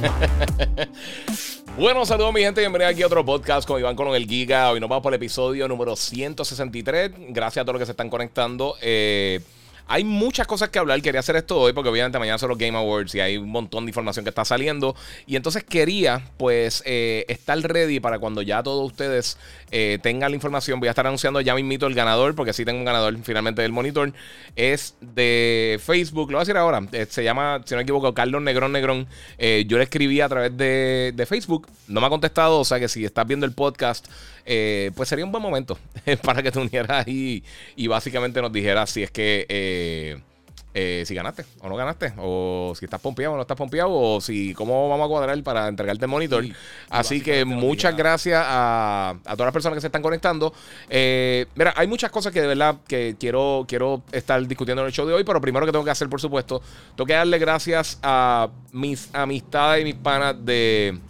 bueno, saludos mi gente, bienvenidos aquí a otro podcast con Iván con el Giga. Hoy nos vamos por el episodio número 163. Gracias a todos los que se están conectando. Eh, hay muchas cosas que hablar. Quería hacer esto hoy porque obviamente mañana son los Game Awards y hay un montón de información que está saliendo. Y entonces quería pues eh, estar ready para cuando ya todos ustedes eh, tengan la información. Voy a estar anunciando ya mismito el ganador porque sí tengo un ganador finalmente del monitor. Es de Facebook. Lo voy a decir ahora. Eh, se llama, si no me equivoco, Carlos Negrón Negrón. yo le escribí a través de, de, Facebook. No me ha contestado. O sea que si estás viendo el podcast, pues sería un buen momento para que te unieras y, y básicamente nos dijeras si es que eh, eh, si ganaste o no ganaste, o si estás pompeado o no estás pompeado, o si cómo vamos a cuadrar para entregarte el monitor. Así que muchas gracias a, todas las personas que se están conectando. Eh, mira, hay muchas cosas que de verdad que quiero, quiero estar discutiendo en el show de hoy, pero primero que tengo que hacer, por supuesto, tengo que darle gracias a mis amistades y mis panas de...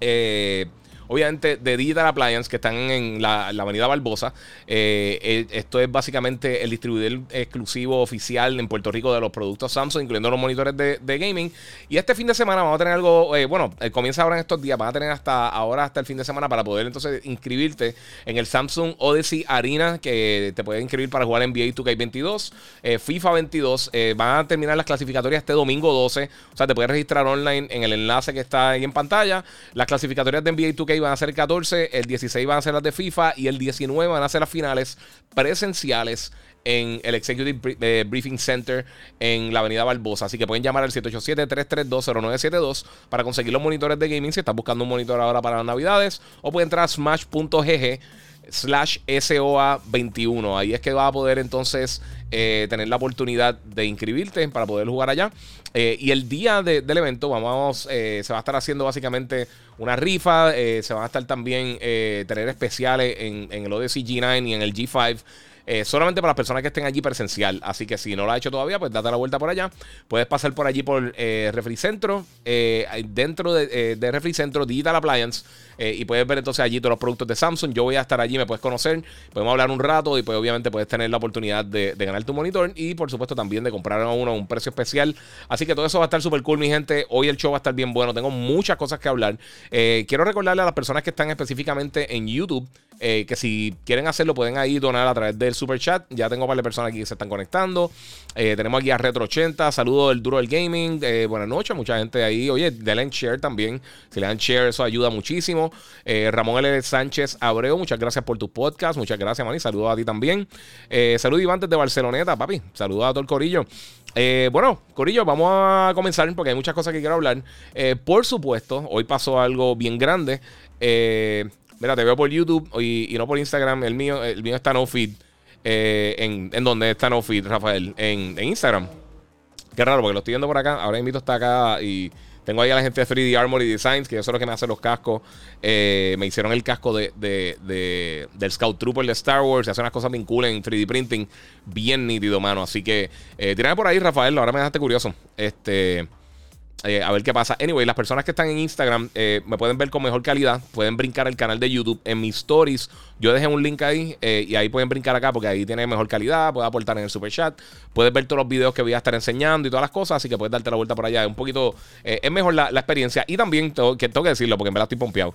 Eh, obviamente de Digital Appliance, que están en la, avenida Barbosa. Eh, eh, esto es básicamente el distribuidor exclusivo oficial en Puerto Rico de los productos Samsung, incluyendo los monitores de, gaming. Y este fin de semana vamos a tener algo, eh, bueno, comienza ahora en estos días, van a tener hasta ahora, hasta el fin de semana, para poder entonces inscribirte en el Samsung Odyssey Arena, que te puede inscribir para jugar NBA 2K22, FIFA 22. van a terminar las clasificatorias este domingo 12. O sea, te puedes registrar online en el enlace que está ahí en pantalla. Las clasificatorias de NBA 2K van a ser 14, el 16 van a ser las de FIFA y el 19 van a ser las finales presenciales en el Executive eh, Briefing Center en la Avenida Barbosa. Así que pueden llamar al 787-332-0972 para conseguir los monitores de gaming si estás buscando un monitor ahora para las navidades. O pueden entrar a smash.gg slash SOA21. Ahí es que vas a poder entonces eh, tener la oportunidad de inscribirte para poder jugar allá. Eh, y el día del evento vamos, eh, se va a estar haciendo básicamente una rifa. se van a estar también tener especiales en, en el Odyssey G9 y en el G5. Eh, solamente para las personas que estén allí presencial. Así que si no lo ha hecho todavía, pues date la vuelta por allá. Puedes pasar por allí por eh, Refricentro, eh, dentro de, de Refricentro Digital Appliance, y puedes ver entonces allí todos los productos de Samsung. Yo voy a estar allí, me puedes conocer, podemos hablar un rato y pues obviamente puedes tener la oportunidad de, ganar tu monitor y por supuesto también de comprar a uno a un precio especial. Así que todo eso va a estar súper cool, mi gente. Hoy el show va a estar bien bueno. Tengo muchas cosas que hablar. quiero recordarle a las personas que están específicamente en YouTube que si quieren hacerlo pueden ahí donar a través del super chat. Ya tengo de personas aquí que se están conectando. Eh, tenemos aquí a Retro80. Saludos del Duro del Gaming. Eh, buenas noches. Mucha gente ahí. Oye, denle share también. Si le dan share, eso ayuda muchísimo. Eh, Ramón L. Sánchez Abreu, muchas gracias por tu podcast. Muchas gracias, Manny. Saludos a ti también. saludos, Iván, desde Barceloneta, papi. Saludos a todo el corillo. bueno, Corillo, vamos a comenzar porque hay muchas cosas que quiero hablar. por supuesto, hoy pasó algo bien grande. Mira, te veo por YouTube y, no por Instagram. El mío, el mío está no feed. Eh, en, en donde está no feed, Rafael. En, Instagram. Qué raro, porque lo estoy viendo por acá. Ahora invito está acá y tengo ahí a la gente de 3D Armory Designs, que yo son los que me hacen los cascos. Eh, me hicieron el casco de, del Scout Trooper de Star Wars. Y hacen unas cosas bien cool en 3D printing. Bien nítido, mano. Así que eh, tírame por ahí, Rafael. Ahora me dejaste curioso. Este. Eh, a ver qué pasa. Anyway, las personas que están en Instagram eh, me pueden ver con mejor calidad. Pueden brincar el canal de YouTube. En mis stories, yo dejé un link ahí eh, y ahí pueden brincar acá porque ahí tiene mejor calidad. Puedes aportar en el super chat. Puedes ver todos los videos que voy a estar enseñando y todas las cosas. Así que puedes darte la vuelta por allá. Es un poquito. es mejor la, experiencia. Y también tengo que, tengo decirlo porque en verdad estoy pompeado.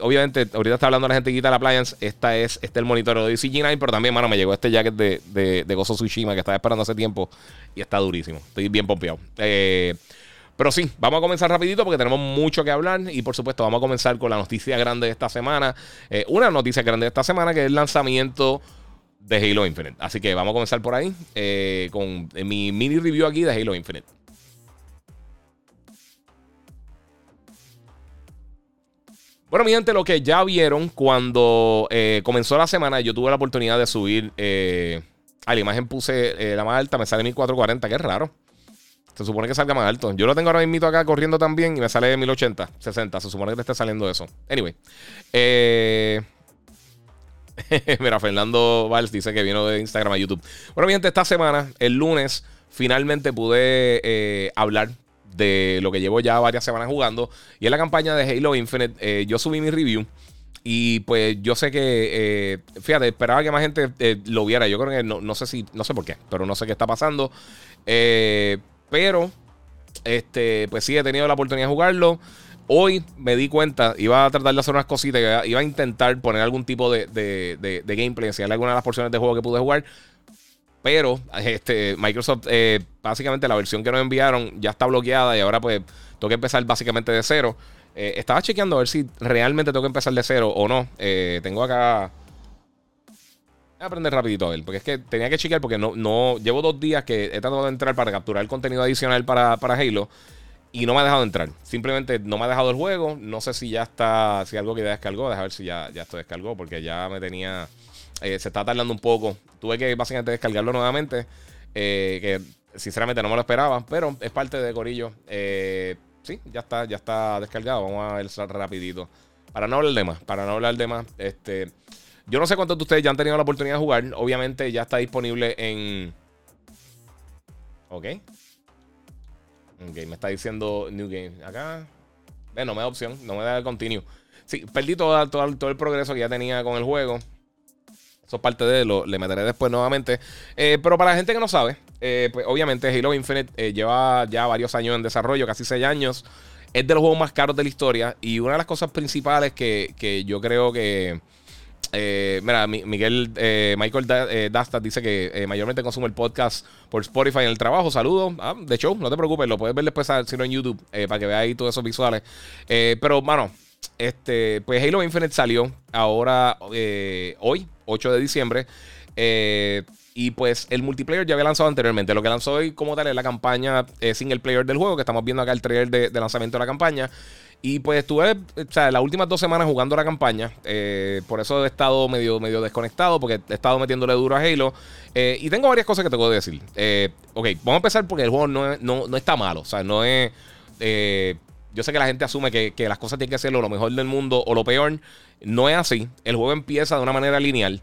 obviamente, ahorita está hablando la gente de la Appliance. Esta es, este el monitor de CG9. Pero también, mano, me llegó este jacket de, de, de Gozo Tsushima que estaba esperando hace tiempo. Y está durísimo. Estoy bien pompeado. Eh. Pero sí, vamos a comenzar rapidito porque tenemos mucho que hablar y por supuesto vamos a comenzar con la noticia grande de esta semana. Eh, una noticia grande de esta semana que es el lanzamiento de Halo Infinite. Así que vamos a comenzar por ahí eh, con mi mini review aquí de Halo Infinite. Bueno, mi gente, lo que ya vieron cuando eh, comenzó la semana, yo tuve la oportunidad de subir. a la imagen puse la más alta, me sale 1440, que es raro. Se supone que salga más alto. Yo lo tengo ahora mismo acá corriendo también y me sale 1080, 60. Se supone que te esté saliendo eso. Anyway. Eh. Mira, Fernando Valls dice que vino de Instagram a YouTube. Bueno, mi gente, esta semana, el lunes, finalmente pude eh, hablar de lo que llevo ya varias semanas jugando. Y en la campaña de Halo Infinite, eh, yo subí mi review. Y pues yo sé que, eh, fíjate, esperaba que más gente lo viera. Yo creo que no, no, sé si, no sé por qué, pero no sé qué está pasando. Pero, este, pues sí, he tenido la oportunidad de jugarlo. Hoy me di cuenta, iba a tratar de hacer unas cositas, iba a intentar poner algún tipo de, de, de, gameplay, enseñarle algunas de las porciones de juego que pude jugar. Pero este, Microsoft, eh, básicamente la versión que nos enviaron ya está bloqueada y ahora pues tengo que empezar básicamente de cero. Eh, estaba chequeando a ver si realmente tengo que empezar de cero o no. Eh, tengo acá... Voy a aprender rapidito a ver, porque es que tenía que chequear porque no, no llevo dos días que he tratado de entrar para capturar contenido adicional para, para Halo y no me ha dejado entrar. Simplemente no me ha dejado el juego. No sé si ya está, si algo que ya descargó. Deja ver si ya, ya esto descargó, porque ya me tenía. Eh, se está tardando un poco. Tuve que básicamente descargarlo nuevamente. Eh, que sinceramente no me lo esperaba, pero es parte de Corillo. Eh, sí, ya está, ya está descargado. Vamos a ver rapidito. Para no hablar de más, para no hablar de más, este. Yo no sé cuántos de ustedes ya han tenido la oportunidad de jugar. Obviamente ya está disponible en. Ok. Ok, me está diciendo New Game. Acá. Eh, no me da opción, no me da el continuo. Sí, perdí todo, el progreso que ya tenía con el juego. Eso es parte de lo. Le meteré después nuevamente. Eh, pero para la gente que no sabe, eh, pues obviamente Halo Infinite lleva ya varios años en desarrollo, casi seis años. Es de los juegos más caros de la historia. Y una de las cosas principales que, que yo creo que eh, mira, Miguel, eh, Michael eh, Dastas dice que mayormente consume el podcast por Spotify en el trabajo. Saludos. Ah, de hecho, no te preocupes, lo puedes ver después, si no en YouTube, para que veas ahí todos esos visuales. pero, mano, este, pues Halo Infinite salió ahora, hoy, 8 de diciembre. y pues el multiplayer ya había lanzado anteriormente. Lo que lanzó hoy como tal es la campaña single player del juego, que estamos viendo acá el trailer de lanzamiento de la campaña. Y pues estuve, o sea, las últimas dos semanas jugando la campaña. Eh, por eso he estado medio, medio desconectado, porque he estado metiéndole duro a Halo. Eh, y tengo varias cosas que te puedo decir. Eh, ok, vamos a empezar porque el juego no, no, está malo. O sea, no es. yo sé que la gente asume que, las cosas tienen que ser lo mejor del mundo o lo peor. No es así. El juego empieza de una manera lineal.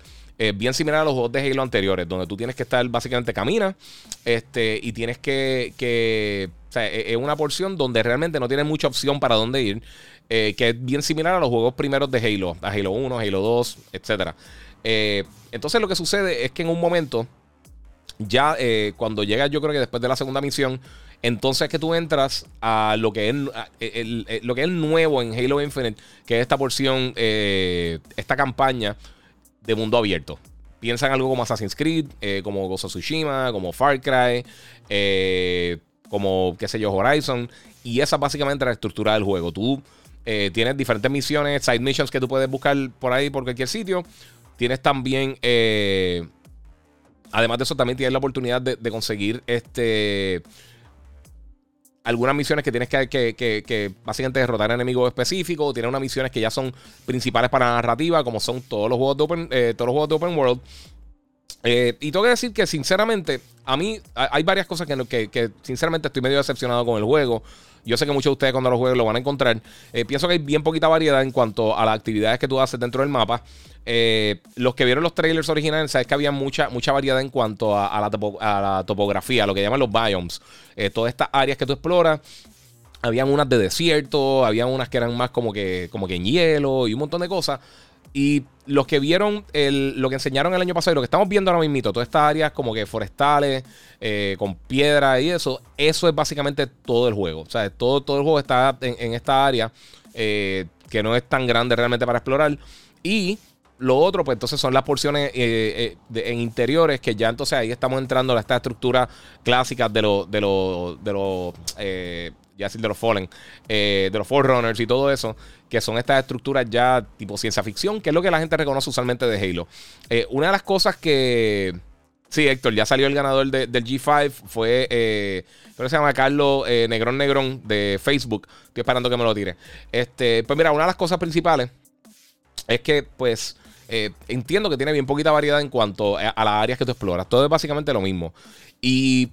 Bien similar a los juegos de Halo anteriores, donde tú tienes que estar básicamente camina este, y tienes que, que o sea, e-, es una porción donde realmente no tienes mucha opción para dónde ir. Eh, que es bien similar a los juegos primeros de Halo, a Halo 1, Halo 2, etc. Eh, entonces lo que sucede es que en un momento, ya eh, cuando llegas, yo creo que después de la segunda misión, entonces que tú entras a lo que es, lo que es nuevo en Halo Infinite, que es esta porción, esta campaña de mundo abierto. Piensa en algo como Assassin's Creed, como Ghost of Tsushima, como Far Cry, eh, como, qué sé yo, Horizon. Y esa es básicamente la estructura del juego. Tú eh, tienes diferentes misiones, side missions que tú puedes buscar por ahí, por cualquier sitio. Tienes también, eh, además de eso, también tienes la oportunidad de, conseguir este algunas misiones que tienes que, que, que, básicamente derrotar enemigos específicos. Tienes unas misiones que ya son principales para la narrativa, como son todos los juegos de Open, eh, todos los juegos de Open World. Eh, y tengo que decir que, sinceramente, a mí hay varias cosas que, que, sinceramente, estoy medio decepcionado con el juego. Yo sé que muchos de ustedes cuando lo jueguen lo van a encontrar. Eh, pienso que hay bien poquita variedad en cuanto a las actividades que tú haces dentro del mapa. Eh, los que vieron los trailers originales, sabes que había mucha, mucha variedad en cuanto a, la, topografía, lo que llaman los biomes. todas estas áreas que tú exploras. Habían unas de desierto, habían unas que eran más como que, como que en hielo y un montón de cosas. Y los que vieron lo que enseñaron el año pasado y lo que estamos viendo ahora mismo, todas estas áreas como que forestales, eh, con piedra y eso, eso es básicamente todo el juego. O sea, todo, todo el juego está en, esta área eh, que no es tan grande realmente para explorar. Y lo otro, pues entonces son las porciones eh, en interiores que ya entonces ahí estamos entrando a esta estructura clásica de los de los de los ya decir de los Fallen, de los Forerunners y todo eso que son estas estructuras ya tipo ciencia ficción, que es lo que la gente reconoce usualmente de Halo. Eh, una de las cosas que... Sí, Héctor, ya salió el ganador del G5. Fue, eh, creo que se llama Carlos eh, Negrón Negrón de Facebook. Estoy esperando que me lo tire. Este, pues mira, una de las cosas principales es que, pues, entiendo que tiene bien poquita variedad en cuanto a, a, las áreas que tú exploras. Todo es básicamente lo mismo. Y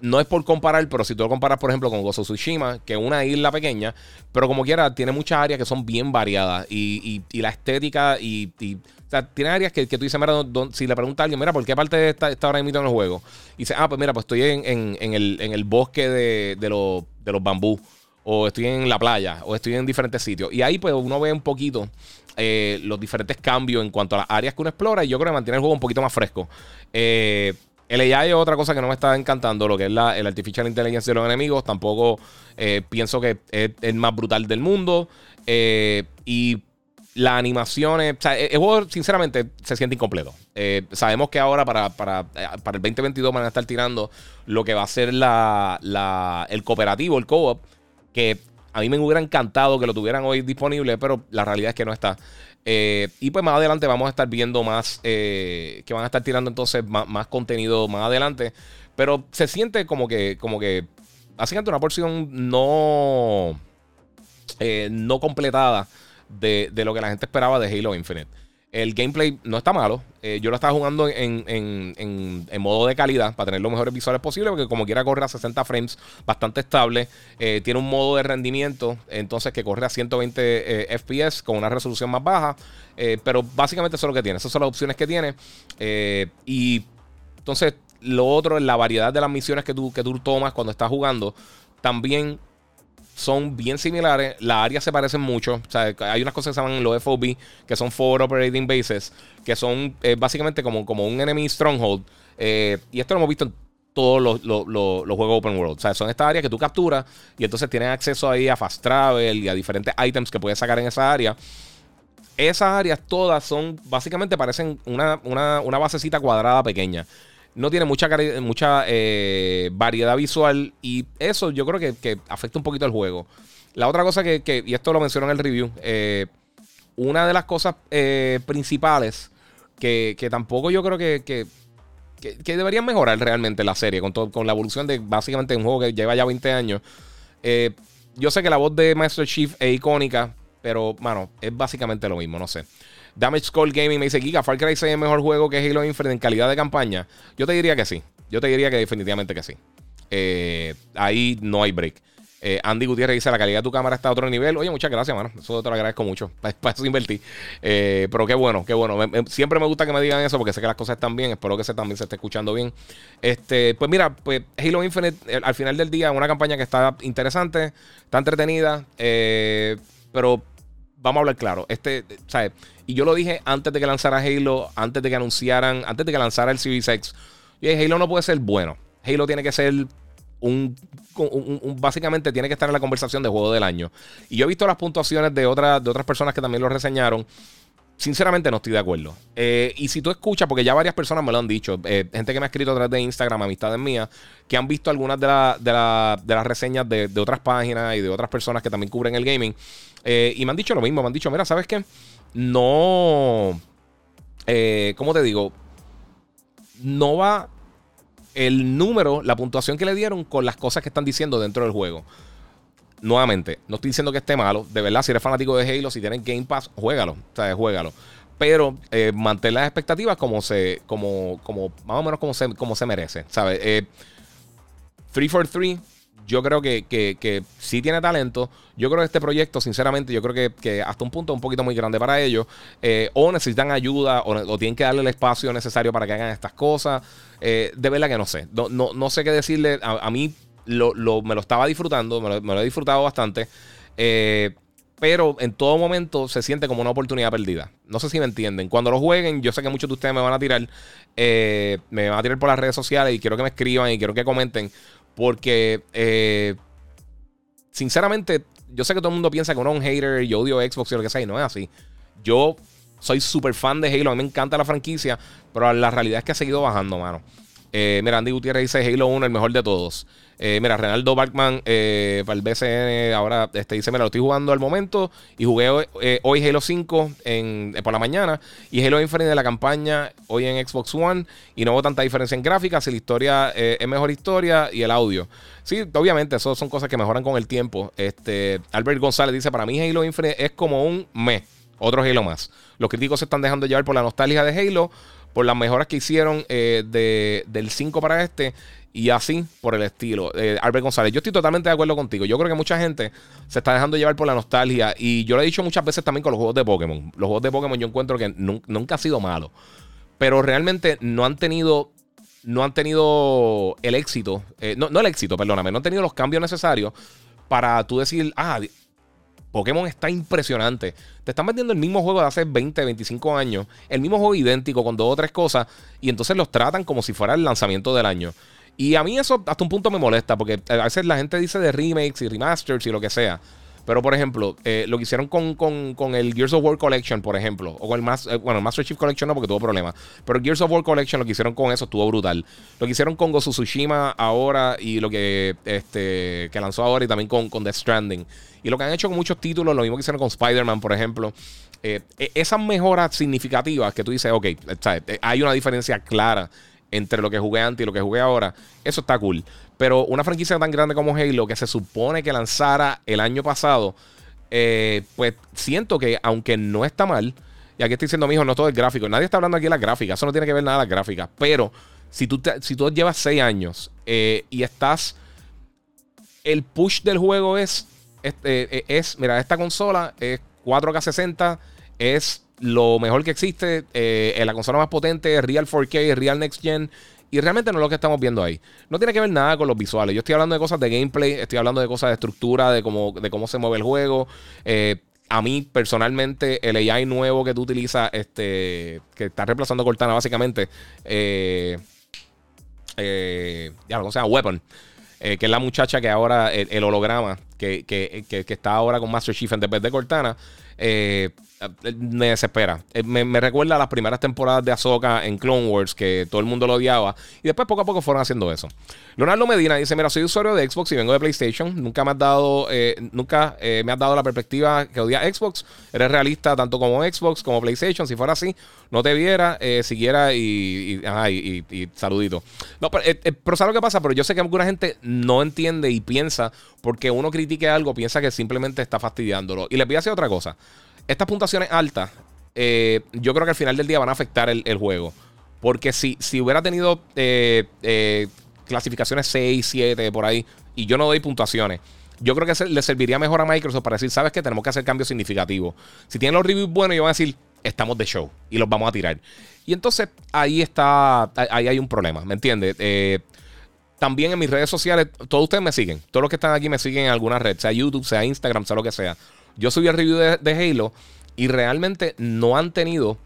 no es por comparar, pero si tú lo comparas, por ejemplo, con Gozo Tsushima, que es una isla pequeña, pero como quiera, tiene muchas áreas que son bien variadas. Y, y, la estética y, o sea, tiene áreas que, que tú dices, mira, si le preguntas a alguien, mira, ¿por qué parte está, está ahora mismo en el juego? Y dice, ah, pues mira, pues estoy en, en, el, en el, bosque de, de, los, de los bambú, o estoy en la playa, o estoy en diferentes sitios. Y ahí, pues, uno ve un poquito eh, los diferentes cambios en cuanto a las áreas que uno explora, y yo creo que mantiene el juego un poquito más fresco. Eh, el AI es otra cosa que no me está encantando, lo que es la, el Artificial Intelligence de los enemigos. Tampoco eh, pienso que es el más brutal del mundo. Eh, y las animaciones, o sea, el juego sinceramente se siente incompleto. Eh, sabemos que ahora para, para, para, el 2022 van a estar tirando lo que va a ser la, la, el cooperativo, el co-op, que a mí me hubiera encantado que lo tuvieran hoy disponible, pero la realidad es que no está. Eh, y pues más adelante vamos a estar viendo más, eh, que van a estar tirando entonces más, contenido más adelante. Pero se siente como que, como que, básicamente una porción no, eh, no completada de, de, lo que la gente esperaba de Halo Infinite. El gameplay no está malo. Eh, yo lo estaba jugando en, modo de calidad para tener los mejores visuales posibles, porque como quiera corre a 60 frames, bastante estable. Eh, tiene un modo de rendimiento, entonces que corre a 120 eh, FPS con una resolución más baja. pero básicamente eso es lo que tiene. Esas son las opciones que tiene. y entonces lo otro es la variedad de las misiones que tú, que tú tomas cuando estás jugando. También son bien similares. Las áreas se parecen mucho. O sea, hay unas cosas que se llaman los FOB, que son Forward Operating Bases, que son eh, básicamente como, como un enemy stronghold. Eh, y esto lo hemos visto en todos los, juegos open world. O sea, son estas áreas que tú capturas y entonces tienes acceso ahí a fast travel y a diferentes items que puedes sacar en esa área. Esas áreas todas son, básicamente parecen una, una, una basecita cuadrada pequeña no tiene mucha, mucha eh, variedad visual y eso yo creo que, afecta un poquito el juego. La otra cosa que, y esto lo mencionó en el review, eh, una de las cosas eh, principales que, tampoco yo creo que, que, deberían mejorar realmente la serie con, con la evolución de básicamente un juego que lleva ya 20 años. yo sé que la voz de Master Chief es icónica, pero, mano, es básicamente lo mismo, no sé. Damage Skull Gaming me dice, Giga, Far Cry 6 es mejor juego que Halo Infinite en calidad de campaña. Yo te diría que sí. Yo te diría que definitivamente que sí. Eh, ahí no hay break. Eh, Andy Gutiérrez dice: La calidad de tu cámara está a otro nivel. Oye, muchas gracias, mano. Eso te lo agradezco mucho. Para, eso invertí. Eh, pero qué bueno, qué bueno. siempre me gusta que me digan eso porque sé que las cosas están bien. Espero que se también se esté escuchando bien. Este, pues mira, pues Halo Infinite, al final del día, una campaña que está interesante, está entretenida. pero vamos a hablar claro. Este, ¿sabes? Y yo lo dije antes de que lanzara Halo, antes de que anunciaran, antes de que lanzara el Series X. Y Halo no puede ser bueno. Halo tiene que ser un, básicamente tiene que estar en la conversación de juego del año. Y yo he visto las puntuaciones de, otras de otras personas que también lo reseñaron. Sinceramente no estoy de acuerdo. Eh, y si tú escuchas, porque ya varias personas me lo han dicho, eh, gente que me ha escrito a través de Instagram, amistades mías, que han visto algunas de, de, las reseñas de, otras páginas y de otras personas que también cubren el gaming. Eh, y me han dicho lo mismo, me han dicho, mira, ¿sabes qué? No... ¿Cómo te digo? No va el número, la puntuación que le dieron con las cosas que están diciendo dentro del juego. Nuevamente, no estoy diciendo que esté malo. De verdad, si eres fanático de Halo, si tienes Game Pass, juégalo. O sea. Pero eh, mantén las expectativas como se, como, como, más o menos como se, como se merece. ¿Sabes? Eh, 343 yo creo que, que, sí tiene talento. Yo creo que este proyecto, sinceramente, yo creo que, hasta un punto es un poquito muy grande para ellos. Eh, o necesitan ayuda o, tienen que darle el espacio necesario para que hagan estas cosas. Eh, de verdad que no sé. No, no, sé qué decirle. A, mí lo, me lo estaba disfrutando, me lo, he disfrutado bastante. Eh, pero en todo momento se siente como una oportunidad perdida. No sé si me entienden. Cuando lo jueguen, yo sé que muchos de ustedes me van a tirar, me van a tirar por las redes sociales y quiero que me escriban y quiero que comenten. Porque, eh, sinceramente, yo sé que todo el mundo piensa que uno es un hater y odio Xbox y lo que sea, y no es así. Yo soy súper fan de Halo, a mí me encanta la franquicia, pero la realidad es que ha seguido bajando, mano. Eh, mira, Andy Gutiérrez dice Halo 1, el mejor de todos. Eh, mira, Renaldo Bachman eh, para el BCN ahora este, dice: Mira, lo estoy jugando al momento y jugué hoy, Halo 5 en, por la mañana y Halo Infinite de la campaña hoy en Xbox One y no hubo tanta diferencia en gráficas y la historia es mejor historia y el audio. Sí, obviamente, eso son cosas que mejoran con el tiempo. Este, Albert González dice: Para mí, Halo Infinite es como un mes, otro Halo más. Los críticos se están dejando llevar por la nostalgia de Halo por las mejoras que hicieron de, del 5 para este y así por el estilo. Eh, Albert González, yo estoy totalmente de acuerdo contigo. Yo creo que mucha gente se está dejando llevar por la nostalgia. Y yo lo he dicho muchas veces también con los juegos de Pokémon. Los juegos de Pokémon yo encuentro que nunca ha sido malo. Pero realmente no han tenido. No han tenido el éxito. Eh, no, no el éxito, perdóname. No han tenido los cambios necesarios para tú decir, ah, Pokémon está impresionante. Te están vendiendo el mismo juego de hace 20, 25 años. El mismo juego idéntico con dos o tres cosas. Y entonces los tratan como si fuera el lanzamiento del año. Y a mí eso hasta un punto me molesta, porque a veces la gente dice de remakes y remasters y lo que sea. Pero, por ejemplo, eh, lo que hicieron con, el Gears of War Collection, por ejemplo, o con el, eh, bueno, el Master Chief Collection no, porque tuvo problemas. Pero el Gears of War Collection, lo que hicieron con eso estuvo brutal. Lo que hicieron con Gozu Tsushima ahora y lo que, este, que lanzó ahora y también con, con Death Stranding. Y lo que han hecho con muchos títulos, lo mismo que hicieron con Spider-Man, por ejemplo. Eh, e, esas mejoras significativas que tú dices, ok, hay una diferencia clara entre lo que jugué antes y lo que jugué ahora, eso está cool. Pero una franquicia tan grande como Halo, que se supone que lanzara el año pasado, eh, pues siento que aunque no está mal, y aquí estoy diciendo, mijo, no todo es gráfico, nadie está hablando aquí de las gráficas, eso no tiene que ver nada las gráficas, pero si tú, si tú llevas 6 años eh, y estás, el push del juego es, eh, es, mira, esta consola es 4K60, es lo mejor que existe, eh, la consola más potente, Real 4K, Real Next Gen. Y realmente no es lo que estamos viendo ahí. No tiene que ver nada con los visuales. Yo estoy hablando de cosas de gameplay, estoy hablando de cosas de estructura, de cómo, de cómo se mueve el juego. Eh, a mí, personalmente, el AI nuevo que tú utilizas, este, que está reemplazando Cortana, básicamente, eh, eh, ya, ¿cómo se llama? Weapon. que es la muchacha que ahora, el, holograma, que, que, que, está ahora con Master Chief en vez de Cortana. Eh, me desespera. Eh, me, recuerda a las primeras temporadas de Ahsoka en Clone Wars, que todo el mundo lo odiaba. Y después poco a poco fueron haciendo eso. Leonardo Medina dice: Mira, soy usuario de Xbox y vengo de PlayStation. Nunca me has dado, eh, nunca eh, me has dado la perspectiva que odia Xbox. Eres realista tanto como Xbox como PlayStation. Si fuera así, no te viera, siguiera y, y, saludito. No, pero, pero ¿sabes lo que pasa? Pero yo sé que alguna gente no entiende y piensa, porque uno critique algo, piensa que simplemente está fastidiándolo. Y les voy a decir otra cosa estas puntuaciones altas, eh, yo creo que al final del día van a afectar el, juego. Porque si, si hubiera tenido eh, eh, clasificaciones 6, 7 por ahí, y yo no doy puntuaciones, yo creo que le serviría mejor a Microsoft para decir, sabes que tenemos que hacer cambios significativos. Si tienen los reviews buenos, ellos van a decir, estamos de show y los vamos a tirar. Y entonces ahí está, ahí hay un problema, ¿me entiendes? también en mis redes sociales, todos ustedes me siguen, todos los que están aquí me siguen en alguna red, sea YouTube, sea Instagram, sea lo que sea. Yo subí el review de, Halo y realmente no han tenido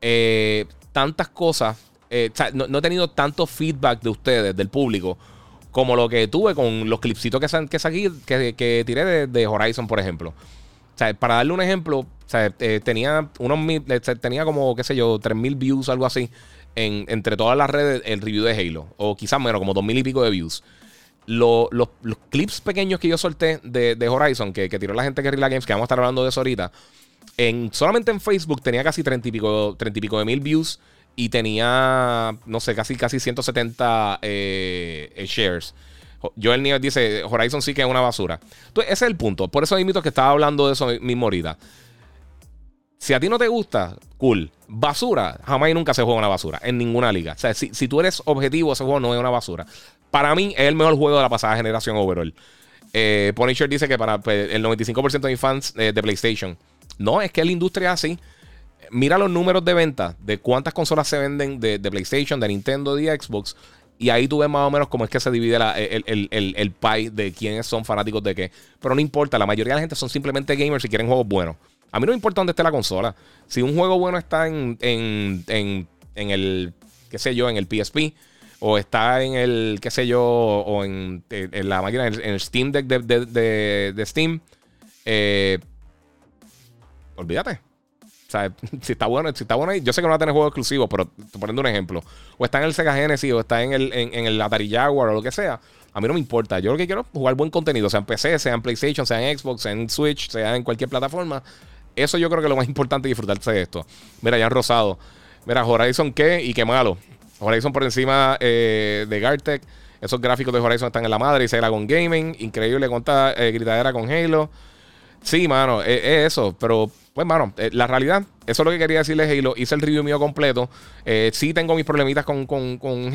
eh, tantas cosas, eh, o sea, no, he tenido tanto feedback de ustedes, del público, como lo que tuve con los clipsitos que, que, que, tiré de, Horizon, por ejemplo. O sea, para darle un ejemplo, o sea, eh, tenía unos tenía como, qué sé yo, 3000 views, algo así, en, entre todas las redes, el review de Halo. O quizás menos, como 2000 y pico de views los, clips pequeños que yo solté de, Horizon, que, tiró la gente de Guerrilla Games, que vamos a estar hablando de eso ahorita, en, solamente en Facebook tenía casi 30 y pico, 30 y pico de mil views y tenía, no sé, casi, casi 170 eh, eh, shares. Joel Nieves dice, Horizon sí que es una basura. Entonces, ese es el punto. Por eso invito que estaba hablando de eso mismo ahorita. Si a ti no te gusta, cool. Basura, jamás y nunca se juega una basura en ninguna liga. O sea, si, si, tú eres objetivo, ese juego no es una basura. Para mí es el mejor juego de la pasada generación overall. Eh, Punisher dice que para pues, el 95% de fans eh, de PlayStation. No, es que la industria así. Mira los números de venta de cuántas consolas se venden de, PlayStation, de Nintendo, de Xbox. Y ahí tú ves más o menos cómo es que se divide el, el, pie de quiénes son fanáticos de qué. Pero no importa, la mayoría de la gente son simplemente gamers y quieren juegos buenos. A mí no me importa dónde esté la consola. Si un juego bueno está en, en, en, en el, qué sé yo, en el PSP o está en el, qué sé yo, o en, la máquina, en el Steam Deck de, Steam, eh, olvídate. O sea, si está bueno, si está bueno ahí, yo sé que no va a tener juegos exclusivos, pero te poniendo un ejemplo. O está en el Sega Genesis, o está en el, en, el Atari Jaguar, o lo que sea. A mí no me importa. Yo lo que quiero es jugar buen contenido, sea en PC, sea en PlayStation, sea en Xbox, sea en Switch, sea en cualquier plataforma. Eso yo creo que es lo más importante disfrutarse de esto. Mira, ya han Rosado. Mira, Horizon qué y qué malo. Horizon por encima eh, de Gartec. Esos gráficos de Horizon están en la madre. Y con Gaming. Increíble cuánta eh, gritadera con Halo. Sí, mano, es, eso. Pero, pues, mano, eh, la realidad, eso es lo que quería decirles Halo. Hice el review mío completo. Eh, sí tengo mis problemitas con,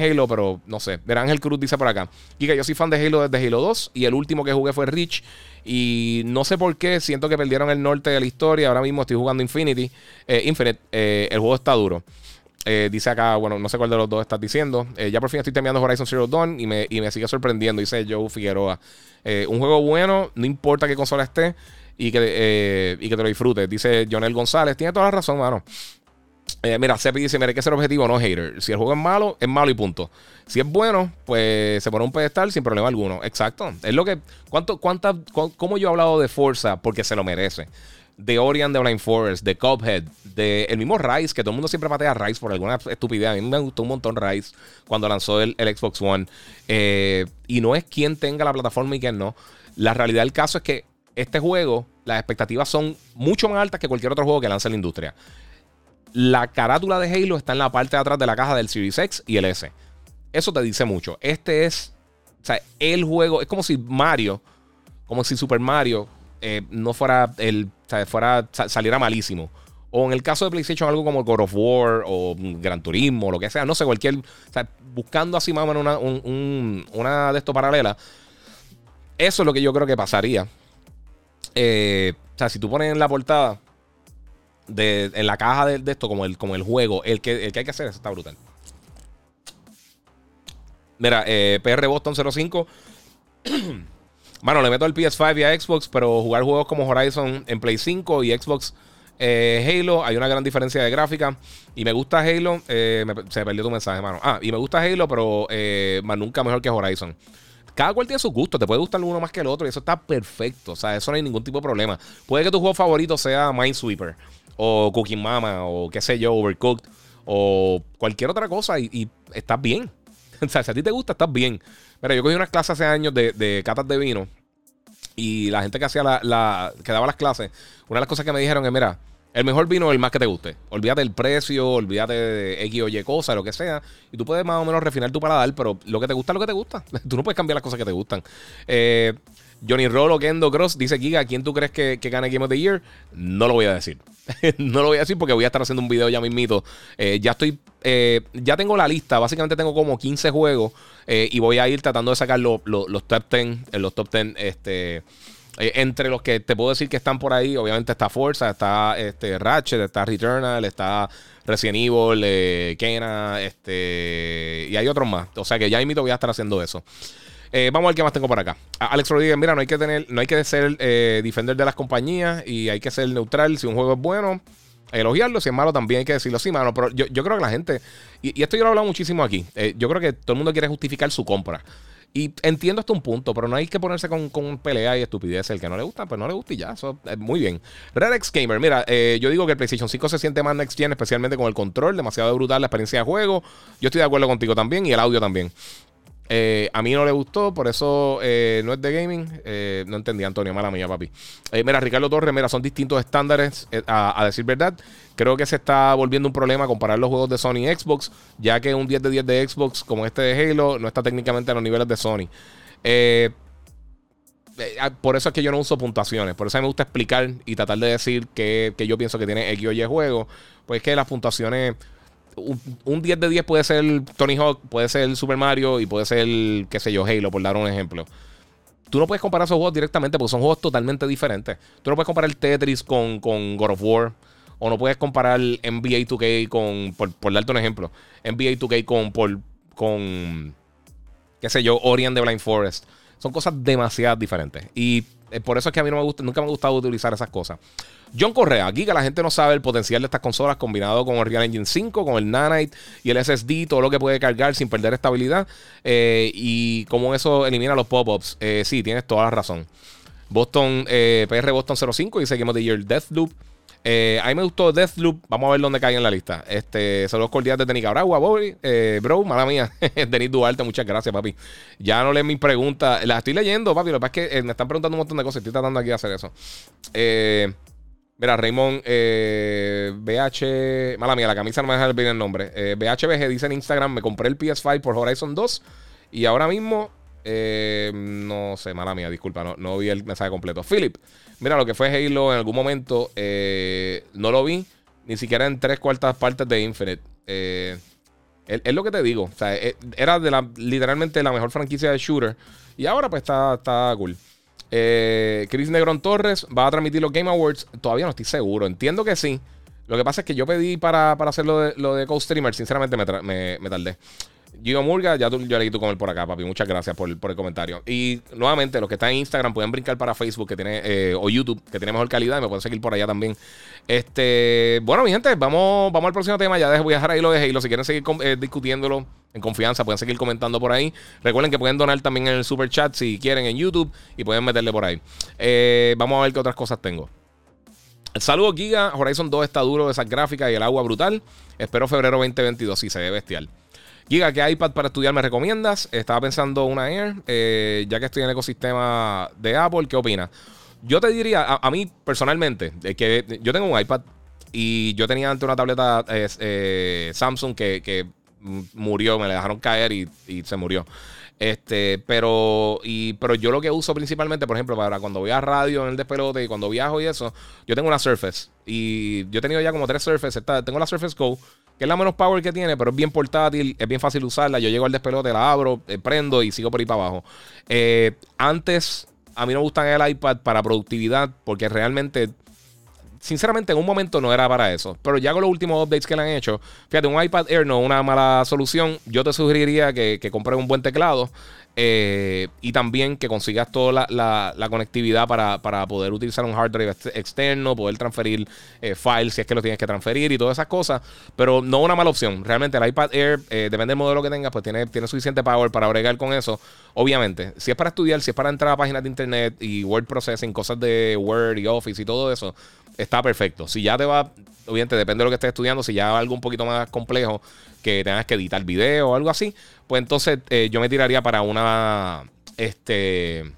Halo, pero no sé. Verán, Ángel Cruz dice por acá. Kika, yo soy fan de Halo desde Halo 2 y el último que jugué fue Rich. Y no sé por qué, siento que perdieron el norte de la historia. Ahora mismo estoy jugando Infinity. Eh, Infinite, el juego está duro. Dice acá, bueno, no sé cuál de los dos estás diciendo. ya por fin estoy terminando Horizon Zero Dawn y me, y me sigue sorprendiendo, dice Joe Figueroa. un juego bueno, no importa qué consola esté y que, eh, y que te lo disfrutes. Dice Jonel González. Tiene toda la razón, mano. Eh, mira, Sepi dice: Mira, hay que ser objetivo, no hater. Si el juego es malo, es malo y punto. Si es bueno, pues se pone un pedestal sin problema alguno. Exacto. Es lo que. ¿Cuánto, cuánta, ¿Cómo yo he hablado de Forza? Porque se lo merece. De Orion de Blind Forest, de Cuphead, de el mismo Rise, que todo el mundo siempre patea a Rise por alguna estupidez. A mí me gustó un montón Rise cuando lanzó el, Xbox One. Eh, y no es quien tenga la plataforma y quien no. La realidad del caso es que este juego, las expectativas son mucho más altas que cualquier otro juego que lance la industria. La carátula de Halo está en la parte de atrás de la caja del Series X y el S. Eso te dice mucho. Este es, o sea, el juego, es como si Mario, como si Super Mario eh, no fuera el, fuera, saliera malísimo. O en el caso de PlayStation, algo como God of War o Gran Turismo, o lo que sea, no sé, cualquier. O sea, buscando así más o menos una, una de estos paralelas. Eso es lo que yo creo que pasaría. Eh, o sea, si tú pones en la portada, de, en la caja de, esto, como el, como el juego, el que, el que hay que hacer, eso está brutal. Mira, eh, PR Boston 05. Mano, le meto el PS5 y a Xbox, pero jugar juegos como Horizon en Play 5 y Xbox eh, Halo, hay una gran diferencia de gráfica. Y me gusta Halo. se me perdió tu mensaje, mano. Ah, y me gusta Halo, pero más nunca mejor que Horizon cada cual tiene su gusto. Te puede gustar uno más que el otro y eso está perfecto. O sea, eso no hay ningún tipo de problema. Puede que tu juego favorito sea Minesweeper o Cooking Mama o qué sé yo, Overcooked o cualquier otra cosa y, estás bien. o sea, si a ti te gusta, estás bien. Mira, yo cogí unas clases hace años de, de catas de vino y la gente que hacía la, que daba las clases, una de las cosas que me dijeron es, mira, el mejor vino es el más que te guste. Olvídate del precio, olvídate de X o Y cosa, lo que sea. Y tú puedes más o menos refinar tu paladar, pero lo que te gusta es lo que te gusta. tú no puedes cambiar las cosas que te gustan. Eh, Johnny Rolo, Kendo Cross, dice Giga, ¿quién tú crees que, que gane Game of the Year? No lo voy a decir. no lo voy a decir porque voy a estar haciendo un video ya mismito. Eh, ya estoy, eh, ya tengo la lista. Básicamente tengo como 15 juegos y voy a ir tratando de sacar los top 10, los top 10, este eh, entre los que te puedo decir que están por ahí, obviamente está Forza, está este, Ratchet, está Returnal, está Resident Evil, eh, Kena, este, y hay otros más. O sea que ya invito voy a estar haciendo eso. Eh, vamos a ver qué más tengo por acá. Alex Rodríguez, mira, no hay que tener, no hay que ser defender de las compañías y hay que ser neutral. Si un juego es bueno, elogiarlo. Si es malo, también hay que decirlo. Sí, mano, pero yo, creo que la gente, y, esto yo lo he hablado muchísimo aquí, yo creo que todo el mundo quiere justificar su compra. Y entiendo hasta un punto, pero no hay que ponerse con, con pelea y estupidez. El que no le gusta, pues no le gusta y ya. Eso es muy bien. Redex Gamer, mira, eh, yo digo que el PlayStation 5 se siente más next gen, especialmente con el control, demasiado brutal la experiencia de juego. Yo estoy de acuerdo contigo también y el audio también. Eh, a mí no le gustó, por eso eh, no es de gaming. Eh, no entendí, Antonio, mala mía, papi. mira, Ricardo Torres, mira, son distintos estándares, a, decir verdad. Creo que se está volviendo un problema comparar los juegos de Sony y Xbox, ya que un 10 de 10 de Xbox como este de Halo no está técnicamente a los niveles de Sony. por eso es que yo no uso puntuaciones. Por eso me gusta explicar y tratar de decir que, que yo pienso que tiene X o Y juego. Pues es que las puntuaciones un, 10 de 10 puede ser Tony Hawk, puede ser Super Mario y puede ser, qué sé yo, Halo, por dar un ejemplo. Tú no puedes comparar esos juegos directamente porque son juegos totalmente diferentes. Tú no puedes comparar Tetris con, con God of War. O no puedes comparar NBA 2K con, por, darte un ejemplo, NBA 2K con, por, con, qué sé yo, Orient de Blind Forest. Son cosas demasiado diferentes. Y por eso es que a mí no me gusta, nunca me ha gustado utilizar esas cosas. John Correa, aquí que la gente no sabe el potencial de estas consolas combinado con el Real Engine 5, con el Nanite y el SSD, todo lo que puede cargar sin perder estabilidad eh, y cómo eso elimina los pop-ups. Eh, sí, tienes toda la razón. Boston, PR Boston 05 y seguimos de Year Deathloop. Eh, a mí me gustó Deathloop. Vamos a ver dónde cae en la lista. Este, saludos cordiales de Nicaragua, Bobby. Eh, bro, mala mía. Denis Duarte, muchas gracias, papi. Ya no lees mis preguntas. Las estoy leyendo, papi. Lo que pasa es que eh, me están preguntando un montón de cosas. Estoy tratando aquí de hacer eso. Eh, mira, Raymond BH. Mala mía, la camisa no me deja bien el nombre. BHBG dice en Instagram: Me compré el PS5 por Horizon 2. Y ahora mismo Eh, no sé, mala mía, disculpa, no, vi el mensaje completo. Philip, mira, lo que fue Halo en algún momento, eh, no lo vi, ni siquiera en tres cuartas partes de Infinite. Eh, es, lo que te digo. O sea, era literalmente la mejor franquicia de shooter. Y ahora pues está, cool. Chris Negrón Torres va a transmitir los Game Awards. Todavía no estoy seguro. Entiendo que sí. Lo que pasa es que yo pedí para, para hacer lo de, lo de Co-Streamer. Sinceramente me, me tardé. Gio Murga, ya tú, yo leí tu comer por acá, papi. Muchas gracias por, el comentario. Y nuevamente, los que están en Instagram pueden brincar para Facebook que tiene, eh, o YouTube, que tiene mejor calidad, y me pueden seguir por allá también. Este, bueno, mi gente, vamos, vamos al próximo tema. Ya voy a dejar ahí lo de Halo. Si quieren seguir eh, discutiéndolo en confianza, pueden seguir comentando por ahí. Recuerden que pueden donar también en el super chat si quieren en YouTube y pueden meterle por ahí. Eh, vamos a ver qué otras cosas tengo. Saludos, Giga. Horizon 2 está duro de esas gráficas y el agua brutal. Espero febrero 2022. Sí, se ve bestial. Giga, ¿qué iPad para estudiar me recomiendas? Estaba pensando una Air, eh, ya que estoy en el ecosistema de Apple, ¿qué opinas? Yo te diría, a, mí personalmente, que yo tengo un iPad y yo tenía antes una tableta eh, Samsung que, murió, me la dejaron caer y, se murió. Este, pero, y, pero yo lo que uso principalmente, por ejemplo, para cuando voy a radio en el despelote y cuando viajo y eso, yo tengo una Surface. Y yo he tenido ya como tres Surface. tengo la Surface Go que es la menos power que tiene, pero es bien portátil, es bien fácil usarla. Yo llego al despelote, la abro, eh, prendo y sigo por ahí para abajo. Eh, antes, a mí no me gustan el iPad para productividad porque realmente sinceramente, en un momento no era para eso. Pero ya con los últimos updates que le han hecho, fíjate, un iPad Air no es una mala solución. Yo te sugeriría que, que compres un buen teclado. Eh, y también que consigas toda la, conectividad para, poder utilizar un hard drive externo, poder transferir eh, files si es que lo tienes que transferir y todas esas cosas. Pero no una mala opción. Realmente el iPad Air, eh, depende del modelo que tengas, pues tiene, tiene suficiente power para bregar con eso. Obviamente, si es para estudiar, si es para entrar a páginas de internet y word processing, cosas de Word y Office y todo eso, está perfecto. Si ya te va, obviamente depende de lo que estés estudiando, si ya algo un poquito más complejo, que tengas que editar video o algo así, pues entonces eh, yo me tiraría para una. Este.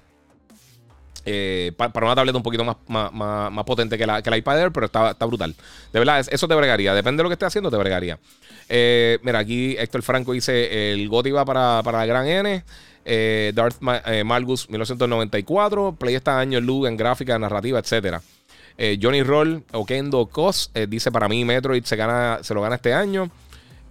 Eh, para una tableta un poquito más, más, potente que la, que la iPad Air, pero está, está, brutal. De verdad, eso te bregaría. Depende de lo que estés haciendo, te bregaría. Eh, mira, aquí Héctor Franco dice: el GOTI va para, para la gran N. Darth Malgus 1994. Play este año en en gráfica, narrativa, etcétera. Johnny Roll, Okendo Cos, dice: Para mí, Metroid se, gana, se lo gana este año.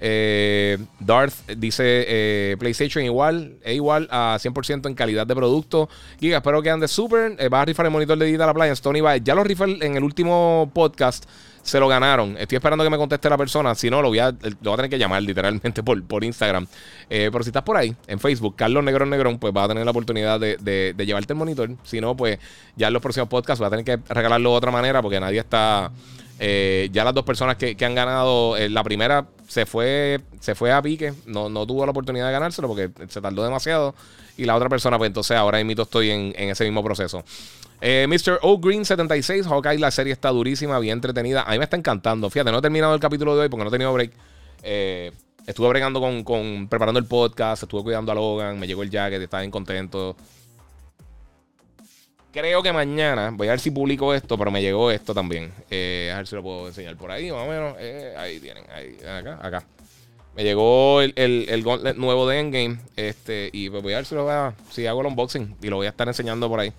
Eh, Darth dice eh, PlayStation igual, es igual a 100% en calidad de producto. Giga, espero que ande súper. Eh, va a rifar el monitor de Digital Appliance. Tony va. Ya lo rifé en el último podcast. Se lo ganaron. Estoy esperando que me conteste la persona. Si no, lo voy a, lo a tener que llamar literalmente por, por Instagram. pero si estás por ahí, en Facebook, Carlos Negrón Negrón, pues va a tener la oportunidad de, de, llevarte el monitor. Si no, pues ya en los próximos podcasts va a tener que regalarlo de otra manera porque nadie está. ya las dos personas que, que han ganado, la primera se fue, se fue a pique, no, no tuvo la oportunidad de ganárselo porque se tardó demasiado. Y la otra persona, pues entonces ahora mismo estoy en, ese mismo proceso. Eh, Mr. O Green 76, Hawkeye, la serie está durísima, bien entretenida. A mí me está encantando. Fíjate, no he terminado el capítulo de hoy porque no he tenido break. Eh, estuve bregando con, con, preparando el podcast, estuve cuidando a Logan, me llegó el jacket, estaba bien contento. Creo que mañana, voy a ver si publico esto, pero me llegó esto también. Eh, a ver si lo puedo enseñar por ahí, más o menos. Eh, ahí tienen, ahí, acá, acá. Me llegó el, el, gauntlet nuevo de Endgame. Este, y pues voy a ver si lo voy a, si hago el unboxing y lo voy a estar enseñando por ahí.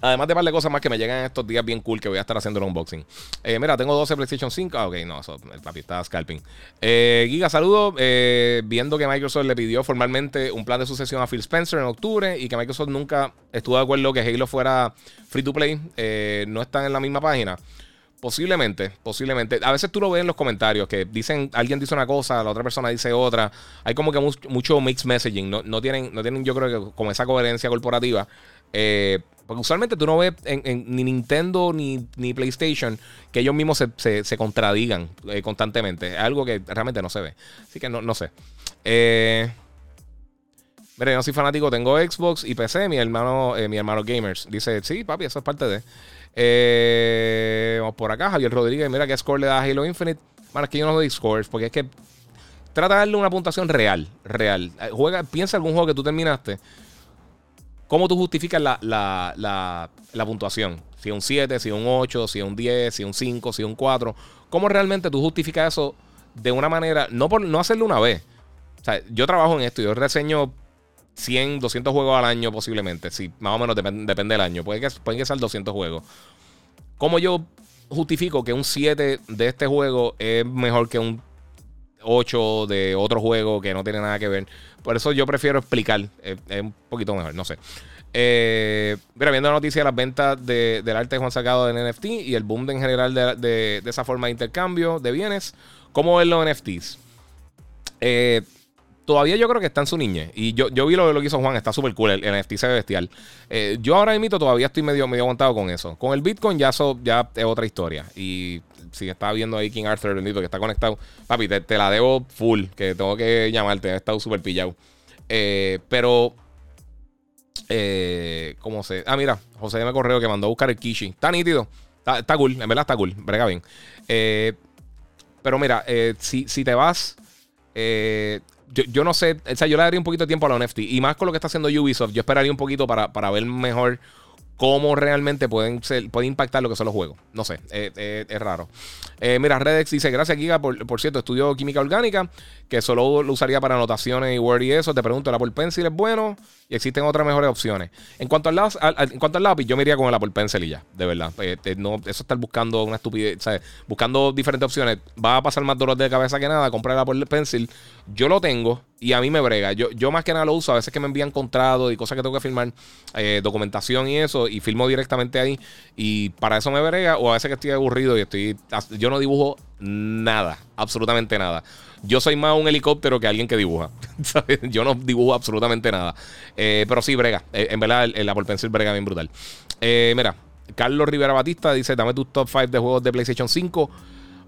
Además de par cosas más que me llegan estos días bien cool que voy a estar haciendo el unboxing. Eh, mira, tengo 12 PlayStation 5. Ah, ok, no, el papi está scalping. Eh, Giga, saludo. Eh, viendo que Microsoft le pidió formalmente un plan de sucesión a Phil Spencer en octubre y que Microsoft nunca estuvo de acuerdo que Halo fuera free to play, no están en la misma página. Posiblemente, posiblemente. A veces tú lo ves en los comentarios que dicen, alguien dice una cosa, la otra persona dice otra. Hay como que mucho, mixed messaging. No, no, tienen, no tienen, yo creo que como esa coherencia corporativa. Eh, porque usualmente tú no ves en, ni Nintendo ni, ni, PlayStation que ellos mismos se, contradigan eh, constantemente. Es algo que realmente no se ve. Así que no, no sé. Eh, mire, yo soy fanático, tengo Xbox y PC, mi hermano, eh, mi hermano Gamers. Dice, sí, papi, eso es parte de. Eh, vamos por acá, Javier Rodríguez, mira qué score le da Halo Infinite. Bueno, es que yo no doy scores, porque es que trata de darle una puntuación real, real. Juega, piensa algún juego que tú terminaste ¿Cómo tú justificas la, la, la, puntuación? Si un 7, si un 8, si un 10, si un 5, si un 4. ¿Cómo realmente tú justificas eso de una manera, no por no hacerlo una vez? O sea, yo trabajo en esto, yo reseño 100, 200 juegos al año posiblemente. Sí, más o menos depende del año. Que, pueden que sean 200 juegos. ¿Cómo yo justifico que un 7 de este juego es mejor que un 8 de otro juego que no tiene nada que ver? Por eso yo prefiero explicar. Es, un poquito mejor, no sé. Eh, mira, viendo la noticia de las ventas del arte de Juan Sacado en NFT y el boom en general de, esa forma de intercambio de bienes, ¿cómo ven los NFTs? Eh, todavía yo creo que está en su niñez. Y yo, yo vi lo, lo que hizo Juan, está súper cool. El, NFT se ve bestial. Eh, yo ahora mismo todavía estoy medio, medio aguantado con eso. Con el Bitcoin ya, ya es otra historia. Y si está viendo ahí King Arthur, bendito, que está conectado, papi, te, la debo full, que tengo que llamarte, he estado súper pillado. Eh, pero, eh, ¿cómo se? Ah, mira, José me correo que mandó a buscar el Kishi. Está nítido, está, cool, en verdad está cool, brega bien. pero mira, si, si te vas, yo, no sé, o sea, yo le daría un poquito de tiempo a la NFT. Y más con lo que está haciendo Ubisoft, yo esperaría un poquito para, para ver mejor cómo realmente pueden ser, puede impactar lo que son los juegos. No sé, eh, eh, es raro. Eh, mira, Redex dice, gracias Giga, por, por, cierto, estudio química orgánica, que solo lo usaría para anotaciones y Word y eso. Te pregunto, ¿el Apple Pencil es bueno? Y existen otras mejores opciones. En cuanto al, lápiz, en cuanto al lápiz, yo me iría con el Apple Pencil y ya, de verdad. no, eso estar buscando una estupidez, ¿sabes? buscando diferentes opciones, va a pasar más dolor de cabeza que nada. Comprar el Apple Pencil, yo lo tengo y a mí me brega. Yo, yo más que nada lo uso a veces que me envían contratos y cosas que tengo que firmar, eh, documentación y eso, y firmo directamente ahí. Y para eso me brega, o a veces que estoy aburrido y estoy. Yo no dibujo nada, absolutamente nada. Yo soy más un helicóptero que alguien que dibuja. Yo no dibujo absolutamente nada. Eh, pero sí, brega. Eh, en verdad, el, Apple Pencil brega bien brutal. mira, Carlos Rivera Batista dice: Dame tus top 5 de juegos de PlayStation 5.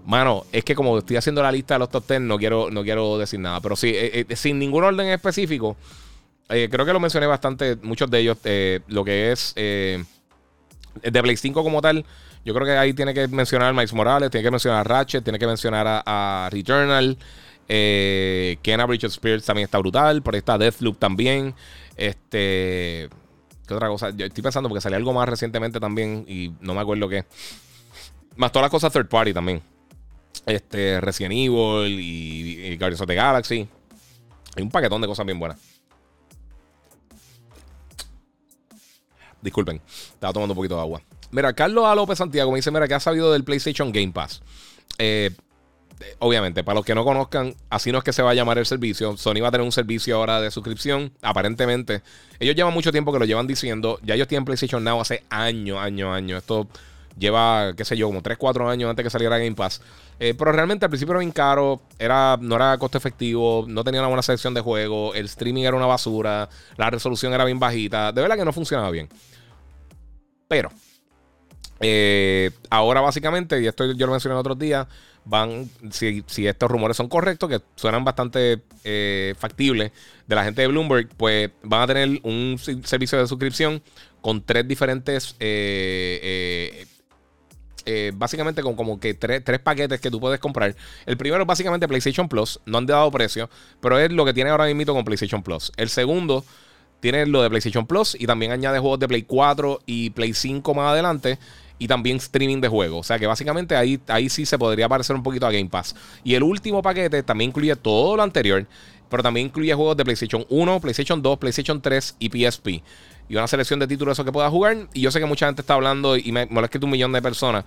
Mano, es que como estoy haciendo la lista de los top 10, no quiero, no quiero decir nada. Pero sí, eh, eh, sin ningún orden específico, eh, creo que lo mencioné bastante, muchos de ellos, lo que es de Play 5 como tal. Yo creo que ahí tiene que mencionar a Miles Morales, tiene que mencionar a Ratchet, tiene que mencionar a, Returnal. Eh, Kena Bridge Spears también está brutal. Por ahí está Deathloop también. Este. ¿Qué otra cosa? Yo estoy pensando porque salió algo más recientemente también y no me acuerdo qué. Más todas las cosas third party también este, Resident Evil y, Guardians of the Galaxy. Hay un paquetón de cosas bien buenas. Disculpen, estaba tomando un poquito de agua. Mira, Carlos A. López Santiago me dice: Mira, que ha sabido del PlayStation Game Pass? Eh, obviamente, para los que no conozcan, así no es que se va a llamar el servicio. Sony va a tener un servicio ahora de suscripción. Aparentemente, ellos llevan mucho tiempo que lo llevan diciendo. Ya ellos tienen PlayStation Now hace años, años, años. Esto lleva, qué sé yo, como 3, 4 años antes que saliera Game Pass. Eh, pero realmente al principio era bien caro, era, no era costo efectivo, no tenía una buena selección de juego, el streaming era una basura, la resolución era bien bajita, de verdad que no funcionaba bien. Pero, eh, ahora básicamente, y esto yo lo mencioné el otro día, van, si, estos rumores son correctos, que suenan bastante eh, factibles de la gente de Bloomberg, pues van a tener un servicio de suscripción con tres diferentes eh, eh, básicamente con como que tres, paquetes que tú puedes comprar. El primero es básicamente PlayStation Plus, no han dado precio, pero es lo que tiene ahora mismo con PlayStation Plus. El segundo tiene lo de PlayStation Plus y también añade juegos de Play 4 y Play 5 más adelante. Y también streaming de juegos. O sea que básicamente ahí, ahí sí se podría parecer un poquito a Game Pass. Y el último paquete también incluye todo lo anterior pero también incluye juegos de PlayStation 1, PlayStation 2, PlayStation 3 y PSP. Y una selección de títulos eso que pueda jugar. Y yo sé que mucha gente está hablando y me, escrito un millón de personas.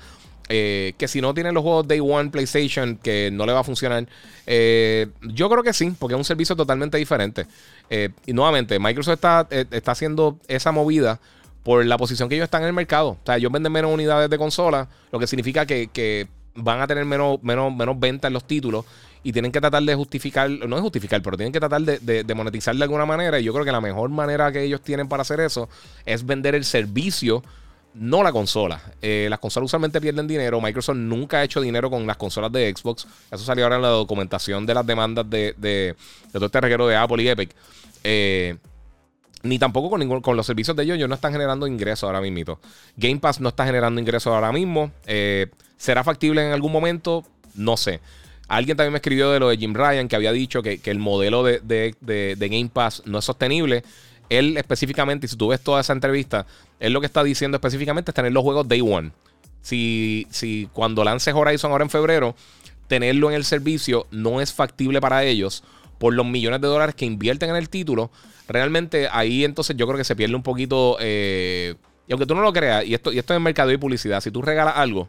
Eh, que si no tienen los juegos Day One PlayStation, que no le va a funcionar. Eh, yo creo que sí, porque es un servicio totalmente diferente. Eh, y nuevamente, Microsoft está, está haciendo esa movida por la posición que ellos están en el mercado. O sea, ellos venden menos unidades de consola, lo que significa que, van a tener menos, menos, menos ventas en los títulos y tienen que tratar de justificar, no es justificar, pero tienen que tratar de, monetizar de alguna manera. Y yo creo que la mejor manera que ellos tienen para hacer eso es vender el servicio, no la consola. Eh, las consolas usualmente pierden dinero. Microsoft nunca ha hecho dinero con las consolas de Xbox. Eso salió ahora en la documentación de las demandas de, todo este reguero de Apple y Epic. Eh, ni tampoco con, ningún, con los servicios de ellos, ellos no están generando ingresos ahora mismo. Game Pass no está generando ingresos ahora mismo. Eh, ¿Será factible en algún momento? No sé. Alguien también me escribió de lo de Jim Ryan, que había dicho que, el modelo de, Game Pass no es sostenible. Él específicamente, y si tú ves toda esa entrevista, él lo que está diciendo específicamente es tener los juegos Day One. Si, si cuando lance Horizon ahora en febrero, tenerlo en el servicio no es factible para ellos por los millones de dólares que invierten en el título, realmente ahí entonces yo creo que se pierde un poquito. Eh, y aunque tú no lo creas, y esto, y esto es mercado y publicidad, si tú regalas algo,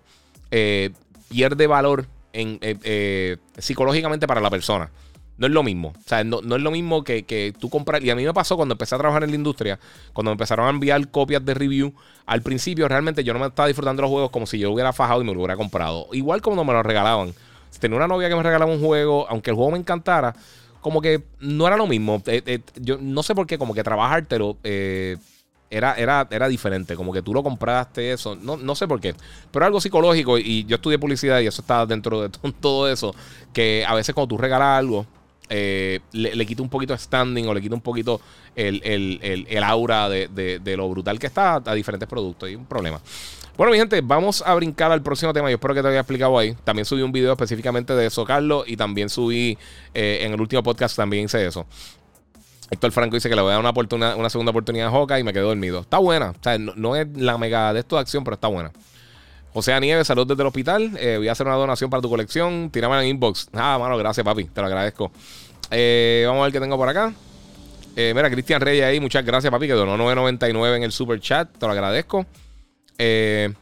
eh, pierde valor en, eh, psicológicamente para la persona. No es lo mismo. O sea, no, es lo mismo que, que, tú comprar. Y a mí me pasó cuando empecé a trabajar en la industria, cuando me empezaron a enviar copias de review. Al principio, realmente yo no me estaba disfrutando los juegos como si yo hubiera fajado y me lo hubiera comprado. Igual como no me lo regalaban. Si tenía una novia que me regalaba un juego, aunque el juego me encantara, como que no era lo mismo. Eh, eh, yo no sé por qué, como que trabajártelo eh, era, era, era diferente. Como que tú lo compraste, eso. No, no sé por qué. Pero algo psicológico, y yo estudié publicidad y eso está dentro de todo eso. Que a veces cuando tú regalas algo, le, le, quita un poquito standing o le quita un poquito el, aura de, de, lo brutal que está a diferentes productos. Y un problema. Bueno, mi gente, vamos a brincar al próximo tema. Yo espero que te haya explicado ahí. También subí un video específicamente de eso, Carlos, y también subí eh, en el último podcast también hice eso. Héctor Franco dice que le voy a dar una, segunda oportunidad a Joca y me quedé dormido. Está buena. O no, es la mega de esto de acción, pero está buena. José Nieves, salud desde el hospital. Eh, voy a hacer una donación para tu colección. Tírame en inbox. Ah, mano, gracias, papi. Te lo agradezco. Eh, vamos a ver qué tengo por acá. mira, Cristian Reyes ahí. Muchas gracias, papi, que donó 9.99 en el super chat. Te lo agradezco. Eh,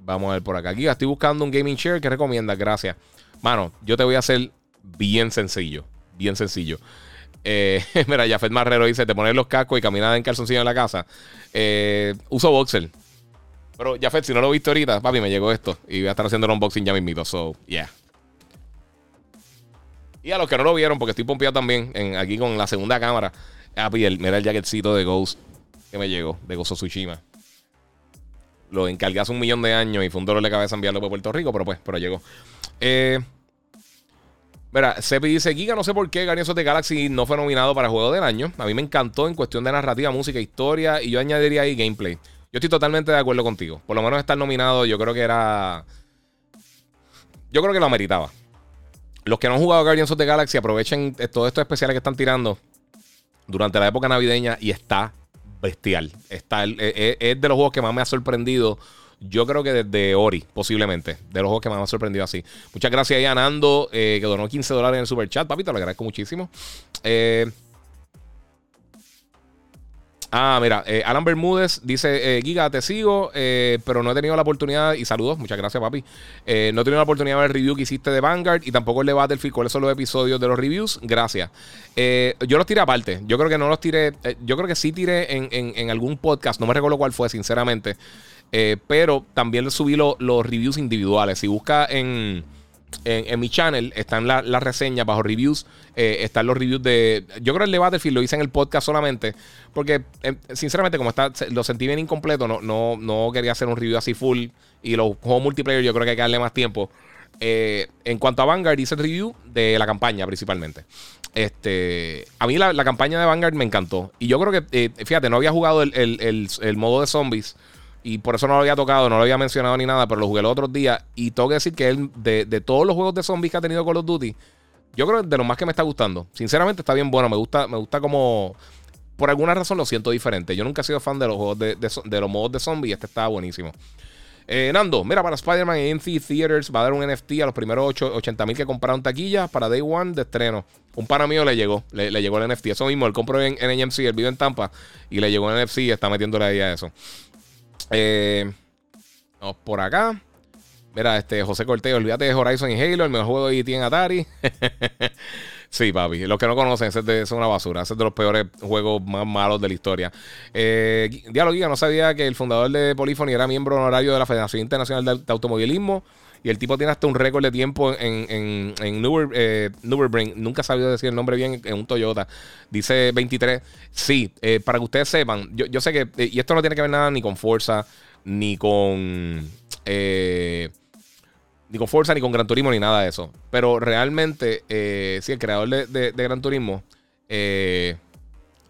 vamos a ver por acá. Aquí estoy buscando un gaming chair que recomienda. Gracias. Mano, yo te voy a hacer bien sencillo. Bien sencillo. Eh, mira, Jafet Marrero dice: Te pones los cascos y caminas en calzoncillo en la casa. Eh, uso boxer. Pero Jafet, si no lo viste ahorita, papi, me llegó esto. Y voy a estar haciendo el unboxing ya mismito. So, yeah. Y a los que no lo vieron, porque estoy pompeado también aquí con la segunda cámara. Ah, mira el jacketcito de Ghost que me llegó, de Gozo Tsushima. Lo encargué hace un millón de años y fue un dolor de cabeza enviarlo para Puerto Rico, pero pues, pero llegó. Eh, Mira, Sepi dice: Giga, no sé por qué Guardians of the Galaxy no fue nominado para Juego del Año. A mí me encantó en cuestión de narrativa, música, historia y yo añadiría ahí gameplay. Yo estoy totalmente de acuerdo contigo. Por lo menos estar nominado, yo creo que era. Yo creo que lo meritaba. Los que no han jugado Guardians of the Galaxy aprovechen todos estos especiales que están tirando durante la época navideña y está bestial. Está, es, es, de los juegos que más me ha sorprendido. Yo creo que desde Ori, posiblemente. De los juegos que me ha sorprendido así. Muchas gracias a Nando, eh, que donó 15 dólares en el super chat. Papi, te lo agradezco muchísimo. Eh, Ah, mira, eh, Alan Bermúdez dice, Giga, te sigo, pero no he tenido la oportunidad, y saludos, muchas gracias papi, no he tenido la oportunidad de ver el review que hiciste de Vanguard y tampoco el de Battlefield, cuáles son los episodios de los reviews, gracias. yo los tiré aparte, yo creo que no los tiré, yo creo que sí tiré en, algún podcast, no me recuerdo cuál fue, sinceramente, pero también subí los reviews individuales, si busca en en, mi channel están las la reseñas bajo reviews. Eh, están los reviews de. Yo creo el de Battlefield lo hice en el podcast solamente. Porque, eh, sinceramente, como está, lo sentí bien incompleto, no, no, no quería hacer un review así full. Y los juegos multiplayer, yo creo que hay que darle más tiempo. Eh, en cuanto a Vanguard, hice el review de la campaña principalmente. Este, a mí la, campaña de Vanguard me encantó. Y yo creo que, fíjate, no había jugado el, el modo de zombies. Y por eso no lo había tocado, no lo había mencionado ni nada, pero lo jugué el otro día. Y tengo que decir que él, de, todos los juegos de zombies que ha tenido Call of Duty, yo creo que de lo más que me está gustando. Sinceramente está bien bueno. Me gusta, me gusta como. Por alguna razón lo siento diferente. Yo nunca he sido fan de los juegos de, de, los modos de zombies. Este está buenísimo. Eh, Nando, mira, para Spider-Man en MC Theaters va a dar un NFT a los primeros 80 mil que compraron taquillas para Day One de estreno. Un pana mío le llegó, le, llegó el NFT. Eso mismo, él compró en, en AMC, él vive en Tampa y le llegó el NFC y está metiéndole ahí a eso. Eh, vamos por acá. Mira, este José Corteo, olvídate de Horizon y Halo, el mejor juego de IT e en Atari. sí, papi. Los que no conocen, ese es, una basura. Ese es de los peores juegos más malos de la historia. Eh, no sabía que el fundador de Polyphony era miembro honorario de la Federación Internacional de, Automovilismo. Y el tipo tiene hasta un récord de tiempo en, en, en eh, Nunca he sabido decir el nombre bien en un Toyota. Dice 23. Sí, eh, para que ustedes sepan, yo, yo sé que. Eh, y esto no tiene que ver nada ni con Forza, ni con. ni con Forza, ni con Gran Turismo, ni nada de eso. Pero realmente, sí, el creador de, de, de Gran Turismo. Eh,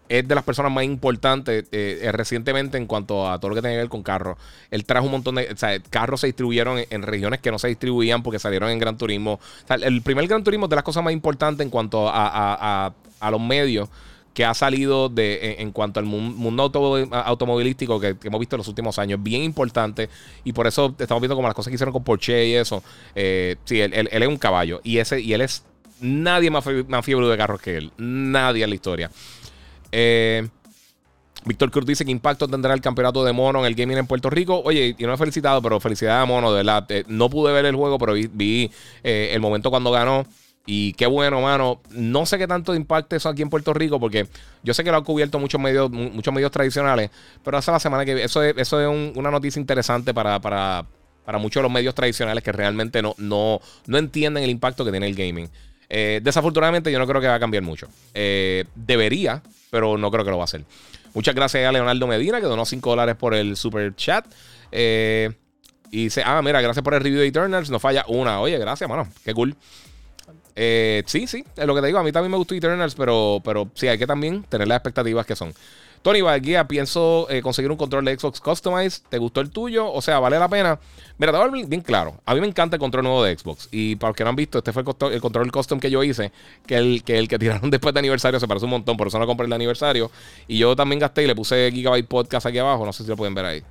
es de las personas más importantes eh, eh, recientemente en cuanto a todo lo que tiene que ver con carros. Él trajo un montón de. O sea, carros se distribuyeron en, regiones que no se distribuían porque salieron en Gran Turismo. El primer Gran Turismo es de las cosas más importantes en cuanto a, los medios que ha salido de, en, cuanto al mundo automovilístico que, hemos visto en los últimos años. Bien importante. Y por eso estamos viendo como las cosas que hicieron con Porsche y eso. Eh, sí, él, es un caballo. Y, ese, y él es Nadie más, más fiebre de carros que él. Nadie en la historia. Eh, Víctor Cruz dice que Impacto tendrá el campeonato de mono en el gaming en Puerto Rico. Oye, y no he felicitado, pero felicidades a Mono, de verdad. Eh, no pude ver el juego, pero vi, eh, el momento cuando ganó. Y qué bueno, mano. No sé qué tanto impacte eso aquí en Puerto Rico, porque yo sé que lo han cubierto muchos medios, muchos medios tradicionales, pero hace la semana que eso es, eso es una noticia interesante para, para, para, muchos de los medios tradicionales que realmente no, no, no entienden el impacto que tiene el gaming. Desafortunadamente, yo no creo que va a cambiar mucho. debería, pero no creo que lo va a hacer. Muchas gracias a Leonardo Medina, que donó 5 dólares por el super chat. Eh, y dice, ah, mira, gracias por el review de Eternals. No falla una. Oye, gracias, mano. Qué cool. Eh, sí, sí, es lo que te digo. A mí también me gustó Eternals, pero, pero sí, hay que también tener las expectativas que son. Tony Guía, pienso eh, conseguir un control de Xbox Customized. ¿Te gustó el tuyo? O sea, ¿vale la pena? Mira, te voy a bien claro. A mí me encanta el control nuevo de Xbox. Y para los que no han visto, este fue el, control custom que yo hice. Que el, que el que tiraron después de aniversario se parece un montón. Por eso no compré el de aniversario. Y yo también gasté y le puse Gigabyte Podcast aquí abajo. No sé si lo pueden ver ahí.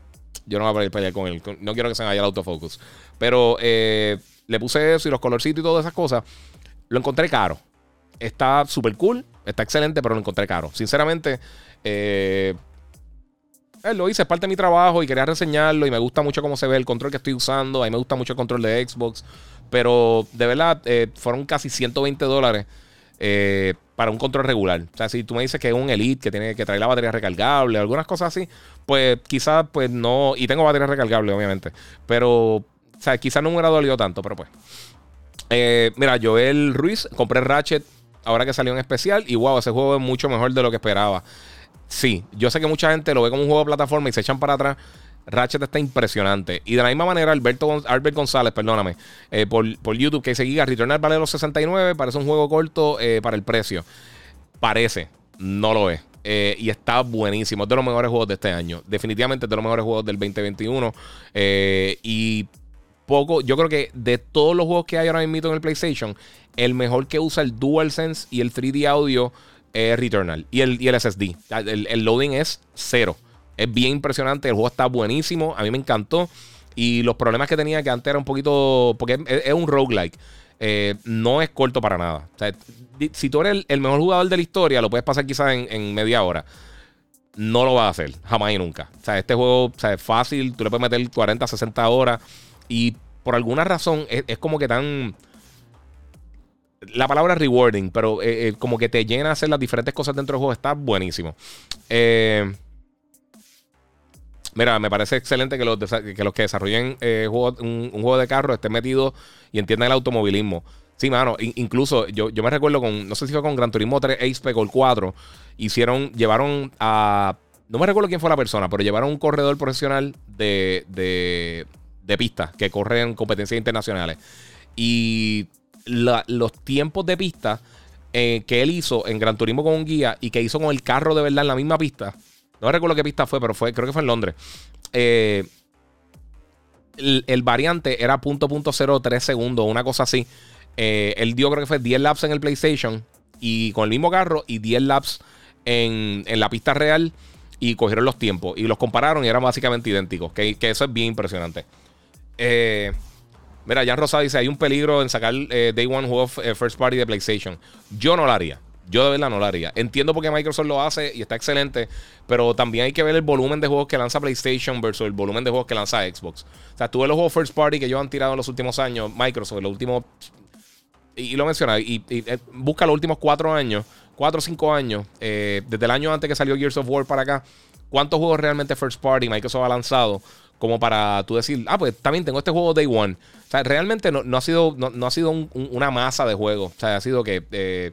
Yo no voy a poder pelear con él. No quiero que se me vaya el autofocus. Pero eh, le puse eso y los colorcitos y todas esas cosas. Lo encontré caro. Está súper cool. Está excelente, pero lo encontré caro. Sinceramente, eh, eh, lo hice, es parte de mi trabajo y quería reseñarlo y me gusta mucho cómo se ve el control que estoy usando. A mí me gusta mucho el control de Xbox. Pero de verdad, eh, fueron casi 120 dólares eh, para un control regular. O sea, si tú me dices que es un Elite que tiene que traer la batería recargable, algunas cosas así, pues quizás pues no. Y tengo batería recargable, obviamente. Pero, o sea, quizás no me hubiera dolido tanto, pero pues. mira, Joel Ruiz, compré Ratchet ahora que salió en especial y wow, ese juego es mucho mejor de lo que esperaba. Sí, yo sé que mucha gente lo ve como un juego de plataforma y se echan para atrás. Ratchet está impresionante. Y de la misma manera, Alberto Albert González, perdóname, eh, por, YouTube, que Giga, Returnal vale los 69, parece un juego corto eh, para el precio. Parece, no lo es. Eh, y está buenísimo. Es de los mejores juegos de este año. Definitivamente es de los mejores juegos del 2021. y poco, yo creo que de todos los juegos que hay ahora mismo en el PlayStation, el mejor que usa el DualSense y el 3D audio es Returnal. Y el, y el SSD. El, loading es cero. Es bien impresionante. El juego está buenísimo. A mí me encantó. Y los problemas que tenía, que antes era un poquito. Porque es, un roguelike. Eh, no es corto para nada. si tú eres el, mejor jugador de la historia, lo puedes pasar quizás en, media hora. No lo vas a hacer, jamás y nunca. O sea, este juego es fácil, tú le puedes meter 40, 60 horas. Y por alguna razón es como que tan la palabra rewarding, pero eh, eh, como que te llena hacer las diferentes cosas dentro del juego. Está buenísimo. Eh, mira, me parece excelente que los, que, los que desarrollen un, juego de carro estén metidos y entiendan el automovilismo. Sí, mano, incluso yo, yo me recuerdo con, no sé si fue con Gran Turismo 3 Ace o 4, hicieron, llevaron a, no me recuerdo quién fue la persona, pero llevaron un corredor profesional de, de, de pista que corre en competencias internacionales. Y los tiempos de pista eh, que él hizo en Gran Turismo con un guía y que hizo con el carro de verdad en la misma pista. No recuerdo qué pista fue, pero fue, creo que fue en Londres. Eh, el, variante era .03 segundos, una cosa así. Eh, él dio, creo que fue 10 laps en el PlayStation y con el mismo carro y 10 laps en, la pista real y cogieron los tiempos y los compararon y eran básicamente idénticos. Que, que eso es bien impresionante. Eh, Mira, Jan Rosado dice: hay un peligro en sacar eh, Day One juego eh, First Party de PlayStation. Yo no lo haría. Yo de verdad no lo haría. Entiendo por qué Microsoft lo hace y está excelente, pero también hay que ver el volumen de juegos que lanza PlayStation versus el volumen de juegos que lanza Xbox. O sea, tú ves los juegos First Party que ellos han tirado en los últimos años, Microsoft, los últimos. Y, lo menciona, y, eh, busca los últimos cuatro años, cuatro o cinco años, desde el año antes que salió Gears of War para acá, ¿cuántos juegos realmente First Party Microsoft ha lanzado? Como para tú decir, ah, pues también tengo este juego Day One. O sea, realmente no, ha sido, no, ha sido una masa de juegos. O sea, ha sido que eh,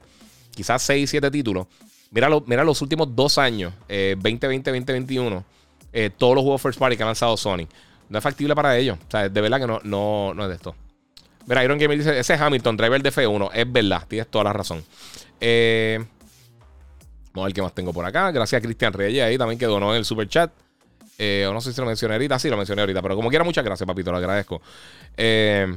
quizás 6, 7 títulos. Mira, mira los últimos dos años, 2020, eh, 2021, eh, todos los juegos First Party que ha lanzado Sony. No es factible para ellos. O sea, de verdad que no, no, no es de esto. Mira, Iron Gamer dice, ese Hamilton, driver de F1. Es verdad, tienes toda la razón. vamos a ver qué más tengo por acá. Gracias a Cristian Reyes ahí también que donó en el super chat. Eh, o no sé si lo mencioné ahorita. Sí, lo mencioné ahorita. Pero como quiera, muchas gracias, papito. Lo agradezco. Eh,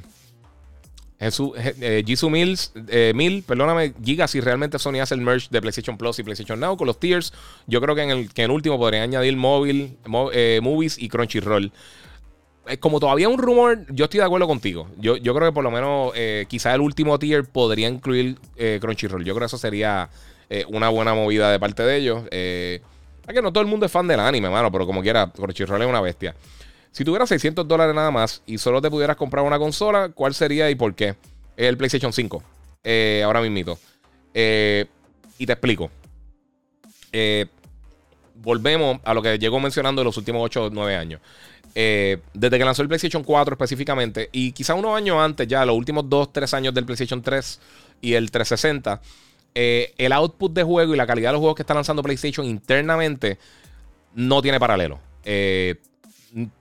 Jesús, eh, Jisoo Mills, eh, Mil, perdóname, Giga, si realmente Sony hace el merge de PlayStation Plus y PlayStation Now con los tiers, yo creo que en el, que en último podrían añadir móvil, movies y Crunchyroll. como todavía un rumor, yo estoy de acuerdo contigo. Yo, yo creo que por lo menos quizás el último tier podría incluir Crunchyroll. Yo creo que eso sería una buena movida de parte de ellos. Es que no todo el mundo es fan del anime, mano, pero como quiera, Crunchyroll es una bestia. Si tuvieras 600 dólares nada más y solo te pudieras comprar una consola, ¿cuál sería y por qué? El PlayStation 5. ahora mismito. y te explico. volvemos a lo que llegó mencionando en los últimos 8 o 9 años. Eh, desde que lanzó el PlayStation 4 específicamente, y quizá unos años antes, ya los últimos 2, 3 años del PlayStation 3 y el 360, eh, el output de juego y la calidad de los juegos que está lanzando PlayStation internamente no tiene paralelo. Eh,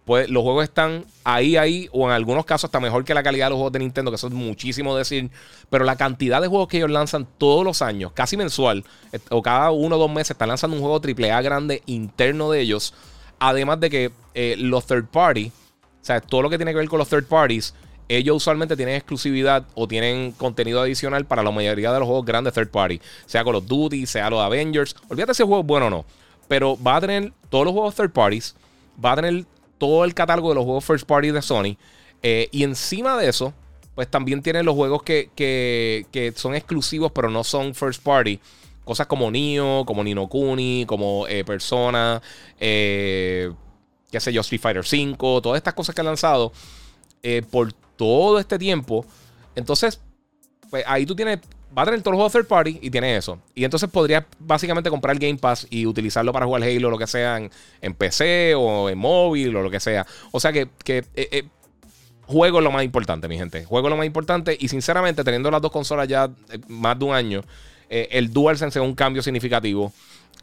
pues, los juegos están ahí, ahí, o en algunos casos está mejor que la calidad de los juegos de Nintendo, que eso es muchísimo decir. Pero la cantidad de juegos que ellos lanzan todos los años, casi mensual, o cada uno o dos meses, están lanzando un juego AAA grande interno de ellos Además de que eh, los third party, o sea, todo lo que tiene que ver con los third parties, ellos usualmente tienen exclusividad o tienen contenido adicional para la mayoría de los juegos grandes third party. Sea Call of Duty, sea los Avengers. Olvídate si el juego es bueno o no. Pero va a tener todos los juegos third parties. Va a tener todo el catálogo de los juegos first party de Sony. Eh, y encima de eso, pues también tienen los juegos que, que, son exclusivos, pero no son first party. Cosas como Nio, como Nino Kuni, como eh, Persona, eh, qué sé yo, Street Fighter 5, todas estas cosas que han lanzado eh, por todo este tiempo. Entonces, pues ahí tú tienes, va a tener todos los juegos third party y tiene eso. Y entonces podrías básicamente comprar el Game Pass y utilizarlo para jugar Halo, lo que sea, en, PC o en móvil o lo que sea. O sea que, que juego es lo más importante, mi gente. Juego es lo más importante. Y sinceramente, teniendo las dos consolas ya más de un año, eh, el DualSense es un cambio significativo.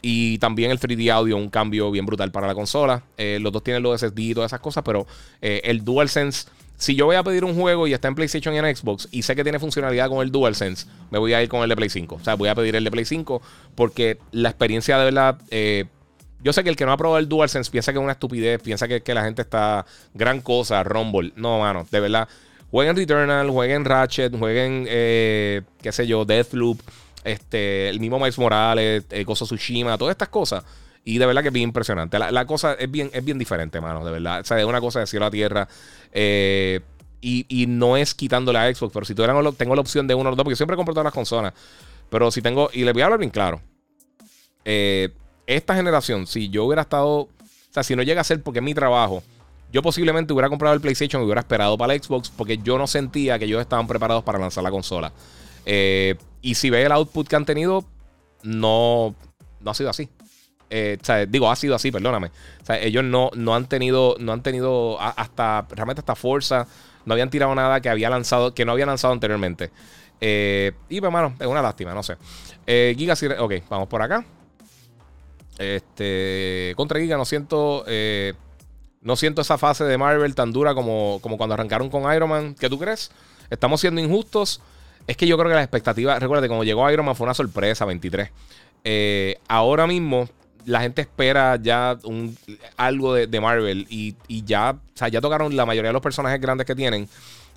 Y también el 3D audio, un cambio bien brutal para la consola. Eh, los dos tienen los SSD y todas esas cosas, pero eh, el DualSense, si yo voy a pedir un juego y está en PlayStation y en Xbox y sé que tiene funcionalidad con el DualSense, me voy a ir con el de Play 5. O sea, voy a pedir el de Play 5 porque la experiencia de verdad. yo sé que el que no ha probado el DualSense piensa que es una estupidez, piensa que, la gente está gran cosa, Rumble. No, mano, de verdad. Jueguen Returnal, jueguen Ratchet, jueguen, qué sé yo, Deathloop. Este, el mismo Miles Morales, eh, Gozo Tsushima, todas estas cosas. Y de verdad que es bien impresionante. La, cosa es bien, es bien diferente, mano, de verdad. O sea, es una cosa de cielo a tierra. Eh, y, no es quitándole a Xbox, pero si tuviera, tengo la opción de uno o dos, porque siempre compro todas las consolas. Pero si tengo, y le voy a hablar bien claro. Eh, esta generación, si yo hubiera estado, o sea, si no llega a ser porque es mi trabajo, yo posiblemente hubiera comprado el PlayStation y hubiera esperado para el Xbox porque yo no sentía que ellos estaban preparados para lanzar la consola. Eh, y si ve el output que han tenido, no, no ha sido así. Eh, digo, ha sido así, perdóname. Ellos no, no han tenido, no han tenido hasta, realmente hasta fuerza, no habían tirado nada que había lanzado, que no había lanzado anteriormente. Eh, y pues, mano, es una lástima, no sé. Eh, Giga, ok, vamos por acá. Este, contra Giga, no siento, no siento esa fase de Marvel tan dura como, como cuando arrancaron con Iron Man. ¿Qué tú crees? Estamos siendo injustos. Es que yo creo que las expectativas, recuerda, cuando llegó Iron Man fue una sorpresa, 23. Eh, ahora mismo la gente espera ya un, algo de, Marvel y, ya, ya tocaron la mayoría de los personajes grandes que tienen.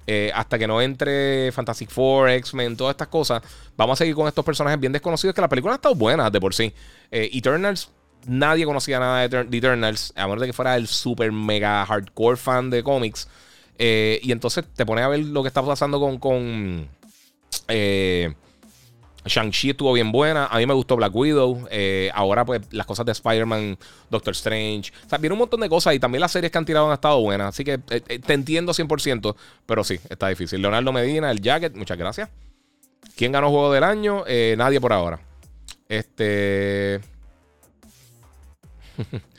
Eh, hasta que no entre Fantastic Four, X-Men, todas estas cosas, vamos a seguir con estos personajes bien desconocidos que la película ha estado buena de por sí. Eh, Eternals, nadie conocía nada de, Eternals, a menos de que fuera el super mega hardcore fan de cómics. y entonces te pones a ver lo que está pasando con, con eh, Shang-Chi estuvo bien buena. A mí me gustó Black Widow. Eh, ahora, pues, las cosas de Spider-Man, Doctor Strange. O sea, viene un montón de cosas y también las series que han tirado han estado buenas. Así que eh, te entiendo 100%, pero sí, está difícil. Leonardo Medina, el Jacket, muchas gracias. ¿Quién ganó Juego del Año? nadie por ahora. Este.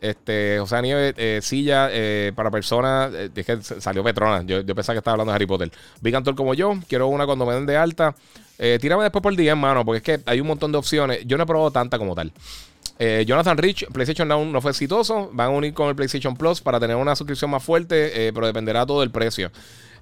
Este, José Nieves, eh, silla eh, para personas. Eh, es que salió Petrona. Yo, pensaba que estaba hablando de Harry Potter. Vi cantor como yo. Quiero una cuando me den de alta. tírame después por el día, hermano, porque es que hay un montón de opciones. Yo no he probado tanta como tal. Jonathan Rich, PlayStation Now no fue exitoso. Van a unir con el PlayStation Plus para tener una suscripción más fuerte, pero dependerá todo del precio.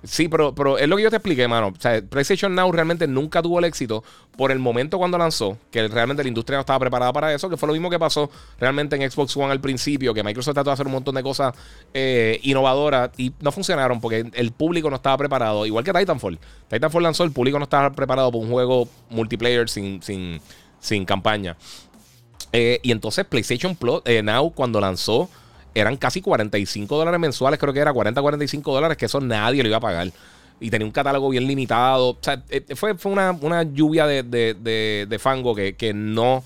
Sí, pero, pero es lo que yo te expliqué, mano. O sea, PlayStation Now realmente nunca tuvo el éxito por el momento cuando lanzó, que realmente la industria no estaba preparada para eso, que fue lo mismo que pasó realmente en Xbox One al principio, que Microsoft trató de hacer un montón de cosas eh, innovadoras y no funcionaron porque el público no estaba preparado, igual que Titanfall. Titanfall lanzó, el público no estaba preparado para un juego multiplayer sin, sin, sin campaña. Eh, y entonces PlayStation Plus, eh, Now, cuando lanzó eran casi 45 dólares mensuales, creo que era 40, 45 dólares, que eso nadie lo iba a pagar. Y tenía un catálogo bien limitado. O sea, eh, fue, fue una, lluvia de, fango que, que, no,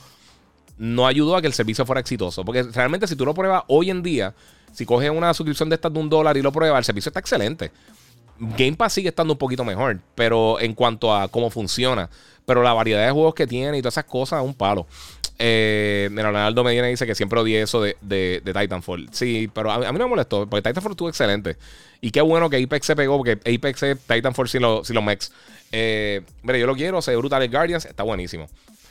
no ayudó a que el servicio fuera exitoso. Porque realmente si tú lo pruebas hoy en día, si coges una suscripción de estas de un dólar y lo pruebas, el servicio está excelente. Game Pass sigue estando un poquito mejor, pero en cuanto a cómo funciona, pero la variedad de juegos que tiene y todas esas cosas, un palo. Eh, mira, Leonardo Medina dice que siempre odié eso de, de, Titanfall. Sí, pero a, mí no me molestó, porque Titanfall estuvo excelente. Y qué bueno que Apex se pegó, porque Apex es Titanfall sin, lo, los mechs. Eh, mira, yo lo quiero, se Brutal Guardians, está buenísimo.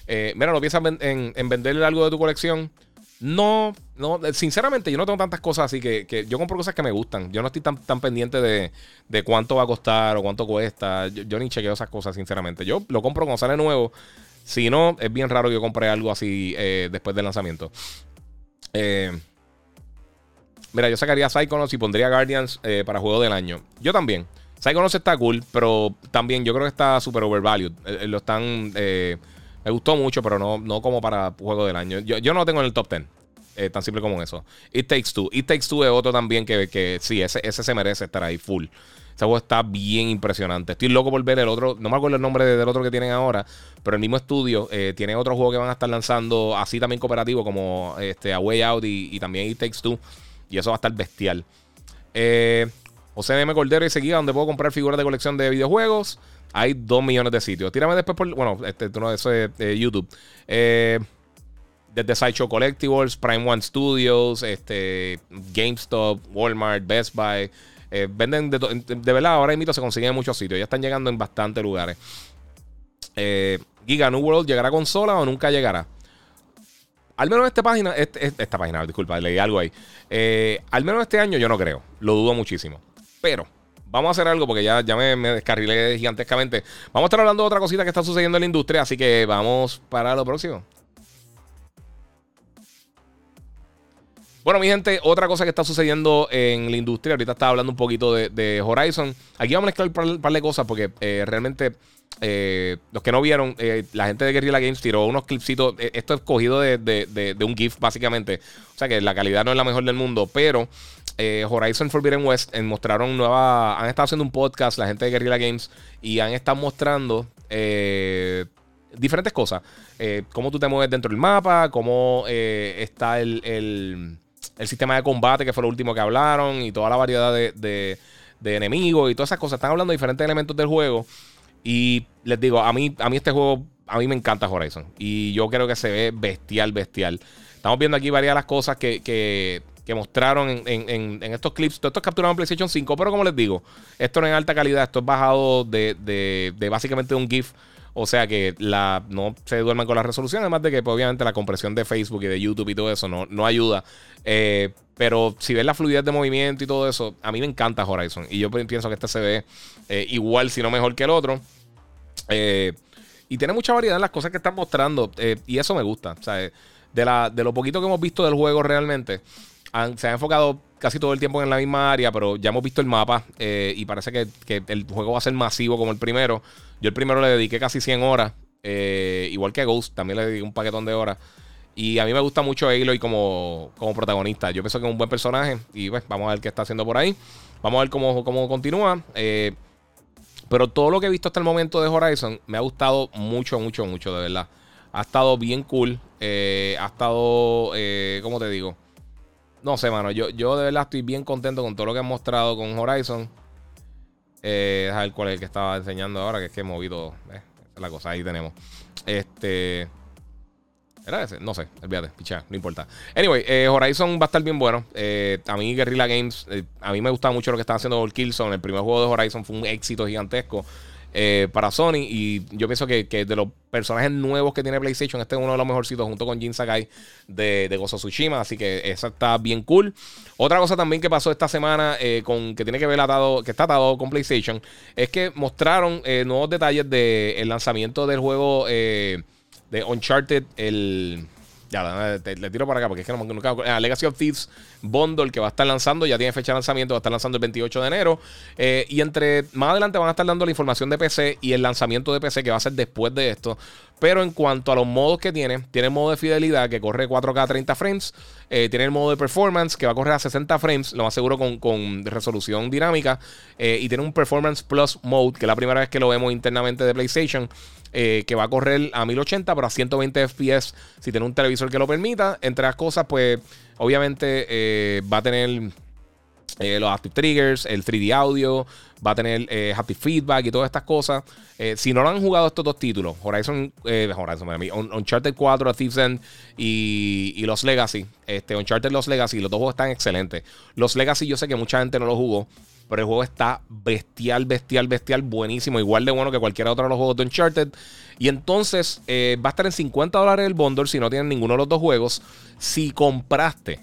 Eh, mira, ¿no piensas en, en venderle algo de tu colección? No, no, sinceramente yo no tengo tantas cosas así que, yo compro cosas que me gustan. Yo no estoy tan, tan pendiente de, cuánto va a costar o cuánto cuesta. Yo, ni chequeo esas cosas, sinceramente. Yo lo compro cuando sale nuevo. Si no, es bien raro que yo compre algo así eh, después del lanzamiento. Eh, mira, yo sacaría Psychonauts y pondría Guardians eh, para juego del año. Yo también. Psychonauts está cool, pero también yo creo que está super overvalued. lo están me gustó mucho, pero no, no como para juego del año. Yo, yo no lo tengo en el top 10. Eh, tan simple como eso. It Takes Two. It Takes Two es otro también que, que sí, ese, ese se merece estar ahí full. Ese juego está bien impresionante. Estoy loco por ver el otro. No me acuerdo el nombre del otro que tienen ahora. Pero el mismo estudio eh, tiene otro juego que van a estar lanzando así también cooperativo como este, A Out y, también It Takes Two. Y eso va a estar bestial. Eh, José M. Cordero y seguida donde puedo comprar figuras de colección de videojuegos. Hay dos millones de sitios. Tírame después por. Bueno, este, no, eso es eh, YouTube. Eh, desde Sideshow Collectibles, Prime One Studios, este, GameStop, Walmart, Best Buy. Eh, venden de, verdad, ahora mismo se consiguen en muchos sitios. Ya están llegando en bastantes lugares. Giga New World llegará a consola o nunca llegará. Al menos esta página, este, esta página, disculpa, leí algo ahí. al menos este año yo no creo. Lo dudo muchísimo. Pero vamos a hacer algo porque ya, ya me, descarrilé gigantescamente. Vamos a estar hablando de otra cosita que está sucediendo en la industria, así que vamos para lo próximo. Bueno, mi gente, otra cosa que está sucediendo en la industria, ahorita estaba hablando un poquito de, Horizon. Aquí vamos a mezclar un par, de cosas porque eh, realmente eh, los que no vieron, eh, la gente de Guerrilla Games tiró unos clipsitos. esto es cogido de, un GIF, básicamente. O sea que la calidad no es la mejor del mundo, pero Horizon Forbidden West mostraron nueva. Han estado haciendo un podcast, la gente de Guerrilla Games, y han estado mostrando diferentes cosas. cómo tú te mueves dentro del mapa, cómo está el, sistema de combate, que fue lo último que hablaron, y toda la variedad de, de, enemigos y todas esas cosas. Están hablando de diferentes elementos del juego. Y les digo, a mí, a mí este juego, a mí me encanta Horizon. Y yo creo que se ve bestial, bestial. Estamos viendo aquí varias de las cosas que, que mostraron en, estos clips. Todo esto es capturado en PlayStation 5, pero como les digo, esto no es alta calidad, esto es bajado de, de, básicamente un GIF. O sea que la, no se duerman con la resolución, además de que pues, obviamente la compresión de Facebook y de YouTube y todo eso no, no ayuda. Eh, pero si ves la fluidez de movimiento y todo eso, a mí me encanta Horizon. Y yo pienso que este se ve eh, igual, si no mejor que el otro. Eh, y tiene mucha variedad en las cosas que están mostrando. y eso me gusta. O de, la, de lo poquito que hemos visto del juego realmente, se ha enfocado casi todo el tiempo en la misma área, pero ya hemos visto el mapa eh, y parece que, el juego va a ser masivo como el primero. Yo el primero le dediqué casi 100 horas, eh, igual que Ghost, también le dediqué un paquetón de horas. Y a mí me gusta mucho Aloy como, como protagonista. Yo pienso que es un buen personaje y pues vamos a ver qué está haciendo por ahí. Vamos a ver cómo, cómo continúa. Eh, pero todo lo que he visto hasta el momento de Horizon me ha gustado mucho, mucho, mucho, de verdad. Ha estado bien cool. ha estado, ¿cómo te digo? No sé, mano. Yo, yo de verdad estoy bien contento con todo lo que han mostrado con Horizon. Eh, a ver cuál es el que estaba enseñando ahora, que es que he movido. Eh, la cosa, ahí tenemos. Este. ¿Era ese? No sé, olvídate, picha, no importa. Anyway, eh, Horizon va a estar bien bueno. Eh, a mí, Guerrilla Games, a mí me gusta mucho lo que están haciendo con Killzone. El primer juego de Horizon fue un éxito gigantesco. Eh, para Sony. Y yo pienso que, de los personajes nuevos que tiene PlayStation, este es uno de los mejorcitos junto con Jin Sakai de, de Gozo Tsushima. Así que esa está bien cool. Otra cosa también que pasó esta semana eh, con que tiene que ver atado, que está atado con PlayStation, es que mostraron eh, nuevos detalles del lanzamiento del juego de Uncharted, el. Ya, le tiro para acá porque es que no, nunca. Ah, Legacy of Thieves Bundle que va a estar lanzando, ya tiene fecha de lanzamiento, va a estar lanzando el 28 de enero. Eh, y entre más adelante van a estar dando la información de PC y el lanzamiento de PC que va a ser después de esto. Pero en cuanto a los modos que tiene, tiene el modo de fidelidad que corre 4K 30 frames. Eh, tiene el modo de performance que va a correr a 60 frames, lo más seguro con, resolución dinámica. Eh, y tiene un Performance Plus Mode, que es la primera vez que lo vemos internamente de PlayStation. Eh, que va a correr a 1080, pero a 120 FPS si tiene un televisor que lo permita. Entre las cosas, pues obviamente eh, va a tener eh, los Active Triggers, el 3D Audio, va a tener Happy Feedback y todas estas cosas. si no lo han jugado estos dos títulos, Horizon, Horizon Uncharted 4, Thieves End y, y, los Legacy, este, Uncharted Los Legacy, los dos juegos están excelentes. Los Legacy yo sé que mucha gente no lo jugó. Pero el juego está bestial, bestial, bestial, buenísimo. Igual de bueno que cualquier otro de los juegos de Uncharted. Y entonces eh, va a estar en 50 dólares el bundle si no tienen ninguno de los dos juegos. Si compraste,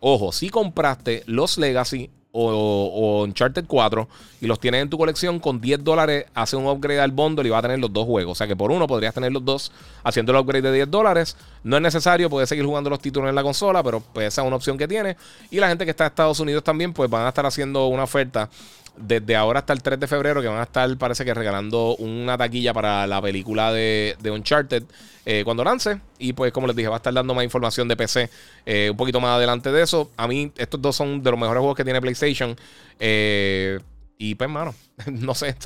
ojo, si compraste los Legacy o, Uncharted 4 y los tienes en tu colección, con 10 dólares hace un upgrade al bundle y va a tener los dos juegos. O sea que por uno podrías tener los dos haciendo el upgrade de 10 dólares. No es necesario, puedes seguir jugando los títulos en la consola, pero pues esa es una opción que tiene. Y la gente que está en Estados Unidos también, pues van a estar haciendo una oferta desde ahora hasta el 3 de febrero que van a estar, parece que regalando una taquilla para la película de, Uncharted eh, cuando lance. Y pues como les dije, va a estar dando más información de PC eh, un poquito más adelante de eso. A mí estos dos son de los mejores juegos que tiene PlayStation. Eh, y pues, mano, no sé,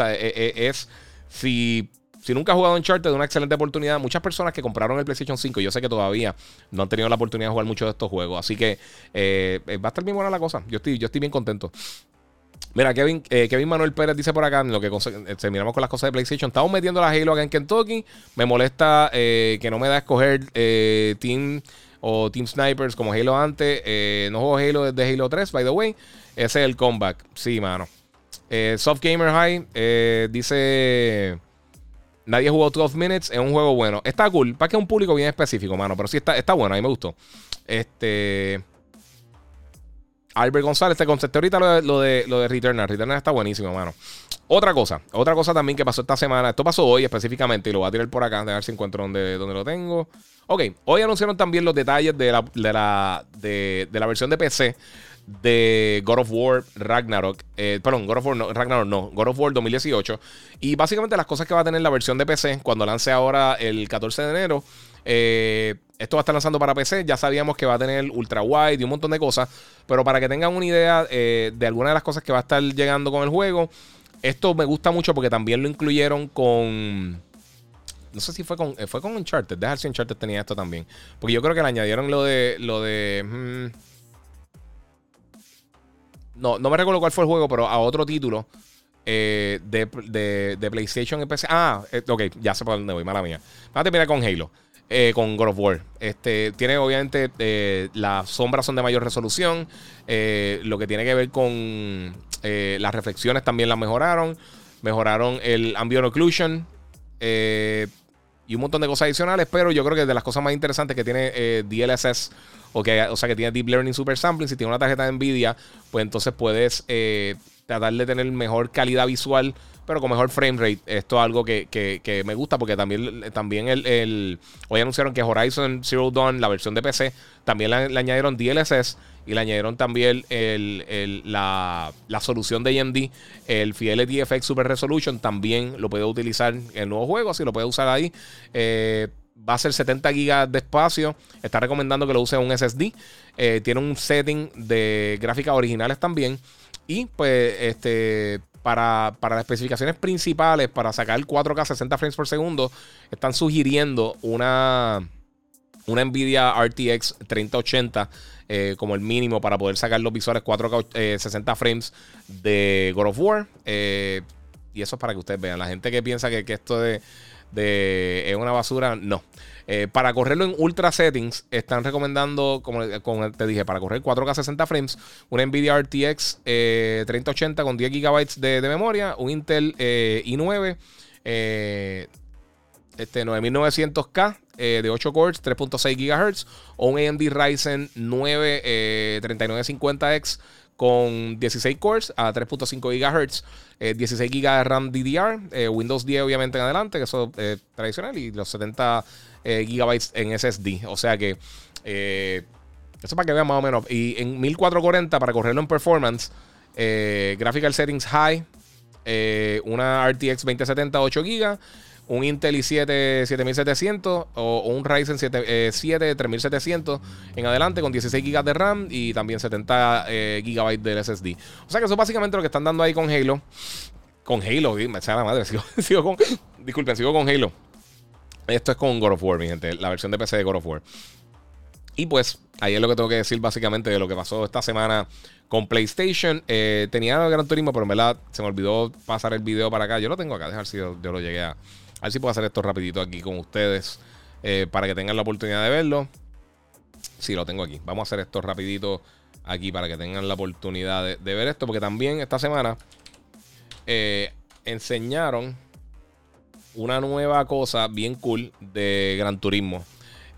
es, si... Si nunca has jugado Uncharted, una excelente oportunidad. Muchas personas que compraron el PlayStation 5, yo sé que todavía no han tenido la oportunidad de jugar muchos de estos juegos. Así que va a estar bien buena la cosa. Yo estoy, yo estoy bien contento. Mira, Kevin, eh, Kevin Manuel Pérez dice por acá, en lo que eh, terminamos con las cosas de PlayStation, estamos metiendo la Halo acá en Kentucky. Me molesta eh, que no me da escoger Team o Team Snipers como Halo antes. no juego Halo desde Halo 3, by the way. Ese es el comeback. Sí, mano. Soft Gamer High dice... Nadie jugó 12 Minutes, es un juego bueno. Está cool, para que es un público bien específico, mano. Pero sí está, está bueno, a mí me gustó. Este... Albert González, te concepto ahorita lo de, lo de, lo de Returnal. Returnal está buenísimo, mano. Otra cosa, otra cosa también que pasó esta semana. Esto pasó hoy específicamente y lo voy a tirar por acá, a ver si encuentro donde, donde lo tengo. Ok, hoy anunciaron también los detalles de la, de la, de, la versión de PC de God of War Ragnarok. Eh, perdón, God of War no, Ragnarok no, God of War 2018. Y básicamente las cosas que va a tener la versión de PC cuando lance ahora el 14 de enero. Eh, esto va a estar lanzando para PC. Ya sabíamos que va a tener ultra wide y un montón de cosas. Pero para que tengan una idea eh, de algunas de las cosas que va a estar llegando con el juego. Esto me gusta mucho porque también lo incluyeron con. No sé si fue con. Eh, fue con Uncharted. Dejar si Uncharted tenía esto también. Porque yo creo que le añadieron lo de. Lo de. Hmm, no, no me recuerdo cuál fue el juego, pero a otro título. Eh, de, de, PlayStation y PC. Ah, ok, ya sé por dónde voy, mala mía. Vamos a terminar con Halo. Eh, con God of War. Este, tiene obviamente eh, las sombras son de mayor resolución. Eh, lo que tiene que ver con las reflexiones también las mejoraron. Mejoraron el ambient occlusion. y un montón de cosas adicionales. Pero yo creo que de las cosas más interesantes que tiene DLSS. O, que, o sea que tiene Deep Learning Super Sampling. Si tiene una tarjeta de Nvidia. Pues entonces puedes tratar de tener mejor calidad visual pero con mejor frame rate. Esto es algo que, me gusta porque también, también el, hoy anunciaron que Horizon Zero Dawn, la versión de PC, también le, añadieron DLSS y le añadieron también la, solución de AMD, el Fidelity FX Super Resolution, también lo puede utilizar en el nuevo juego, así lo puede usar ahí. Eh, va a ser 70 GB de espacio. Está recomendando que lo use un SSD. Eh, tiene un setting de gráficas originales también. Y pues este para, las especificaciones principales, para sacar 4K 60 frames por segundo, están sugiriendo una, una Nvidia RTX 3080 eh, como el mínimo para poder sacar los visuales 4K 60 eh, frames de God of War. Eh, y eso es para que ustedes vean. La gente que piensa que, que esto de de, es una basura, no. Eh, para correrlo en ultra settings, están recomendando, como, te dije, para correr 4K 60 frames, una Nvidia RTX 3080 con 10 GB de, memoria, un Intel eh, i9 eh, este 9900K de 8 cores, 3.6 GHz, o un AMD Ryzen 9 3950X con 16 cores a 3.5 GHz, 16 GB de RAM DDR, eh, Windows 10 obviamente en adelante, que eso es tradicional, y los 70 gigabytes en SSD. O sea que eso para que vean más o menos. Y en 1440 para correrlo en performance, graphical settings high, una RTX 2070 8 GB un Intel i7 7700 o, un Ryzen 7, 7 3700 en adelante con 16 GB de RAM y también 70 eh, GB del SSD. O sea que eso es básicamente lo que están dando ahí con Halo. Con Halo, me sea la madre, sigo, con, disculpen, sigo con Halo. Esto es con God of War, mi gente, la versión de PC de God of War. Y pues, ahí es lo que tengo que decir básicamente de lo que pasó esta semana con PlayStation. Eh, tenía el Gran Turismo, pero en verdad se me olvidó pasar el video para acá. Yo lo tengo acá, dejar si yo, lo llegué a, a ver si puedo hacer esto rapidito aquí con ustedes eh, para que tengan la oportunidad de verlo. Sí, lo tengo aquí. Vamos a hacer esto rapidito aquí para que tengan la oportunidad de, ver esto. Porque también esta semana eh, enseñaron una nueva cosa bien cool de Gran Turismo.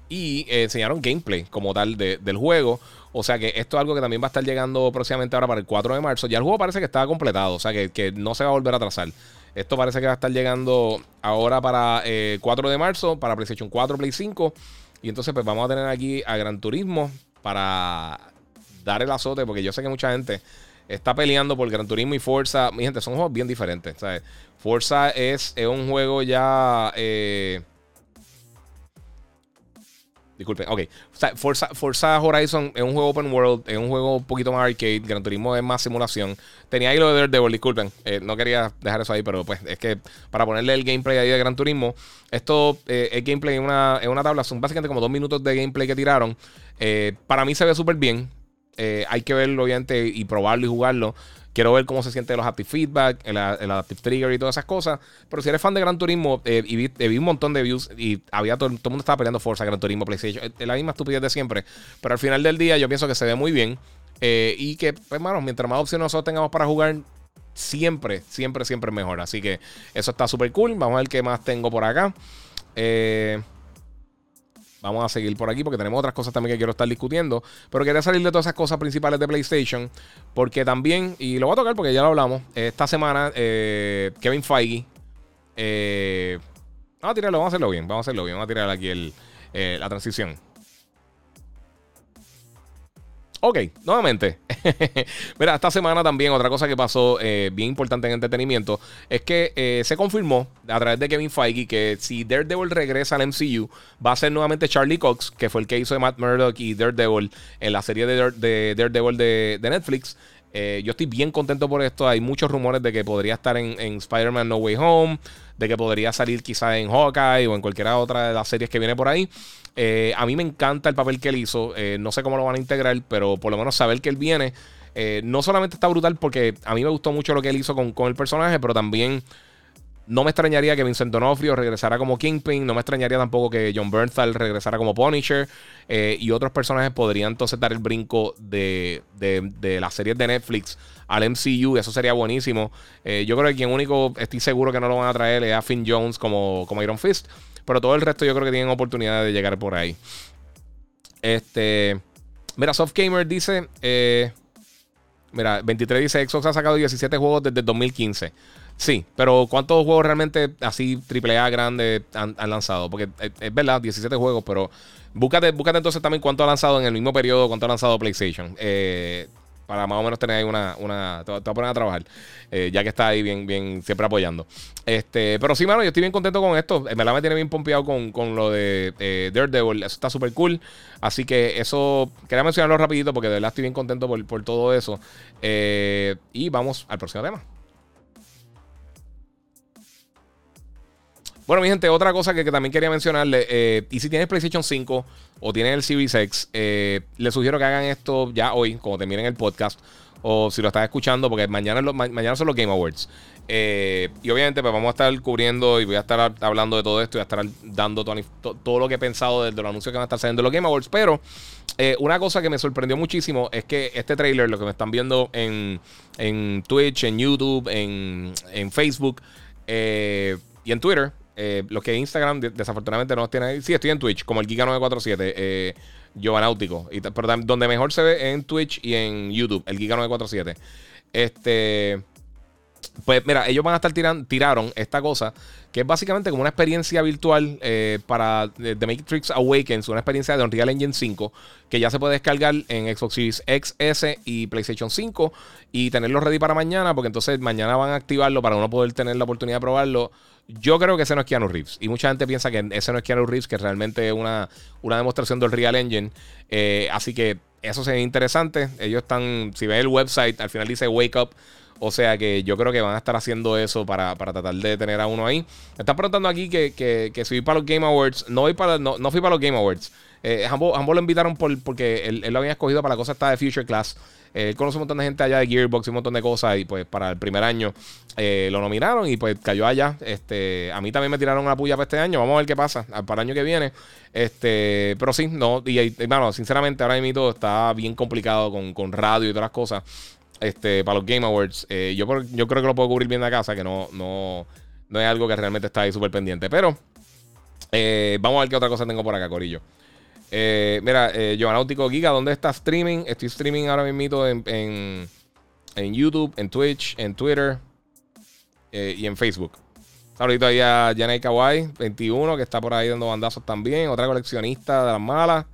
Y eh, enseñaron gameplay como tal del juego. O sea que esto es algo que también va a estar llegando próximamente ahora para el 4 de marzo. Ya el juego parece que está completado. O sea que, que no se va a volver a atrasar. Esto parece que va a estar llegando ahora para 4 eh, de marzo, para PlayStation 4, Play 5. Y entonces pues vamos a tener aquí a Gran Turismo para dar el azote, porque yo sé que mucha gente está peleando por Gran Turismo y Forza. Mi gente, son juegos bien diferentes. Forza es, un juego ya... Eh, Disculpen, ok. Forza, Forza, Horizon es un juego open world, es un juego un poquito más arcade. Gran Turismo es más simulación. Tenía ahí lo de Daredevil, disculpen. Eh, no quería dejar eso ahí, pero pues es que para ponerle el gameplay ahí de Gran Turismo, esto eh, es gameplay en una, en una tabla. Son básicamente como dos minutos de gameplay que tiraron. Eh, para mí se ve súper bien. Hay que verlo, obviamente, y probarlo y jugarlo. Quiero ver cómo se siente los Active Feedback, el, Adaptive Trigger y todas esas cosas. Pero si eres fan de Gran Turismo, eh, y vi, un montón de views y había todo, el mundo estaba peleando Forza, Gran Turismo, PlayStation. Es la misma estupidez de siempre. Pero al final del día yo pienso que se ve muy bien. Eh, y que, pues, hermano, mientras más opciones nosotros tengamos para jugar, siempre, siempre, siempre mejor. Así que eso está súper cool. Vamos a ver qué más tengo por acá. Eh, Vamos a seguir por aquí porque tenemos otras cosas también que quiero estar discutiendo. Pero quería salir de todas esas cosas principales de PlayStation. Porque también, y lo voy a tocar porque ya lo hablamos, esta semana eh, Kevin Feige... Eh, vamos a tirarlo, vamos a hacerlo bien, vamos a hacerlo bien. Vamos a tirar aquí eh, la transición. Ok, nuevamente. Mira, esta semana también otra cosa que pasó eh, bien importante en entretenimiento es que eh, se confirmó a través de Kevin Feige que si Daredevil regresa al MCU va a ser nuevamente Charlie Cox, que fue el que hizo de Matt Murdock y Daredevil en la serie de, Daredevil de, Netflix. Eh, yo estoy bien contento por esto. Hay muchos rumores de que podría estar en, en Spider-Man No Way Home, de que podría salir quizá en Hawkeye o en cualquiera otra de las series que viene por ahí. Eh, a mí me encanta el papel que él hizo. Eh, no sé cómo lo van a integrar, pero por lo menos saber que él viene. Eh, no solamente está brutal porque a mí me gustó mucho lo que él hizo con, el personaje, pero también no me extrañaría que Vincent D'Onofrio regresara como Kingpin. No me extrañaría tampoco que John Bernthal regresara como Punisher. y otros personajes podrían entonces dar el brinco de, de, las series de Netflix al MCU. Eso sería buenísimo. yo creo que quien único estoy seguro que no lo van a traer es a Finn Jones como, como Iron Fist. Pero todo el resto yo creo que tienen oportunidad de llegar por ahí. Este. Mira, Soft Gamer dice. Eh, mira, 23 dice: Xbox ha sacado 17 juegos desde el 2015. Sí, pero ¿cuántos juegos realmente así AAA grandes han, lanzado? Porque es, verdad, 17 juegos, pero búscate, búscate entonces también cuánto ha lanzado en el mismo periodo, cuánto ha lanzado PlayStation. Eh, para más o menos tener ahí una. una te, voy a poner a trabajar. Eh, ya que está ahí bien, bien, siempre apoyando. Este, pero sí, mano, yo estoy bien contento con esto. En verdad me tiene bien pompeado con, con lo de eh, Daredevil. Eso está súper cool. Así que eso, quería mencionarlo rapidito porque de verdad estoy bien contento por, por todo eso. Eh, y vamos al próximo tema. Bueno, mi gente, otra cosa que, también quería mencionarle. Eh, y si tienes PlayStation 5 o tienes el Series X, eh, les sugiero que hagan esto ya hoy, como terminen el podcast. O si lo estás escuchando, porque mañana, mañana son los Game Awards. Eh, y obviamente, pues vamos a estar cubriendo y voy a estar hablando de todo esto y a estar dando todo, lo que he pensado de, los anuncios que van a estar saliendo los Game Awards. Pero una cosa que me sorprendió muchísimo es que este trailer, lo que me están viendo en, en Twitch, en YouTube, en, en Facebook y en Twitter, eh, lo que Instagram desafortunadamente no tiene ahí. Sí, estoy en Twitch, como el Giga947, eh, Giovanáutico. Pero donde mejor se ve en Twitch y en YouTube, el Giga947. Este. Pues mira, ellos van a estar tirando, tiraron esta cosa, que es básicamente como una experiencia virtual eh, para The Matrix Awakens, una experiencia de Unreal Engine 5, que ya se puede descargar en Xbox Series X, S y PlayStation 5 y tenerlo ready para mañana, porque entonces mañana van a activarlo para uno poder tener la oportunidad de probarlo. Yo creo que ese no es Keanu Reeves. Y mucha gente piensa que ese no es Keanu Reeves, que realmente es una, una demostración del Real Engine. Eh, así que eso sería interesante. Ellos están, si ven el website, al final dice Wake Up. O sea que yo creo que van a estar haciendo eso para, tratar de tener a uno ahí. Me están preguntando aquí que, que, que si fui para los Game Awards. No, voy para, no, fui para los Game Awards. Eh, ambos, lo invitaron por, porque él, él, lo había escogido para la cosa esta de Future Class. Él conoce un montón de gente allá de Gearbox y un montón de cosas. Y pues para el primer año eh, lo nominaron y pues cayó allá. Este, a mí también me tiraron una puya para este año. Vamos a ver qué pasa para el año que viene. Este, pero sí, no. Y, bueno, sinceramente, ahora mismo está bien complicado con, con radio y todas las cosas. Este, para los Game Awards. Eh, yo, yo creo que lo puedo cubrir bien de casa, que no, no, no es algo que realmente está ahí súper pendiente. Pero eh, vamos a ver qué otra cosa tengo por acá, Corillo. Eh, mira, eh, Giovanáutico Giga, ¿dónde está streaming? Estoy streaming ahora mismo en, en, YouTube, en Twitch, en Twitter eh, y en Facebook. Saludito ahí a Janay Kawai, 21, que está por ahí dando bandazos también. Otra coleccionista de las malas.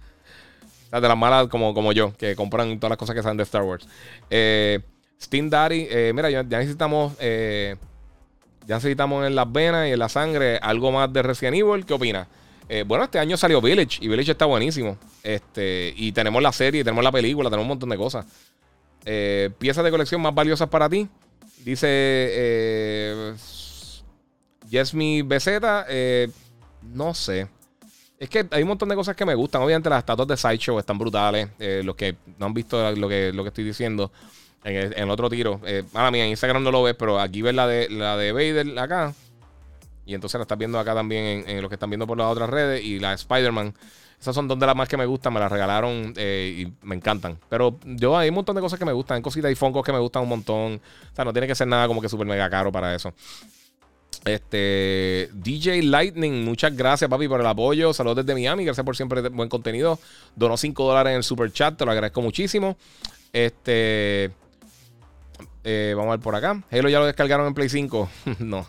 De las malas como, como yo, que compran todas las cosas que salen de Star Wars. Eh, Steam Daddy, eh, mira, ya, necesitamos. ya necesitamos en las venas y en la sangre algo más de Resident Evil. ¿Qué opinas? Eh, bueno, este año salió Village y Village está buenísimo. Este, y tenemos la serie, tenemos la película, tenemos un montón de cosas. Eh, piezas de colección más valiosas para ti. Dice eh, Yesmi Beceta. Eh, no sé. Es que hay un montón de cosas que me gustan. Obviamente las estatuas de Sideshow están brutales. los que no han visto lo que, lo que estoy diciendo en el, otro tiro. Eh, mía, en Instagram no lo ves, pero aquí ves la de, la de Vader acá. Y entonces la estás viendo acá también en, lo que están viendo por las otras redes. Y la Spider-Man. Esas son dos de las más que me gustan. Me las regalaron eh, y me encantan. Pero yo hay un montón de cosas que me gustan. Hay cositas y fongos que me gustan un montón. O sea, no tiene que ser nada como que súper mega caro para eso. Este DJ Lightning, muchas gracias, papi, por el apoyo. Saludos desde Miami. Gracias por siempre buen contenido. Donó 5 dólares en el super chat. Te lo agradezco muchísimo. Este. Eh, vamos a ver por acá. Halo ya lo descargaron en Play 5. no.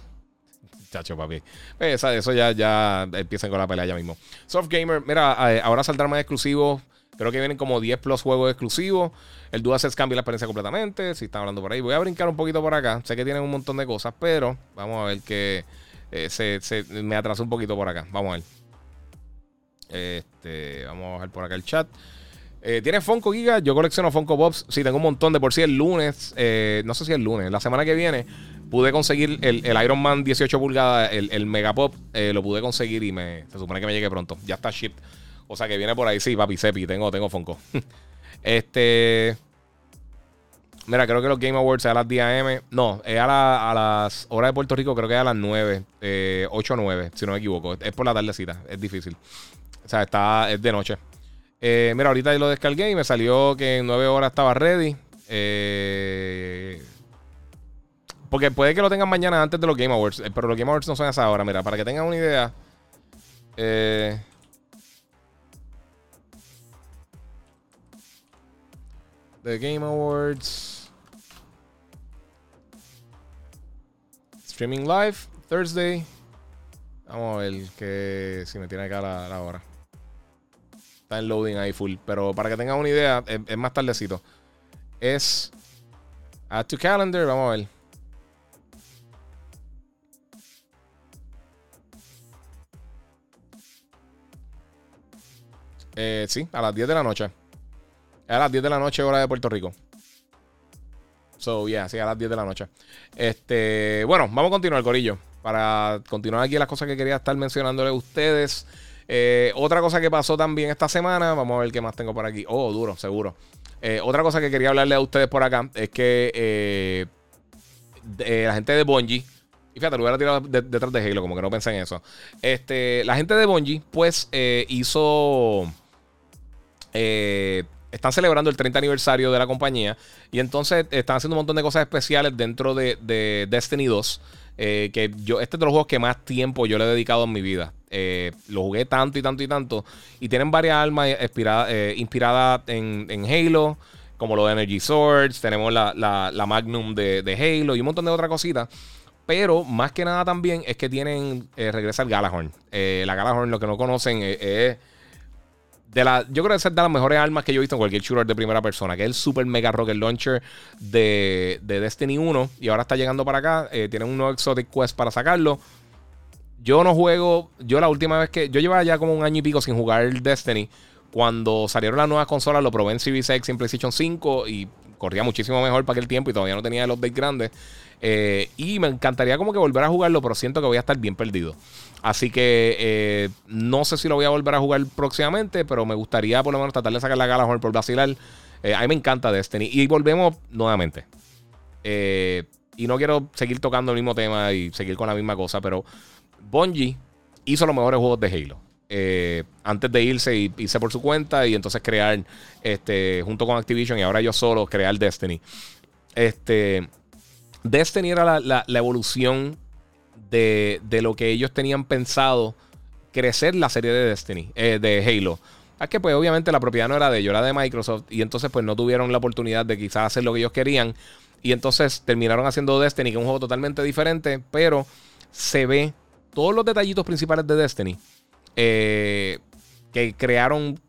Chacho, papi. Pues, eso ya, ya empiezan con la pelea ya mismo. Soft Gamer, mira, eh, ahora saldrán más exclusivos. Creo que vienen como 10 plus juegos exclusivos. El DualSense cambia la experiencia completamente. Si están hablando por ahí, voy a brincar un poquito por acá. Sé que tienen un montón de cosas, pero vamos a ver que eh, se, me atrasó un poquito por acá. Vamos a ver. Este, vamos a ver por acá el chat. Eh, ¿Tienes Funko Giga? Yo colecciono Funko Pops. Sí, tengo un montón de por sí el lunes. no sé si el lunes, la semana que viene pude conseguir el, Iron Man 18 pulgadas, el, el Megapop, eh, lo pude conseguir y me, se supone que me llegue pronto. Ya está shipped. O sea que viene por ahí, sí, papi, Sepi, tengo, tengo Funko. este. Mira, creo que los Game Awards es a las 10 am. No, es a, las horas de Puerto Rico, creo que es a las 9, eh, 8 o 9, si no me equivoco. Es por la tardecita, es difícil. O sea, está, es de noche. Eh, mira, ahorita lo descargué y me salió que en 9 horas estaba ready. Eh, porque puede que lo tengan mañana antes de los Game Awards. Eh, pero los Game Awards no son a esa hora. Mira, para que tengan una idea. Eh, The Game Awards. Streaming live, Thursday. Vamos a ver que si me tiene acá la, la hora. Está en loading ahí full. Pero para que tengan una idea, es, es más tardecito. Es Add to Calendar. Vamos a ver. Eh, sí, a las 10 de la noche. A las 10 de la noche, hora de Puerto Rico. So, yeah, sí, a las 10 de la noche. Este, bueno, vamos a continuar, Corillo. Para continuar aquí las cosas que quería estar mencionándole a ustedes. Eh, otra cosa que pasó también esta semana, vamos a ver qué más tengo por aquí. Oh, duro, seguro. Eh, otra cosa que quería hablarle a ustedes por acá es que la gente de Bungie, y fíjate, lo hubiera tirado detrás de Halo, como que no pensé en eso. Este, la gente de Bungie, pues, hizo eh, están celebrando el 30 aniversario de la compañía y entonces están haciendo un montón de cosas especiales dentro de, Destiny 2. Eh, que yo, este es de los juegos que más tiempo yo le he dedicado en mi vida. Eh, lo jugué tanto y tanto y tanto. Y tienen varias armas inspiradas en, Halo. como los Energy Swords, tenemos la, Magnum de, Halo y un montón de otras cositas. Pero más que nada también es que tienen, eh, regresa el Galahorn. Eh, la Galahorn, lo que no conocen, eh, es de la, yo creo que es de las mejores armas que yo he visto en cualquier shooter de primera persona, que es el Super Mega Rocket Launcher de, Destiny 1. Y ahora está llegando para acá. tienen un nuevo Exotic Quest para sacarlo. Yo no juego. Yo la última vez que. Yo llevaba ya como un año y pico sin jugar Destiny. Cuando salieron las nuevas consolas, lo probé en Series X y en PlayStation 5 y corría muchísimo mejor para aquel tiempo y todavía no tenía el update grande. Eh, y me encantaría como que volver a jugarlo, pero siento que voy a estar bien perdido. Así que eh, no sé si lo voy a volver a jugar próximamente, pero me gustaría por lo menos tratar de sacar la gala por vacilar. Eh, a mí me encanta Destiny. Y volvemos nuevamente. y no quiero seguir tocando el mismo tema y seguir con la misma cosa, pero Bungie hizo los mejores juegos de Halo. Eh, antes de irse y irse por su cuenta y entonces crear este junto con Activision y ahora yo solo crear Destiny. Este Destiny era la, evolución de, lo que ellos tenían pensado crecer la serie de Destiny, eh, de Halo. Es que pues obviamente la propiedad no era de ellos, era de Microsoft y entonces pues no tuvieron la oportunidad de quizás hacer lo que ellos querían y entonces terminaron haciendo Destiny, que es un juego totalmente diferente, pero se ve todos los detallitos principales de Destiny eh, que crearon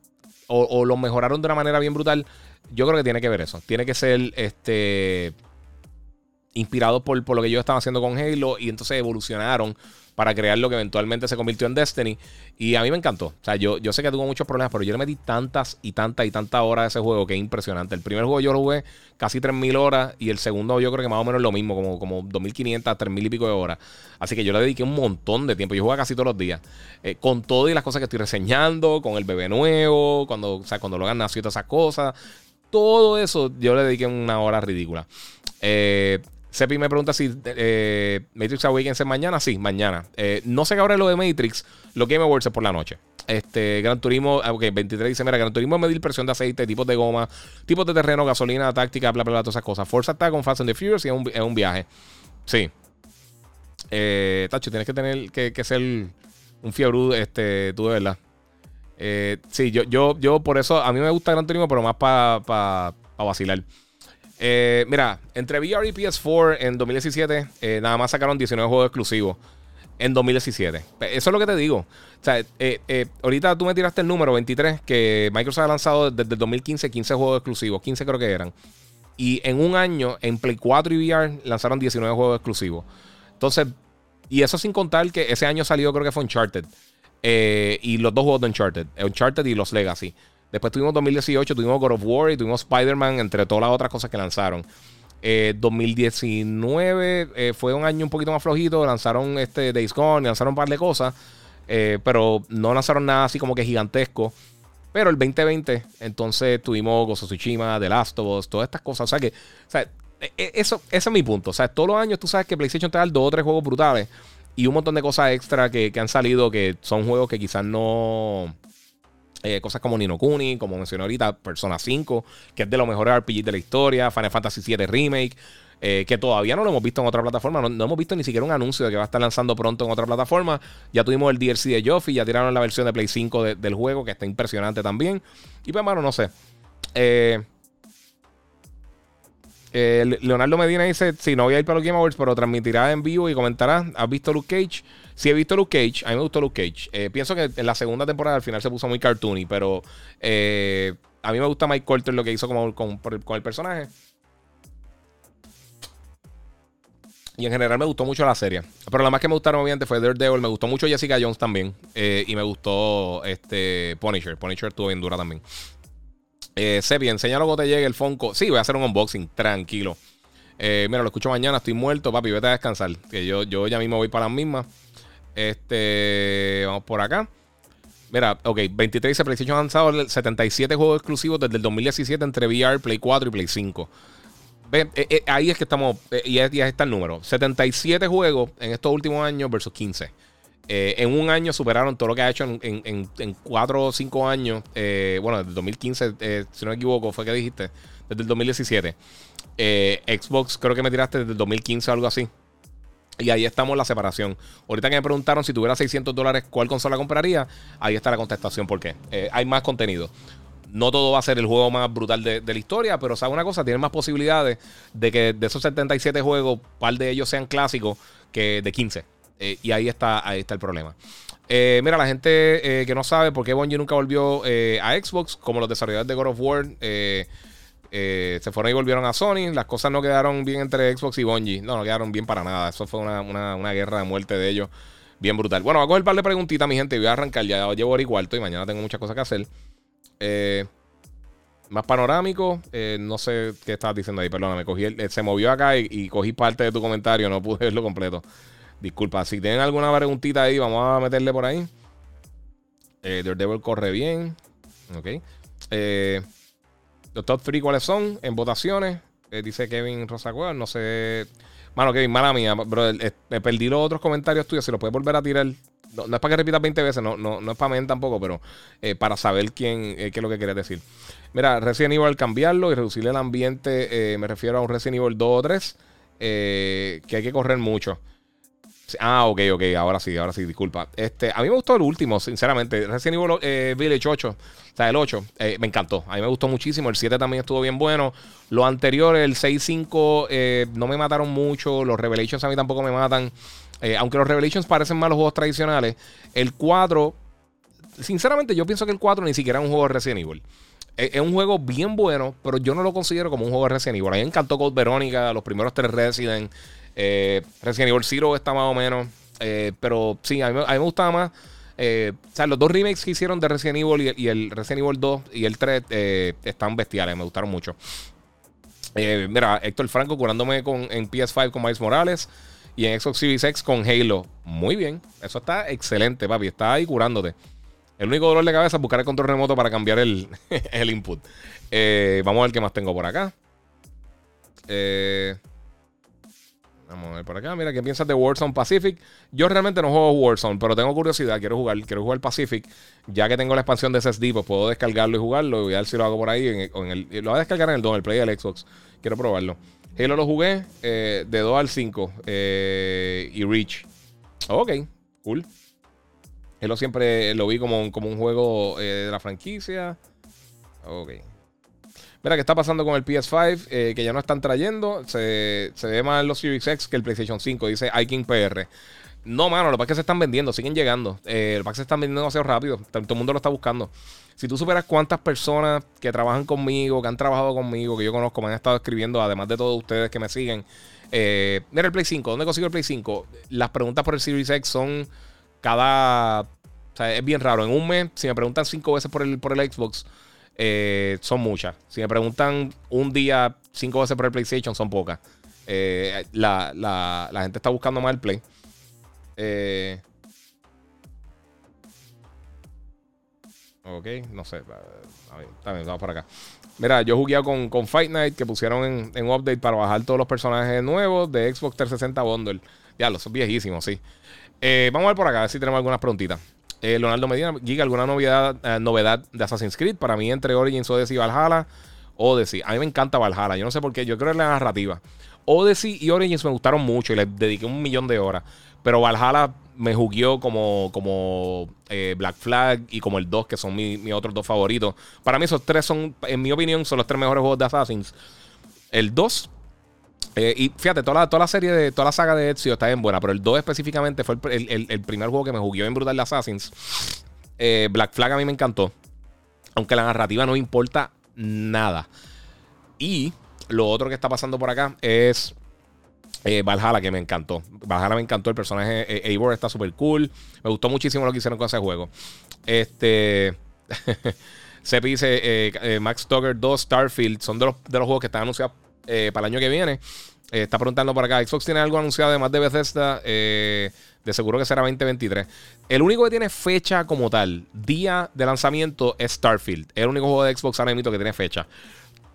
o, lo mejoraron de una manera bien brutal, yo creo que tiene que ver eso. Tiene que ser este inspirado por, por lo que ellos estaban haciendo con Halo y entonces evolucionaron para crear lo que eventualmente se convirtió en Destiny. Y a mí me encantó. O sea, yo, yo sé que tuvo muchos problemas, pero yo le metí tantas y tantas y tantas horas a ese juego que es impresionante. El primer juego yo lo jugué casi 3.000 horas y el segundo yo creo que más o menos lo mismo, como, como 2.500, 3.000 y pico de horas. Así que yo le dediqué un montón de tiempo. Yo jugaba casi todos los días. Eh, con todo y las cosas que estoy reseñando, con el bebé nuevo, cuando, o sea, cuando lo nació y todas esas cosas. Todo eso yo le dediqué una hora ridícula. Eh, Sepi me pregunta si eh, Matrix Awakens es mañana. Sí, mañana. Eh, no sé qué ahora lo de Matrix. Lo Game Awards es por la noche. Este, Gran Turismo, ah, ok, 23 dice, mira, Gran Turismo es medir presión de aceite, tipos de goma, tipos de terreno, gasolina, táctica, bla, bla, bla, todas esas cosas. Forza está con Fast and the Furious y es un, es un viaje. Sí. Eh, Tacho, tienes que tener que, ser un fiebre, este, tú de verdad. Eh, sí, yo, yo, yo por eso, a mí me gusta Gran Turismo, pero más para pa, pa vacilar. Eh, mira, entre VR y PS4 en 2017, eh, nada más sacaron 19 juegos exclusivos en 2017. Eso es lo que te digo. O sea, eh, ahorita tú me tiraste el número 23 que Microsoft ha lanzado desde el 2015 15 juegos exclusivos. 15 creo que eran. Y en un año, en Play 4 y VR, lanzaron 19 juegos exclusivos. Entonces, y eso sin contar que ese año salió, creo que fue Uncharted. y los dos juegos de Uncharted. Uncharted y los Legacy. Después tuvimos 2018, tuvimos God of War y tuvimos Spider-Man, entre todas las otras cosas que lanzaron. 2019 eh, eh, fue un año un poquito más flojito. Lanzaron este Days Gone, lanzaron un par de cosas. Eh, pero no lanzaron nada así como que gigantesco. Pero el 2020, entonces tuvimos Gozo Tsushima, The Last of Us, todas estas cosas. O sea que, o sea, e, e, eso, ese es mi punto. O sea, todos los años tú sabes que PlayStation te da dos o tres juegos brutales y un montón de cosas extra que, que han salido que son juegos que quizás no eh, cosas como Nino Kuni, como mencioné ahorita, Persona 5, que es de los mejores RPG de la historia, Final Fantasy VII Remake, eh, que todavía no lo hemos visto en otra plataforma, no, hemos visto ni siquiera un anuncio de que va a estar lanzando pronto en otra plataforma. Ya tuvimos el DLC de Joffy, ya tiraron la versión de Play 5 del juego, que está impresionante también. Y pues, hermano, no sé. Eh, Leonardo Medina dice: Si no voy a ir para los Game Awards, pero transmitirá en vivo y comentará. ¿Has visto Luke Cage? Sí, he visto Luke Cage. A mí me gustó Luke Cage. Eh, pienso que en la segunda temporada al final se puso muy cartoony, pero eh, a mí me gusta Mike Colter lo que hizo con, con, el personaje. Y en general me gustó mucho la serie. Pero lo más que me gustaron, obviamente, fue Daredevil. Me gustó mucho Jessica Jones también. Eh, y me gustó este Punisher. Punisher estuvo bien dura también. Eh, Sepi, enséñalo cuando te llegue el Fonco. Sí, voy a hacer un unboxing, tranquilo. mira, lo escucho mañana, estoy muerto, papi, vete a descansar. Que yo, yo ya mismo voy para las mismas. Este, vamos por acá. Mira, ok, 23 PlayStation ha lanzado 77 juegos exclusivos desde el 2017 entre VR, Play 4 y Play 5. Ve, eh, eh, ahí es que estamos, eh, y ya está el número. 77 juegos en estos últimos años versus 15. En un año superaron todo lo que ha hecho en, en, 4 o 5 años. bueno, desde el 2015, si no me equivoco, fue que dijiste. Desde el 2017. Xbox creo que me tiraste desde el 2015 o algo así. Y ahí estamos la separación. Ahorita que me preguntaron si tuviera 600 dólares, ¿cuál consola compraría? Ahí está la contestación. ¿Por? Eh, hay más contenido. no todo va a ser el juego más brutal de, la historia, pero sabe una cosa, tiene más posibilidades de que de esos 77 juegos, un par de ellos sean clásicos que de 15. Eh, y ahí está, ahí está el problema. Eh, mira, la gente que no sabe por qué Bungie nunca volvió a Xbox, como los desarrolladores de God of War, se fueron y volvieron a Sony. Las cosas no quedaron bien entre Xbox y Bungie. No, no quedaron bien para nada. Eso fue una, una guerra de muerte de ellos bien brutal. Bueno, voy a coger un par de preguntitas, mi gente. Voy a arrancar. Ya llevo hora y cuarto y mañana tengo muchas cosas que hacer. Eh, más panorámico. Eh, no sé qué estabas diciendo ahí, perdóname. Cogí eh, se movió acá y, cogí parte de tu comentario. No pude verlo completo. Disculpa. Si tienen alguna preguntita ahí, vamos a meterle por ahí. Eh, Daredevil corre bien. Ok. los top 3 cuáles son en votaciones. dice Kevin Rosacueva. No sé. Mano, Kevin, mala mía, bro. Me perdí los otros comentarios tuyos. Si los puedes volver a tirar. No, es para que repitas 20 veces, no, no, no es para mí tampoco, pero eh, para saber quién, eh, qué es lo que querías decir. Mira, Resident Evil cambiarlo y reducirle el ambiente, eh, me refiero a un Resident Evil 2 o 3, que hay que correr mucho. Ah, ok, ok, ahora sí, ahora sí, disculpa. Este, a mí me gustó el último, sinceramente. Resident Evil Village 8, o sea, el 8, me encantó. A mí me gustó muchísimo. El 7 también estuvo bien bueno. Lo anterior, el 6-5, no me mataron mucho. Los Revelations a mí tampoco me matan. Eh, aunque los Revelations parecen más los juegos tradicionales, el 4, sinceramente yo pienso que el 4 ni siquiera es un juego de Resident Evil. Es, un juego bien bueno, pero yo no lo considero como un juego de Resident Evil. A mí me encantó Code Verónica, los primeros tres Resident. Eh, Resident Evil Zero está más o menos. Eh, pero sí, a mí, me gustaba más. o sea, los dos remakes que hicieron de Resident Evil y, el Resident Evil 2 y el 3 están bestiales, me gustaron mucho. mira, Héctor Franco curándome con, en PS5 con Miles Morales. Y en Xbox Series X con Halo. Muy bien. Eso está excelente, papi. Está ahí curándote. El único dolor de cabeza es buscar el control remoto para cambiar el, input. Eh, vamos a ver qué más tengo por acá. Eh, vamos a ver por acá. Mira, ¿qué piensas de Warzone Pacific? Yo realmente no juego Warzone, pero tengo curiosidad. Quiero jugar. Quiero jugar Pacific. Ya que tengo la expansión de SSD, pues puedo descargarlo y jugarlo. Voy a ver si lo hago por ahí. Lo voy a descargar en el Don, el Play del Xbox. Quiero probarlo. Halo lo jugué eh, de 2 al 5 eh, y Reach. Ok, cool. Halo siempre lo vi como, como un juego eh, de la franquicia. Ok. Mira, ¿qué está pasando con el PS5? que ya no están trayendo. Se, ve más los Series X que el PlayStation 5, dice iKing PR. No, mano, lo que pasa es que se están vendiendo, siguen llegando. Eh, lo que pasa es que se están vendiendo demasiado rápido. Todo el mundo lo está buscando. Si tú superas cuántas personas que trabajan conmigo, que han trabajado conmigo, que yo conozco, me han estado escribiendo, además de todos ustedes que me siguen. Eh, mira el Play 5, ¿dónde consigo el Play 5? Las preguntas por el Series X son cada. O sea, es bien raro. En un mes, si me preguntan cinco veces por el, por el Xbox, eh, son muchas. Si me preguntan un día cinco veces por el PlayStation, son pocas. la, la gente está buscando más el Play. Eh, ok, no sé. A ver, también, vamos por acá. Mira, yo jugué con, con Fight Night que pusieron en, un update para bajar todos los personajes nuevos de Xbox 360 Bundle. Ya, los son viejísimos, sí. Eh, vamos a ver por acá, a ver si tenemos algunas preguntitas. Eh, Leonardo Medina, Giga, ¿alguna novedad, eh, novedad de Assassin's Creed? Para mí, entre Origins, Odyssey y Valhalla. Odyssey, a mí me encanta Valhalla. Yo no sé por qué, yo creo es la narrativa. Odyssey y Origins me gustaron mucho y les dediqué un millón de horas. Pero Valhalla me jugueó como, como eh, Black Flag y como el 2, que son mis otros dos favoritos. Para mí esos tres son, en mi opinión, son los tres mejores juegos de Assassins. El 2 eh, y fíjate, toda la, toda la serie de toda la saga de Ezio está bien buena, pero el 2 específicamente fue el, primer juego que me jugué en brutal Assassins. Eh, Black Flag a mí me encantó. Aunque la narrativa no importa nada. Y lo otro que está pasando por acá es eh, Valhalla, que me encantó. Valhalla me encantó. El personaje Eivor está súper cool. Me gustó muchísimo lo que hicieron con ese juego. Este. se dice Max Dogger 2 Starfield. Son de los, de los juegos que están anunciados para el año que viene. está preguntando por acá. Xbox tiene algo anunciado además de Bethesda. de seguro que será 2023. El único que tiene fecha como tal, día de lanzamiento, es Starfield. Es el único juego de Xbox ahora que tiene fecha.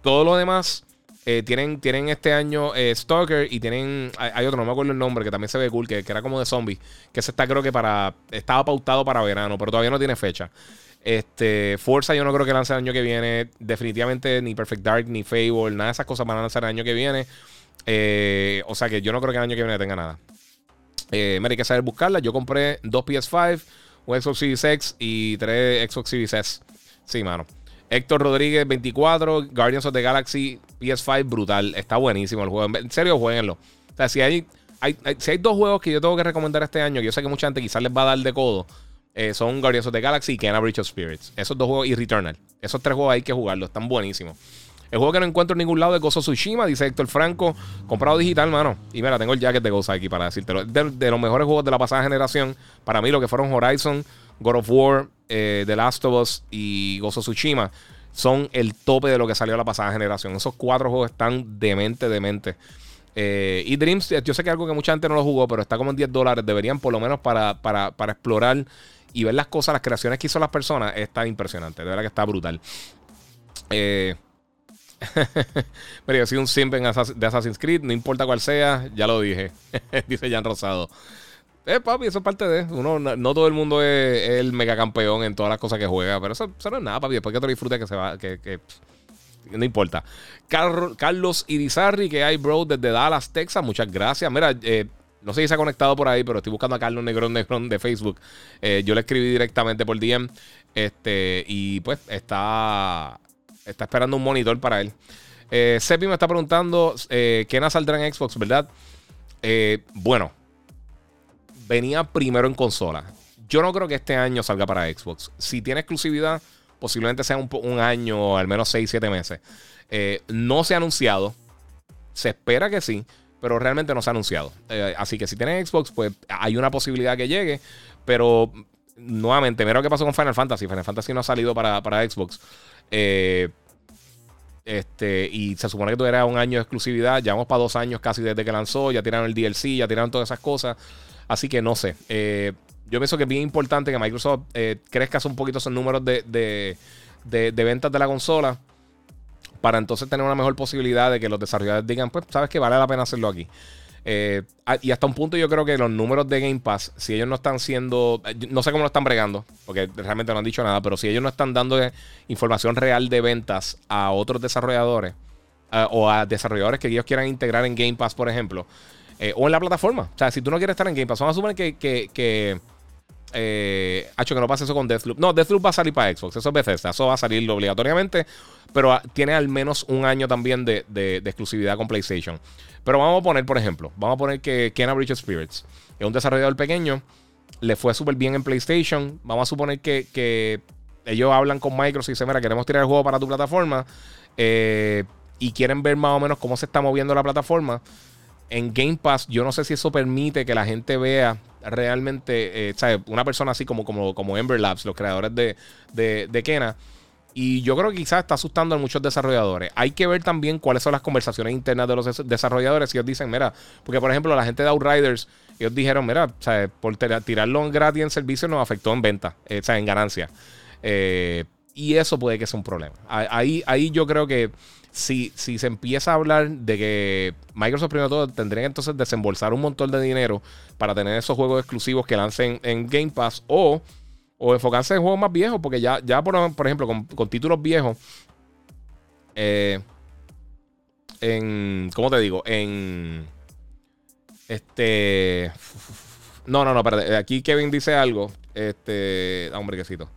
Todo lo demás eh, tienen, tienen este año eh, Stalker y tienen. Hay, otro, no me acuerdo el nombre, que también se ve cool, que, era como de zombie. Que ese está, creo que para. Estaba pautado para verano, pero todavía no tiene fecha. Este, Forza yo no creo que lance el año que viene. Definitivamente ni Perfect Dark ni Fable, nada de esas cosas van a lanzar el año que viene. Eh, o sea que yo no creo que el año que viene tenga nada. Eh, hay que saber buscarla. Yo compré dos PS5, un Xbox Series X y tres Xbox Series S. Sí, mano. Héctor Rodríguez, 24. Guardians of the Galaxy PS5, brutal. Está buenísimo el juego. En serio, jueguenlo. O sea, si hay, hay, si hay dos juegos que yo tengo que recomendar este año, que yo sé que mucha gente quizás les va a dar de codo, eh, son Guardians of the Galaxy y Kena Bridge of Spirits. Esos dos juegos y Returnal. Esos tres juegos hay que jugarlos. Están buenísimos. El juego que no encuentro en ningún lado de Gozo Tsushima, dice Héctor Franco. Comprado digital, mano. Y mira, tengo el jacket de Gozo aquí para decirte De, de los mejores juegos de la pasada generación. Para mí, lo que fueron Horizon, God of War, eh, The Last of Us y Gozo Tsushima son el tope de lo que salió la pasada generación. Esos cuatro juegos están demente, demente. Eh, y Dreams, yo sé que es algo que mucha gente no lo jugó, pero está como en 10 dólares. Deberían por lo menos para, para, para explorar y ver las cosas, las creaciones que hizo las personas, está impresionante. De verdad que está brutal. Eh, pero yo soy un simp de Assassin's Creed, no importa cuál sea, ya lo dije. Dice Jan Rosado. Eh, papi, eso es parte de. Uno, no, todo el mundo es, el mega campeón en todas las cosas que juega, pero eso, no es nada, papi. Después que te lo disfrutes, que se va. Que, no importa. Carlos Irizarri, que hay, bro, desde Dallas, Texas. Muchas gracias. Mira, eh, no sé si se ha conectado por ahí, pero estoy buscando a Carlos Negrón Negrón de Facebook. Eh, yo le escribí directamente por DM. Este, y pues está, está esperando un monitor para él. Eh, me está preguntando eh, saldrá en Xbox, ¿verdad? bueno, venía primero en consola. Yo no creo que este año salga para Xbox. Si tiene exclusividad, posiblemente sea un, año o al menos 6, 7 meses. no se ha anunciado. Se espera que sí pero realmente no se ha anunciado. Eh, así que si tienen Xbox, pues hay una posibilidad que llegue, pero nuevamente, mira lo que pasó con Final Fantasy. Final Fantasy no ha salido para, Xbox. Eh, este, y se supone que tuviera un año de exclusividad. Ya vamos para dos años casi desde que lanzó. Ya tiraron el DLC, ya tiraron todas esas cosas. Así que no sé. Eh, yo pienso que es bien importante que Microsoft crezca un poquito esos números de, de, de ventas de la consola para entonces tener una mejor posibilidad de que los desarrolladores digan, pues, sabes que vale la pena hacerlo aquí. Eh, y hasta un punto yo creo que los números de Game Pass, si ellos no están siendo, no sé cómo lo están bregando, porque realmente no han dicho nada, pero si ellos no están dando información real de ventas a otros desarrolladores o a desarrolladores que ellos quieran integrar en Game Pass, por ejemplo, eh, o en la plataforma. O sea, si tú no quieres estar en Game Pass, vamos a suponer que, que, que eh, que no pase eso con Deathloop. No, Deathloop va a salir para Xbox. Eso es Bethesda. Eso va a salir obligatoriamente. Pero tiene al menos un año también de, exclusividad con PlayStation. Pero vamos a poner, por ejemplo, vamos a poner que Kenna Bridge Spirits es un desarrollador pequeño. Le fue súper bien en PlayStation. Vamos a suponer que, ellos hablan con Microsoft y dicen: Mira, queremos tirar el juego para tu plataforma. Eh, y quieren ver más o menos cómo se está moviendo la plataforma. En Game Pass, yo no sé si eso permite que la gente vea realmente, eh, ¿sabes? Una persona así como, como, como Ember Labs, los creadores de, de, de Kena. Y yo creo que quizás está asustando a muchos desarrolladores. Hay que ver también cuáles son las conversaciones internas de los desarrolladores. Y ellos dicen, mira, porque por ejemplo, la gente de Outriders, ellos dijeron, mira, ¿sabes? por tirarlo en gratis en servicio nos afectó en venta, eh, sea, en ganancia. Eh, y eso puede que sea un problema. Ahí, ahí yo creo que si, si se empieza a hablar de que Microsoft primero todo tendría que entonces desembolsar un montón de dinero para tener esos juegos exclusivos que lancen en Game Pass o, o enfocarse en juegos más viejos, porque ya, ya por, ejemplo, con, títulos viejos, eh, en, ¿cómo te digo? En, este, no, no, no, espérate, aquí Kevin dice algo, este, ah, hombre, quesito.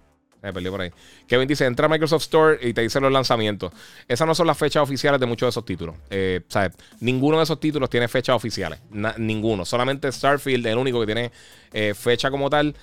Me perdí por ahí. Kevin dice: entra a Microsoft Store y te dice los lanzamientos. Esas no son las fechas oficiales de muchos de esos títulos. Eh, ¿sabes? Ninguno de esos títulos tiene fechas oficiales. ninguno. Solamente Starfield es el único que tiene eh, fecha como tal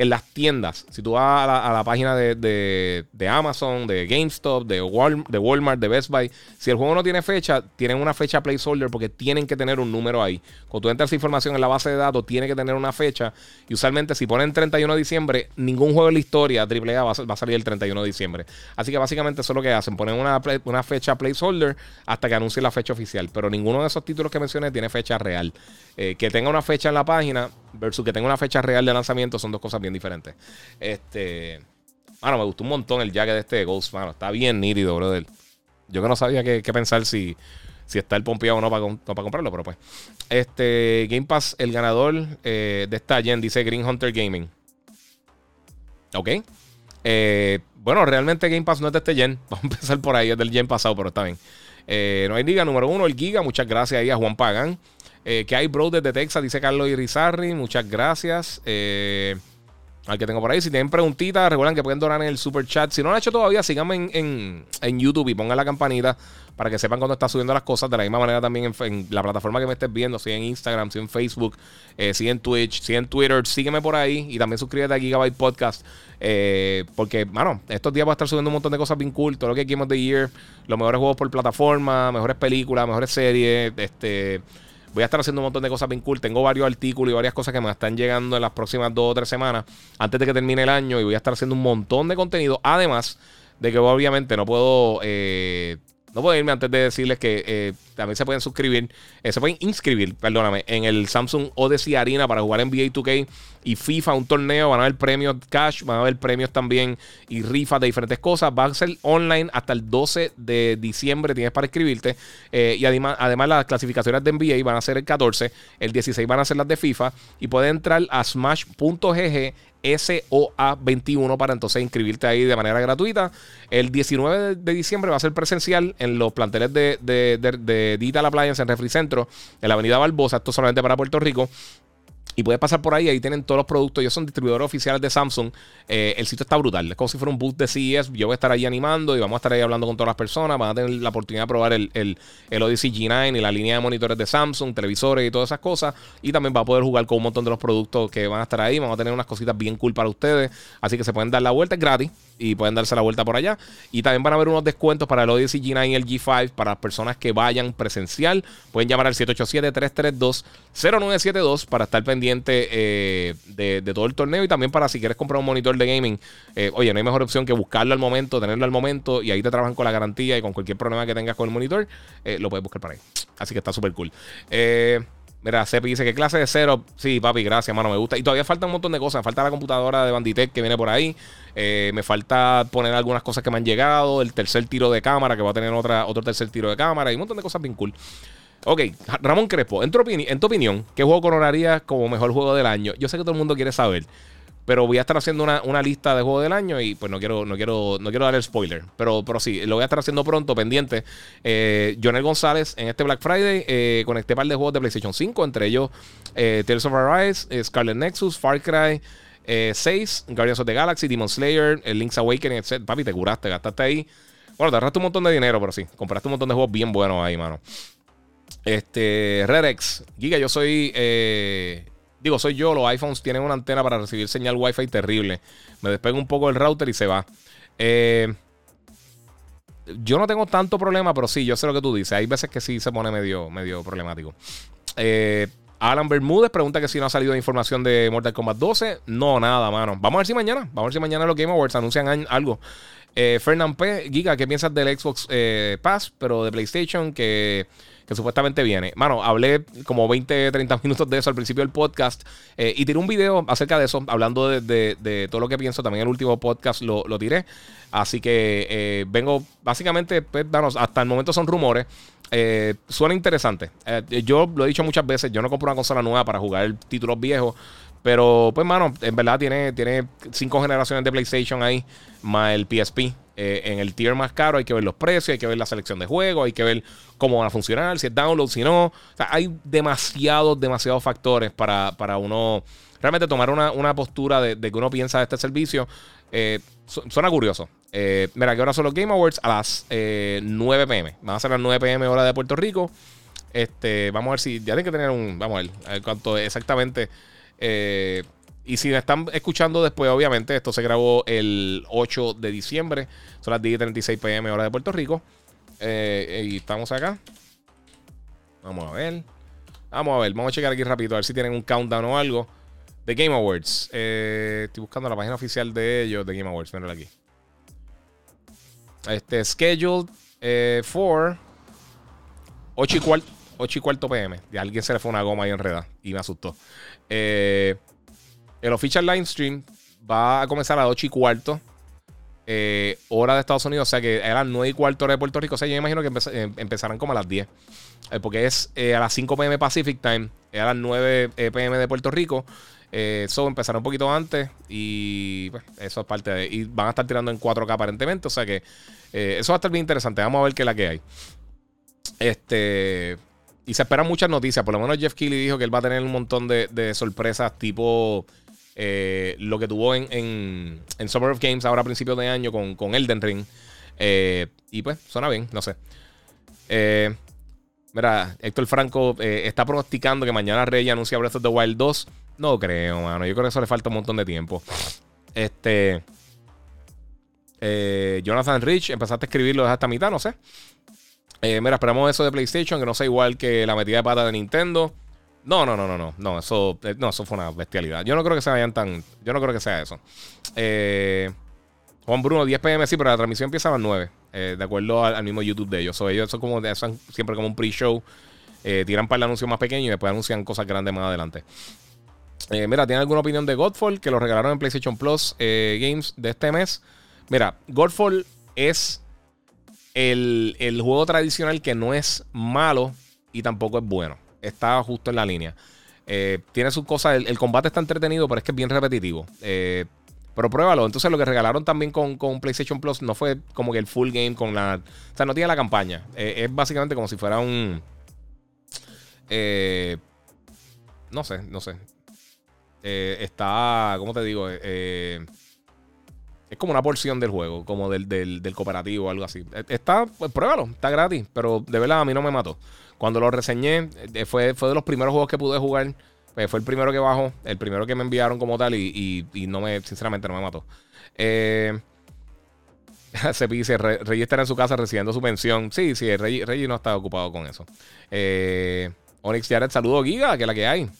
en las tiendas, si tú vas a la, página de, Amazon, de GameStop, de, de Walmart, de Best Buy, si el juego no tiene fecha, tienen una fecha placeholder porque tienen que tener un número ahí. Cuando tú entras información en la base de datos, tiene que tener una fecha. Y usualmente, si ponen 31 de diciembre, ningún juego de la historia AAA va a, va a salir el 31 de diciembre. Así que básicamente eso es lo que hacen: ponen una, una fecha placeholder hasta que anuncie la fecha oficial. Pero ninguno de esos títulos que mencioné tiene fecha real. Eh, que tenga una fecha en la página versus que tenga una fecha real de lanzamiento son dos cosas bien diferentes. Este. Mano, me gustó un montón el jacket de este Ghost, mano. Está bien nítido, brother. Yo que no sabía qué, pensar si, si está el pompeado o no para, para, comprarlo, pero pues. Este, Game Pass, el ganador eh, de esta gen, dice Green Hunter Gaming. Ok. Eh, bueno, realmente Game Pass no es de este gen. Vamos a empezar por ahí, es del gen pasado, pero está bien. Eh, no hay liga número uno, el Giga. Muchas gracias ahí a Juan Pagan. Eh, que hay bro desde Texas, dice Carlos Irizarri. Muchas gracias. Eh, al que tengo por ahí. Si tienen preguntitas, recuerden que pueden donar en el super chat. Si no lo han hecho todavía, síganme en, YouTube y pongan la campanita para que sepan cuando está subiendo las cosas. De la misma manera también en, la plataforma que me estés viendo, si en Instagram, si en Facebook, eh, si en Twitch, si en Twitter, sígueme por ahí y también suscríbete a Gigabyte Podcast. Porque, mano, estos días voy a estar subiendo un montón de cosas bien cool. Todo lo que Game of the Year, los mejores juegos por plataforma, mejores películas, mejores series, este Voy a estar haciendo un montón de cosas bien cool. Tengo varios artículos y varias cosas que me están llegando en las próximas dos o tres semanas antes de que termine el año. Y voy a estar haciendo un montón de contenido. Además de que obviamente no puedo eh, no puedo irme antes de decirles que eh, también se pueden suscribir, eh, se pueden inscribir, perdóname, en el Samsung Odyssey Arena para jugar NBA 2K y FIFA, un torneo. Van a haber premios cash, van a haber premios también y rifas de diferentes cosas. Va a ser online hasta el 12 de diciembre, tienes para inscribirte. Eh, y además, además, las clasificaciones de NBA van a ser el 14, el 16 van a ser las de FIFA y puedes entrar a smash.gg SOA21 para entonces inscribirte ahí de manera gratuita. El 19 de diciembre va a ser presencial en los planteles de, de, de, de Digital Appliance en Refri Centro, en la Avenida Barbosa. Esto solamente para Puerto Rico. Y puedes pasar por ahí, ahí tienen todos los productos. Ellos son distribuidores oficiales de Samsung. Eh, el sitio está brutal. Es como si fuera un booth de CES. Yo voy a estar ahí animando y vamos a estar ahí hablando con todas las personas. Van a tener la oportunidad de probar el, el, Odyssey G9 y la línea de monitores de Samsung, televisores y todas esas cosas. Y también va a poder jugar con un montón de los productos que van a estar ahí. Vamos a tener unas cositas bien cool para ustedes. Así que se pueden dar la vuelta, es gratis. Y pueden darse la vuelta por allá. Y también van a haber unos descuentos para el Odyssey G9 y el G5 para las personas que vayan presencial. Pueden llamar al 787-332-0972 para estar Eh, de, todo el torneo y también para si quieres comprar un monitor de gaming, eh, oye, no hay mejor opción que buscarlo al momento, tenerlo al momento y ahí te trabajan con la garantía y con cualquier problema que tengas con el monitor, eh, lo puedes buscar para ahí. Así que está súper cool. Mira, Sepi dice que clase de cero. Sí, papi, gracias, mano, me gusta. Y todavía falta un montón de cosas. Falta la computadora de Banditech que viene por ahí. me falta poner algunas cosas que me han llegado. El tercer tiro de cámara, que va a tener otra, otro tercer tiro de cámara. Y un montón de cosas bien cool. Ok, Ramón Crespo, en tu, en opinión, ¿qué juego coronarías como mejor juego del año? Yo sé que todo el mundo quiere saber, pero voy a estar haciendo una, lista de juegos del año y pues no quiero, no quiero, no quiero dar el spoiler. Pero, pero sí, lo voy a estar haciendo pronto, pendiente. Eh, Jonel González, en este Black Friday, eh, conecté par de juegos de PlayStation 5, entre ellos eh, Tales of Arise, eh, Scarlet Nexus, Far Cry 6, Guardians of the Galaxy, Demon Slayer, Link's Awakening, etc. Papi, te curaste, gastaste ahí. Bueno, te un montón de dinero, pero sí, compraste un montón de juegos bien buenos ahí, mano. Este, Redex, Giga, yo soy. Eh, digo, soy yo. Los iPhones tienen una antena para recibir señal Wi-Fi terrible. Me despego un poco el router y se va. Eh, yo no tengo tanto problema, pero sí, yo sé lo que tú dices. Hay veces que sí se pone medio, medio problemático. Eh, Alan Bermúdez pregunta que si no ha salido información de Mortal Kombat 12. No, nada, mano. Vamos a ver si mañana. Vamos a ver si mañana los Game Awards anuncian algo. Eh, Fernand P. Giga, ¿qué piensas del Xbox Pass, pero de PlayStation? Que que supuestamente viene. Mano, hablé como 20, 30 minutos de eso al principio del podcast eh, y tiré un video acerca de eso, hablando de, todo lo que pienso. También el último podcast lo, tiré. Así que eh, vengo, básicamente, pues, hasta el momento son rumores. Eh, suena interesante. yo lo he dicho muchas veces, yo no compro una consola nueva para jugar títulos viejos. Pero, pues, mano, en verdad tiene, tiene cinco generaciones de PlayStation ahí, más el PSP. Eh, en el tier más caro hay que ver los precios, hay que ver la selección de juegos, hay que ver cómo van a funcionar, si es download, si no. O sea, hay demasiados, demasiados factores para, uno realmente tomar una, postura de, que uno piensa de este servicio. Eh, suena curioso. Eh, mira, que ahora son los Game Awards a las 9 pm. Van a ser las 9 pm hora de Puerto Rico. Este, vamos a ver si ya tienen que tener un. Vamos a ver cuánto exactamente. Y si me están escuchando después, obviamente, esto se grabó el 8 de diciembre. Son las 10.36 pm hora de Puerto Rico. Eh, y estamos acá. Vamos a ver. Vamos a ver. Vamos a checar aquí rápido a ver si tienen un countdown o algo. De Game Awards. Eh, estoy buscando la página oficial de ellos, de Game Awards. Míralo aquí. Este, scheduled eh, for 8 y, cuarto, 8 y cuarto pm. Y a alguien se le fue una goma ahí enredada y me asustó. Eh, el official line stream va a comenzar a las 8 y cuarto. Eh, hora de Estados Unidos, o sea que eran 9 y cuarto hora de Puerto Rico. O sea, yo imagino que eh, empezarán como a las 10. Eh, porque es a las 5 pm Pacific Time, a las 9 pm de Puerto Rico. Eso empezará un poquito antes y pues, eso es parte de. Y van a estar tirando en 4K aparentemente, o sea que eso va a estar bien interesante. Vamos a ver qué es la que hay. Este. Y se esperan muchas noticias. Por lo menos Jeff Keighley dijo que él va a tener un montón de sorpresas tipo eh, lo que tuvo en, en, Summer of Games ahora a principios de año con, con Elden Ring. Eh, y pues, suena bien, no sé. Eh, mira, Héctor Franco está pronosticando que mañana Rey anuncia Breath of the Wild 2. No creo, mano. Yo creo que eso le falta un montón de tiempo. Este. Jonathan Rich, empezaste a escribirlo esta mitad, no sé. mira, esperamos eso de PlayStation, que no sea igual que la metida de pata de Nintendo. No, no, no, no, no. No, eso, eh, no, eso fue una bestialidad. Yo no creo que se vayan tan. Yo no creo que sea eso. Eh, Juan Bruno, 10 pm, sí, pero la transmisión empieza a las 9. Eh, de acuerdo al, mismo YouTube de ellos. ellos son como siempre como un pre-show. tiran para el anuncio más pequeño y después anuncian cosas grandes más adelante. mira, ¿tienen alguna opinión de Godfall? Que lo regalaron en PlayStation Plus Games de este mes. Mira, Godfall es el, el juego tradicional que no es malo y tampoco es bueno está justo en la línea. Eh, tiene sus cosas, el, combate está entretenido, pero es que es bien repetitivo. Eh, pero pruébalo. Entonces, lo que regalaron también con, PlayStation Plus no fue como que el full game con la. O sea, no tiene la campaña. Eh, es básicamente como si fuera un. no sé, no sé. está. ¿Cómo te digo? es como una porción del juego, como del, del, del cooperativo o algo así. Está, pues pruébalo, está gratis, pero de verdad a mí no me mató. Cuando lo reseñé, eh, fue, fue de los primeros juegos que pude jugar. Pues, fue el primero que bajó, el primero que me enviaron como tal y, no me, sinceramente, no me mató. Eh, se dice, Rey estará en su casa recibiendo su pensión. Sí, sí, Rey, Rey no está ocupado con eso. Eh, Onyx Jared, saludo Giga, que es la que hay.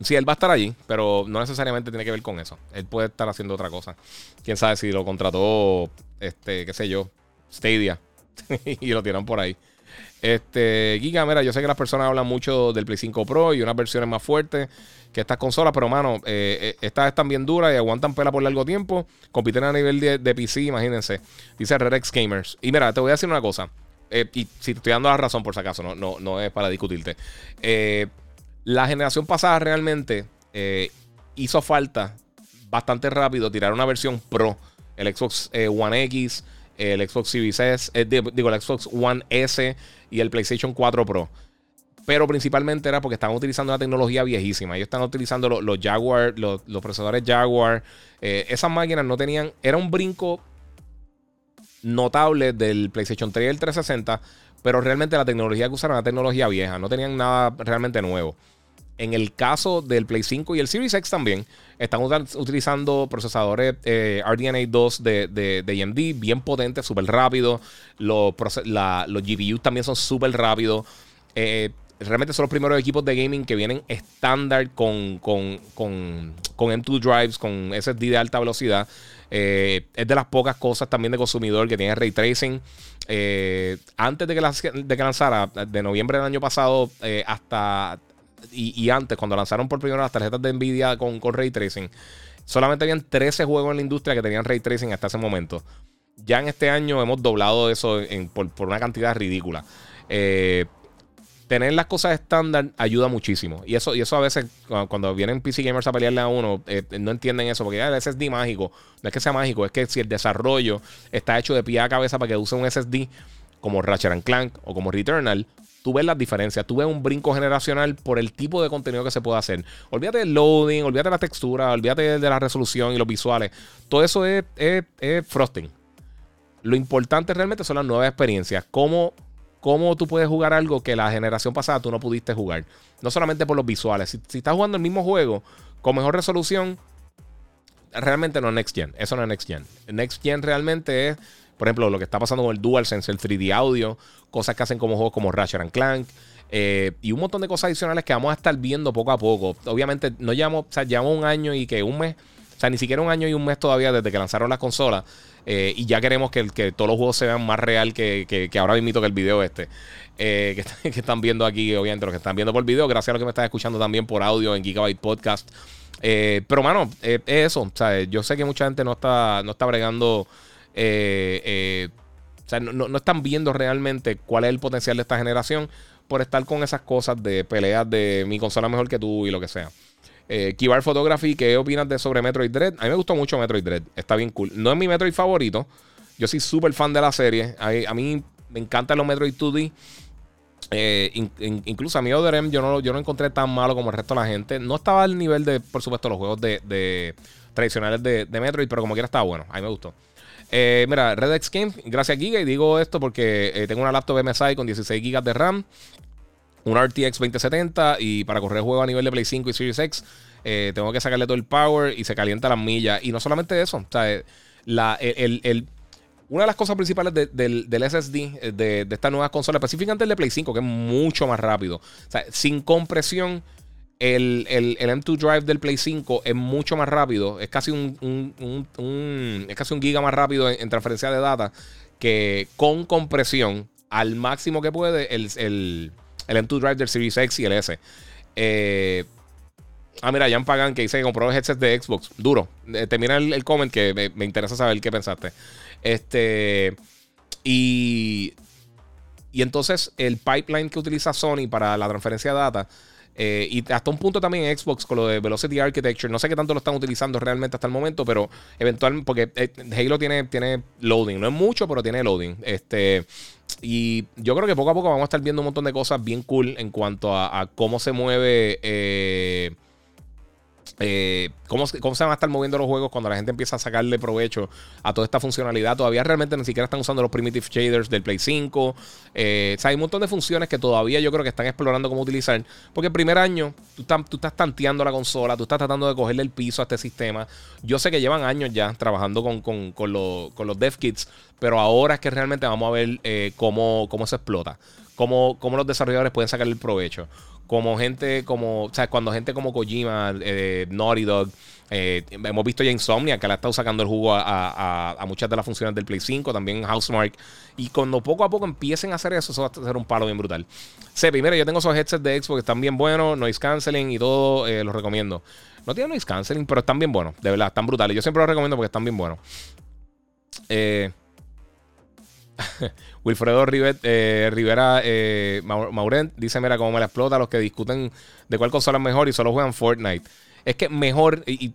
Sí, él va a estar allí, pero no necesariamente tiene que ver con eso. Él puede estar haciendo otra cosa. Quién sabe si lo contrató, este, qué sé yo, Stadia. y lo tiran por ahí. Este, Giga, mira, yo sé que las personas hablan mucho del Play 5 Pro y unas versiones más fuertes que estas consolas, pero mano, eh, eh, estas están bien duras y aguantan pela por largo tiempo. Compiten a nivel de, PC, imagínense. Dice Redex Gamers. Y mira, te voy a decir una cosa. Eh, y si te estoy dando la razón, por si acaso, no, no, no es para discutirte. la generación pasada realmente hizo falta bastante rápido tirar una versión Pro. El Xbox One X el Xbox Series eh, digo, el Xbox One S y el PlayStation 4 Pro. Pero principalmente era porque estaban utilizando una tecnología viejísima. Ellos están utilizando los, Jaguar, los, procesadores Jaguar. Eh, esas máquinas no tenían. Era un brinco notable del PlayStation 3 y el 360. Pero realmente la tecnología que usaron era tecnología vieja. No tenían nada realmente nuevo. En el caso del Play 5 y el Series X también, están utilizando procesadores eh, RDNA 2 de, de, AMD, bien potentes, súper rápidos. Los, GPUs también son súper rápidos. Eh, realmente son los primeros equipos de gaming que vienen estándar con, con, con, M2 drives, con SSD de alta velocidad. Eh, es de las pocas cosas también de consumidor que tiene ray tracing. antes de que lanzara, de noviembre del año pasado hasta y, antes, cuando lanzaron por primera las tarjetas de Nvidia con, Ray Tracing, solamente habían 13 juegos en la industria que tenían Ray Tracing hasta ese momento. Ya en este año hemos doblado eso por, una cantidad ridícula. Eh, tener las cosas estándar ayuda muchísimo. Y eso, y eso a veces, cuando vienen PC gamers a pelearle a uno, eh, no entienden eso. Porque el SSD mágico, no es que sea mágico, es que si el desarrollo está hecho de pie a cabeza para que use un SSD como Ratchet Clank o como Returnal, tú ves las diferencias, tú ves un brinco generacional por el tipo de contenido que se puede hacer. Olvídate del loading, olvídate de la textura, olvídate de la resolución y los visuales. Todo eso es, frosting. Lo importante realmente son las nuevas experiencias. Cómo, cómo tú puedes jugar algo que la generación pasada tú no pudiste jugar. No solamente por los visuales. Si, si estás jugando el mismo juego con mejor resolución, realmente no es Next Gen. Eso no es Next Gen. Next Gen realmente es por ejemplo, lo que está pasando con el DualSense, el 3D audio, cosas que hacen como juegos como Ratchet Clank. Eh, y un montón de cosas adicionales que vamos a estar viendo poco a poco. Obviamente, no llevamos, o sea, llevamos un año y que un mes, o sea, ni siquiera un año y un mes todavía desde que lanzaron las consolas. Eh, y ya queremos que, que, todos los juegos se vean más real que, que, ahora mismo que el video este. Eh, que, están viendo aquí, obviamente, los que están viendo por video. Gracias a los que me están escuchando también por audio en Gigabyte Podcast. pero, mano, es eso. O sea, yo sé que mucha gente no está, no está bregando eh, eh, o sea, no, están viendo realmente cuál es el potencial de esta generación por estar con esas cosas de peleas de mi consola mejor que tú y lo que sea. Eh, Kibar Photography, ¿qué opinas de sobre Metroid Dread? A mí me gustó mucho Metroid Dread, está bien cool. No es mi Metroid favorito, yo soy súper fan de la serie. A, mí me encantan los Metroid 2D. Eh, incluso a mí Other yo no, yo no encontré tan malo como el resto de la gente. No estaba al nivel de, por supuesto, los juegos de, tradicionales de, Metroid, pero como quiera estaba bueno. A mí me gustó. Eh, mira, Red X Game, gracias Giga, y digo esto porque eh, tengo una laptop MSI con 16 GB de RAM, un RTX 2070 y para correr juego a nivel de Play 5 y Series X tengo que sacarle todo el power y se calienta las millas. Y no solamente eso, o sea, una de las cosas principales del, SSD eh, de, de esta nueva consola, específicamente el de Play 5, que es mucho más rápido. O sea, sin compresión, el, M2 Drive del Play 5 es mucho más rápido. Es casi un, es casi un giga más rápido en, transferencia de data que con compresión al máximo que puede el, M2 Drive del Series X y el S. Eh, ah, mira, Jan Pagan que dice que compró el headset de Xbox. Duro. Eh, termina el, el comment que me, me interesa saber qué pensaste. Este. Y. Y entonces el pipeline que utiliza Sony para la transferencia de data. Eh, y hasta un punto también Xbox con lo de Velocity Architecture. No sé qué tanto lo están utilizando realmente hasta el momento, pero eventualmente. Porque eh, Halo tiene, tiene loading. No es mucho, pero tiene loading. Este. Y yo creo que poco a poco vamos a estar viendo un montón de cosas bien cool en cuanto a, cómo se mueve. Eh, eh, ¿cómo, ¿cómo, se van a estar moviendo los juegos cuando la gente empieza a sacarle provecho a toda esta funcionalidad? Todavía realmente ni siquiera están usando los primitive shaders del Play 5. Eh, o sea, hay un montón de funciones que todavía yo creo que están explorando cómo utilizar. Porque el primer año tú, tú estás tanteando la consola, tú estás tratando de cogerle el piso a este sistema. Yo sé que llevan años ya trabajando con, con, con, con los dev kits, pero ahora es que realmente vamos a ver eh, cómo, cómo se explota. Cómo, cómo los desarrolladores pueden sacar el provecho como gente como, o sea, cuando gente como Kojima, eh, Naughty Dog, eh, hemos visto ya Insomnia, que le ha estado sacando el jugo a, muchas de las funciones del Play 5, también Housemark. Y cuando poco a poco empiecen a hacer eso, eso va a ser un palo bien brutal. Sé, primero, yo tengo esos headsets de Xbox que están bien buenos, noise canceling y todo, eh, los recomiendo. No tienen noise canceling, pero están bien buenos, de verdad, están brutales. Yo siempre los recomiendo porque están bien buenos. Eh. Wilfredo eh, Rivera eh, Maurent dice: Mira, cómo me la explota los que discuten de cuál consola es mejor y solo juegan Fortnite. Es que mejor, y,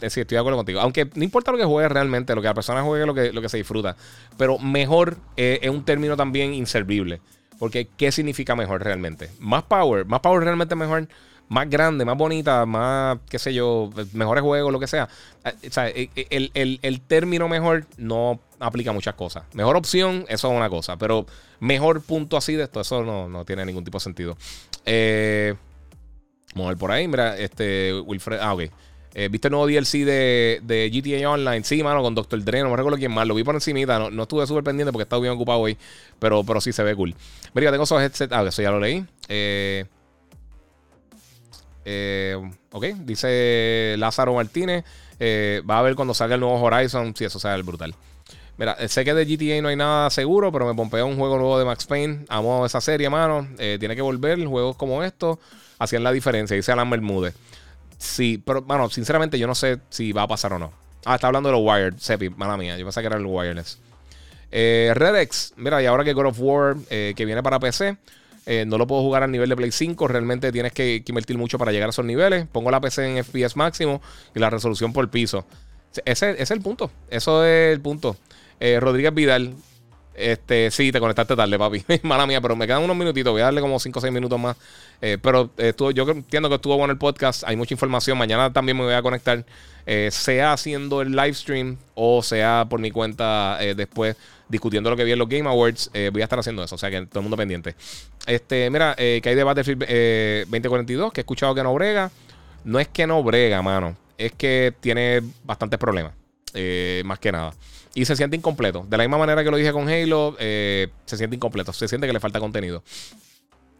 estoy de acuerdo contigo, aunque no importa lo que juegue realmente, lo que la persona juegue lo que, lo que se disfruta, pero mejor eh, es un término también inservible. Porque, ¿qué significa mejor realmente? Más power, más power realmente mejor más grande, más bonita, más, qué sé yo, mejores juegos, lo que sea. O sea el, el, el, término mejor no aplica muchas cosas. Mejor opción, eso es una cosa. Pero mejor punto así de esto, eso no, tiene ningún tipo de sentido. Eh, vamos a ver por ahí. Mira, este Wilfred. Ah, ok. Eh, ¿Viste el nuevo DLC de, de, GTA Online? Sí, mano, con Doctor Dre. No me recuerdo quién más. Lo vi por encimita. No, no estuve súper pendiente porque estaba bien ocupado hoy. Pero, pero sí se ve cool. Mira, tengo esos headsets. Ah, eso ya lo leí. Eh, eh, ok, dice Lázaro Martínez. va a ver cuando salga el nuevo Horizon. Si eso el brutal. Mira, eh, sé que de GTA no hay nada seguro, pero me pompea un juego nuevo de Max Payne. Amo esa serie, mano. Eh, tiene que volver. Juegos como estos hacían la diferencia. Dice Alan Bermúdez. Sí, pero, bueno, sinceramente yo no sé si va a pasar o no. Ah, está hablando de los wired, Sepi, mala mía. Yo pensé que era el wireless. Eh, Redex, mira, y ahora que God of War, eh, que viene para PC, no lo puedo jugar al nivel de Play 5. Realmente tienes que, invertir mucho para llegar a esos niveles. Pongo la PC en FPS máximo y la resolución por piso. Ese, es el punto. Eso es el punto. Eh, Rodríguez Vidal. Este, sí, te conectaste tarde, papi. Mala mía, pero me quedan unos minutitos. Voy a darle como 5 o 6 minutos más. Eh, pero estuvo, yo entiendo que estuvo bueno el podcast. Hay mucha información. Mañana también me voy a conectar. Eh, sea haciendo el live stream o sea por mi cuenta después discutiendo lo que vi en los Game Awards. voy a estar haciendo eso. O sea que todo el mundo pendiente. Este, mira, que hay de Battlefield 2042 que he escuchado que no brega. No es que no brega, mano. Es que tiene bastantes problemas. más que nada. Y se siente incompleto. De la misma manera que lo dije con Halo, eh, se siente incompleto. Se siente que le falta contenido.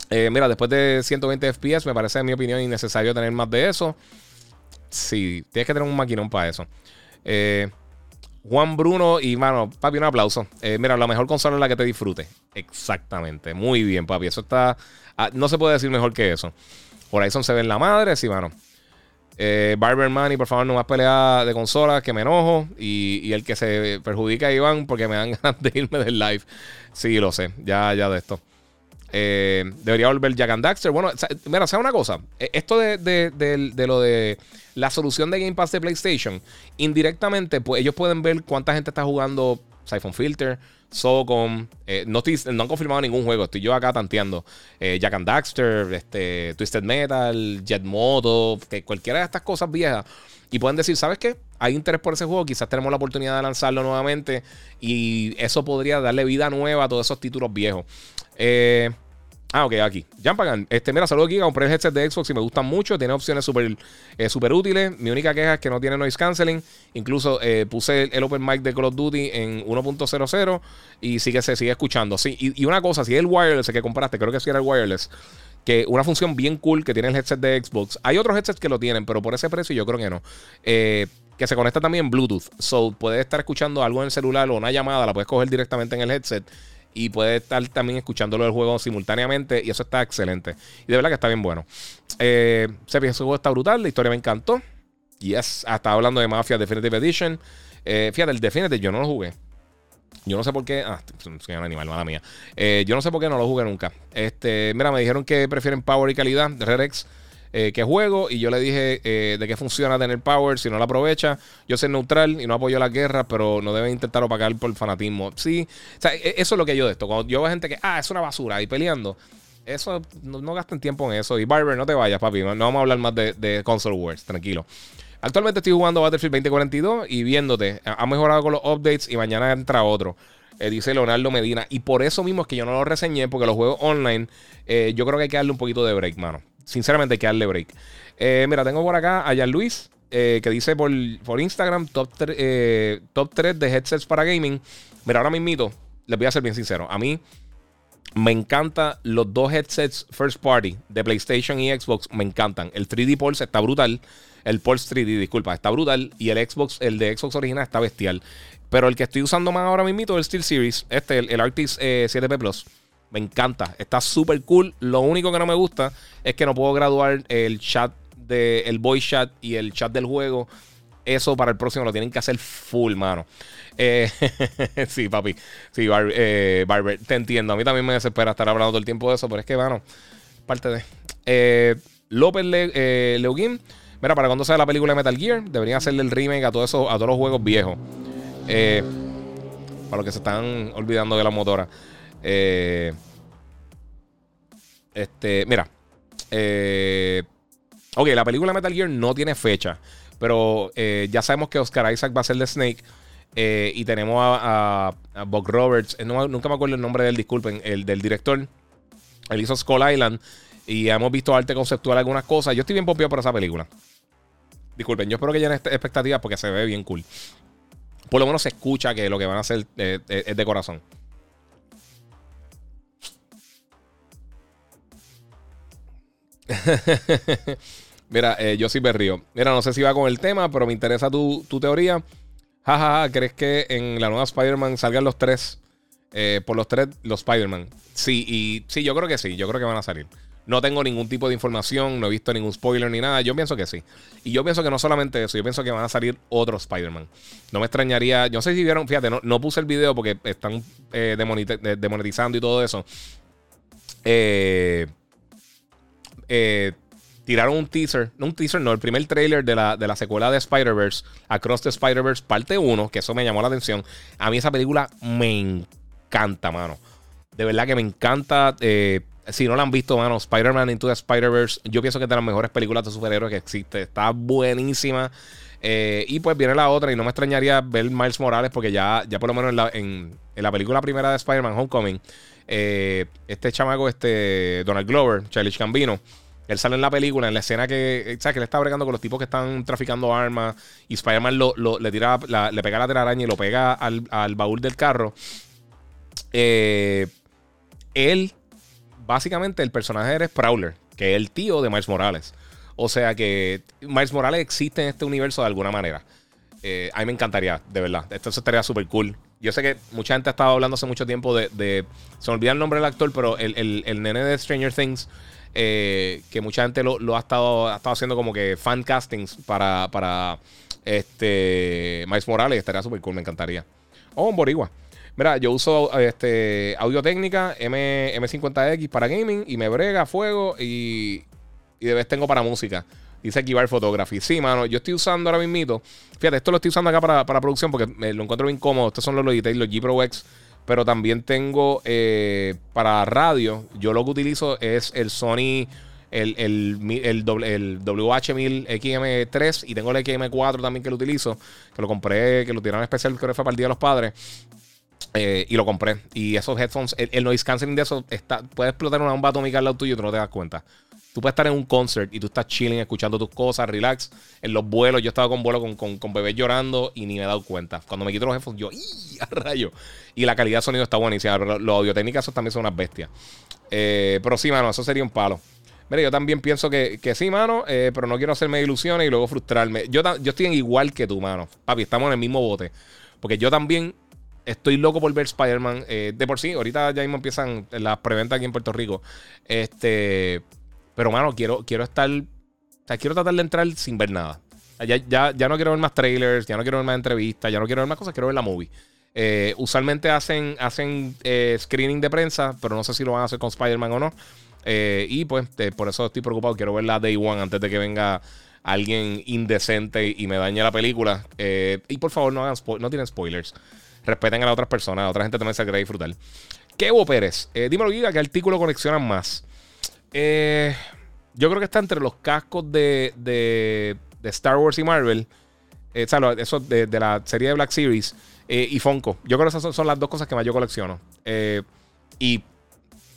Eh, mira, después de 120 FPS, me parece, en mi opinión, innecesario tener más de eso. Sí, tienes que tener un maquinón para eso. Eh, Juan Bruno y, mano, papi, un aplauso. mira, la mejor consola es la que te disfrute. Exactamente. Muy bien, papi. Eso está. Ah, no se puede decir mejor que eso. Horizon se ve en la madre, sí, mano. Eh, Barber Money, por favor, no más pelea de consolas que me enojo. Y, el que se perjudica Iván porque me dan ganas de irme del live. Sí, lo sé, ya, ya de esto. Eh, debería volver Jack and Daxter. Bueno, mira, sea una cosa. E, esto de, lo de la solución de Game Pass de PlayStation, indirectamente, pues ellos pueden ver cuánta gente está jugando Siphon Filter, Socom. Eh, no, no, han confirmado ningún juego. Estoy yo acá tanteando. Eh, Jack and Daxter, este, Twisted Metal, Jet Moto, que cualquiera de estas cosas viejas. Y pueden decir, ¿sabes qué? Hay interés por ese juego. Quizás tenemos la oportunidad de lanzarlo nuevamente. Y eso podría darle vida nueva a todos esos títulos viejos. Eh. Ah, ok, aquí. Jampagan. Este, mira, saludo aquí. Compré el headset de Xbox y me gustan mucho. Tiene opciones súper eh, super útiles. Mi única queja es que no tiene noise canceling. Incluso eh, puse el, Open Mic de Call of Duty en 1.00 y sigue, se sigue escuchando. Sí, y, una cosa, si es el wireless que compraste, creo que sí era el wireless. Que una función bien cool que tiene el headset de Xbox. Hay otros headsets que lo tienen, pero por ese precio yo creo que no. Eh, que se conecta también Bluetooth. So, puedes estar escuchando algo en el celular o una llamada, la puedes coger directamente en el headset y puede estar también escuchándolo del juego simultáneamente y eso está excelente. Y de verdad que está bien bueno. Eh, ese juego está brutal, la historia me encantó. Y es, hasta hablando de Mafia Definitive Edition. Eh, fíjate, el Definitive yo no lo jugué. Yo no sé por qué. Ah, soy un animal, mala mía. Eh, yo no sé por qué no lo jugué nunca. Este, mira, me dijeron que prefieren power y calidad de Redex eh, que juego y yo le dije eh, de qué funciona tener power si no la aprovecha. Yo soy neutral y no apoyo la guerra, pero no deben intentar opacar por fanatismo. Sí, o sea, e, eso es lo que yo de esto. Cuando yo veo gente que, ah, es una basura y peleando, eso no, gasten tiempo en eso. Y Barber, no te vayas, papi. No, vamos a hablar más de, console wars, tranquilo. Actualmente estoy jugando Battlefield 2042 y viéndote, ha mejorado con los updates y mañana entra otro. Eh, dice Leonardo Medina. Y por eso mismo es que yo no lo reseñé, porque los juegos online, yo creo que hay que darle un poquito de break, mano sinceramente que darle break. Eh, mira, tengo por acá a Jan Luis, eh, que dice por, por Instagram top, eh, top 3 de headsets para gaming. Mira, ahora mismo, les voy a ser bien sincero. A mí me encantan los dos headsets first party de PlayStation y Xbox. Me encantan. El 3D Pulse está brutal. El Pulse 3D, disculpa, está brutal. Y el Xbox, el de Xbox original está bestial. Pero el que estoy usando más ahora mismo es el Steel Series. Este, el, el RTX 7P Plus. Me encanta. Está súper cool. Lo único que no me gusta es que no puedo graduar el chat de el voice chat y el chat del juego. Eso para el próximo lo tienen que hacer full, mano. Eh, sí, papi. Sí, eh, Barber, te entiendo. A mí también me desespera estar hablando todo el tiempo de eso, pero es que, mano, parte de. Eh, López Le, Leuguín. Mira, para cuando sea la película de Metal Gear, deberían hacerle el remake a, todo eso, a todos los juegos viejos. para los que se están olvidando de la motora. Eh, este, mira. Eh, ok, la película Metal Gear no tiene fecha. Pero eh, ya sabemos que Oscar Isaac va a ser de Snake. Eh, y tenemos a, a, Buck Roberts. nunca me acuerdo el nombre del, disculpen, el del director. Él hizo Skull Island. Y hemos visto arte conceptual algunas cosas. Yo estoy bien pompeado por esa película. Disculpen, yo espero que llenen expectativas porque se ve bien cool. Por lo menos se escucha que lo que van a hacer es de corazón. Mira, eh, yo sí me río. Mira, no sé si va con el tema, pero me interesa tu, teoría. Jajaja, ¿crees que en la nueva Spider-Man salgan los tres? Eh, por los tres, los Spider-Man. Sí, y sí, yo creo que sí, yo creo que van a salir. No tengo ningún tipo de información, no he visto ningún spoiler ni nada. Yo pienso que sí. Y yo pienso que no solamente eso, yo pienso que van a salir otros Spider-Man. No me extrañaría, yo no sé si vieron, fíjate, no, puse el video porque están eh, demonetizando y todo eso. Eh, eh, tiraron un teaser, no un teaser, no, el primer trailer de la, de la secuela de Spider-Verse, Across the Spider-Verse, parte 1, que eso me llamó la atención. A mí esa película me encanta, mano. De verdad que me encanta. Eh, si no la han visto, mano, Spider-Man Into the Spider-Verse, yo pienso que es de las mejores películas de superhéroes que existe. Está buenísima. Eh, y pues viene la otra, y no me extrañaría ver Miles Morales, porque ya, ya por lo menos en la, en, en la película primera de Spider-Man Homecoming, eh, este chamaco, este Donald Glover, Charlie Gambino, él sale en la película, en la escena que, ¿sabes? que él está bregando con los tipos que están traficando armas y Spider-Man le, tira le pega la telaraña y lo pega al, baúl del carro. Eh, él, básicamente, el personaje es Prowler, que es el tío de Miles Morales. O sea que Miles Morales existe en este universo de alguna manera. Eh, a mí me encantaría, de verdad. Esto estaría súper cool. Yo sé que mucha gente ha estado hablando hace mucho tiempo de. se me olvida el nombre del actor, pero el, nene de Stranger Things. Eh, que mucha gente lo, ha, estado, ha estado haciendo como que fan castings para, para este Miles Morales. Estaría súper cool, me encantaría. Oh, un Borigua. Mira, yo uso este, audio técnica M, M50X para gaming y me brega fuego y, y de vez tengo para música. Dice Kibar Photography. Sí, mano, yo estoy usando ahora mismo. Fíjate, esto lo estoy usando acá para, para producción porque me lo encuentro bien cómodo. Estos son los Logitech, los G Pro X. Pero también tengo eh, para radio. Yo lo que utilizo es el Sony, el, el, el, el WH1000 XM3 y tengo el XM4 también que lo utilizo. Que lo compré, que lo tiraron especial, creo que fue para el Día de los Padres. Eh, y lo compré. Y esos headphones, el, noise canceling de eso está, puede explotar una bomba atómica al lado tuyo y tú no te das cuenta. Tú puedes estar en un concert y tú estás chilling, escuchando tus cosas, relax. En los vuelos, yo estaba con vuelo con, con, bebés llorando y ni me he dado cuenta. Cuando me quito los headphones, yo, ¡y! a rayo! Y la calidad de sonido está buenísima. Los audio técnicos también son unas bestias. Eh, pero sí, mano, eso sería un palo. Mira, yo también pienso que, que sí, mano, eh, pero no quiero hacerme ilusiones y luego frustrarme. Yo, yo estoy en igual que tú, mano. Papi, estamos en el mismo bote. Porque yo también estoy loco por ver Spider-Man. Eh, de por sí, ahorita ya mismo empiezan las preventas aquí en Puerto Rico. Este. Pero, mano, quiero, quiero estar. Quiero tratar de entrar sin ver nada. Ya, ya, no quiero ver más trailers, ya no quiero ver más entrevistas, ya no quiero ver más cosas, quiero ver la movie. Eh, usualmente hacen, hacen eh, screening de prensa, pero no sé si lo van a hacer con Spider-Man o no. Eh, y pues por eso estoy preocupado. Quiero ver la Day One antes de que venga alguien indecente y me dañe la película. y por favor, no, hagan no tienen spoilers. Respeten a las otras personas. A otra gente también se quiere disfrutar. Kevo Pérez, dímelo, Giga, ¿qué artículo coleccionan más? Eh, yo creo que está entre los cascos de, de, Star Wars y Marvel. Eh, eso de, la serie de Black Series eh, y Funko. Yo creo que esas son, las dos cosas que más yo colecciono. Eh, y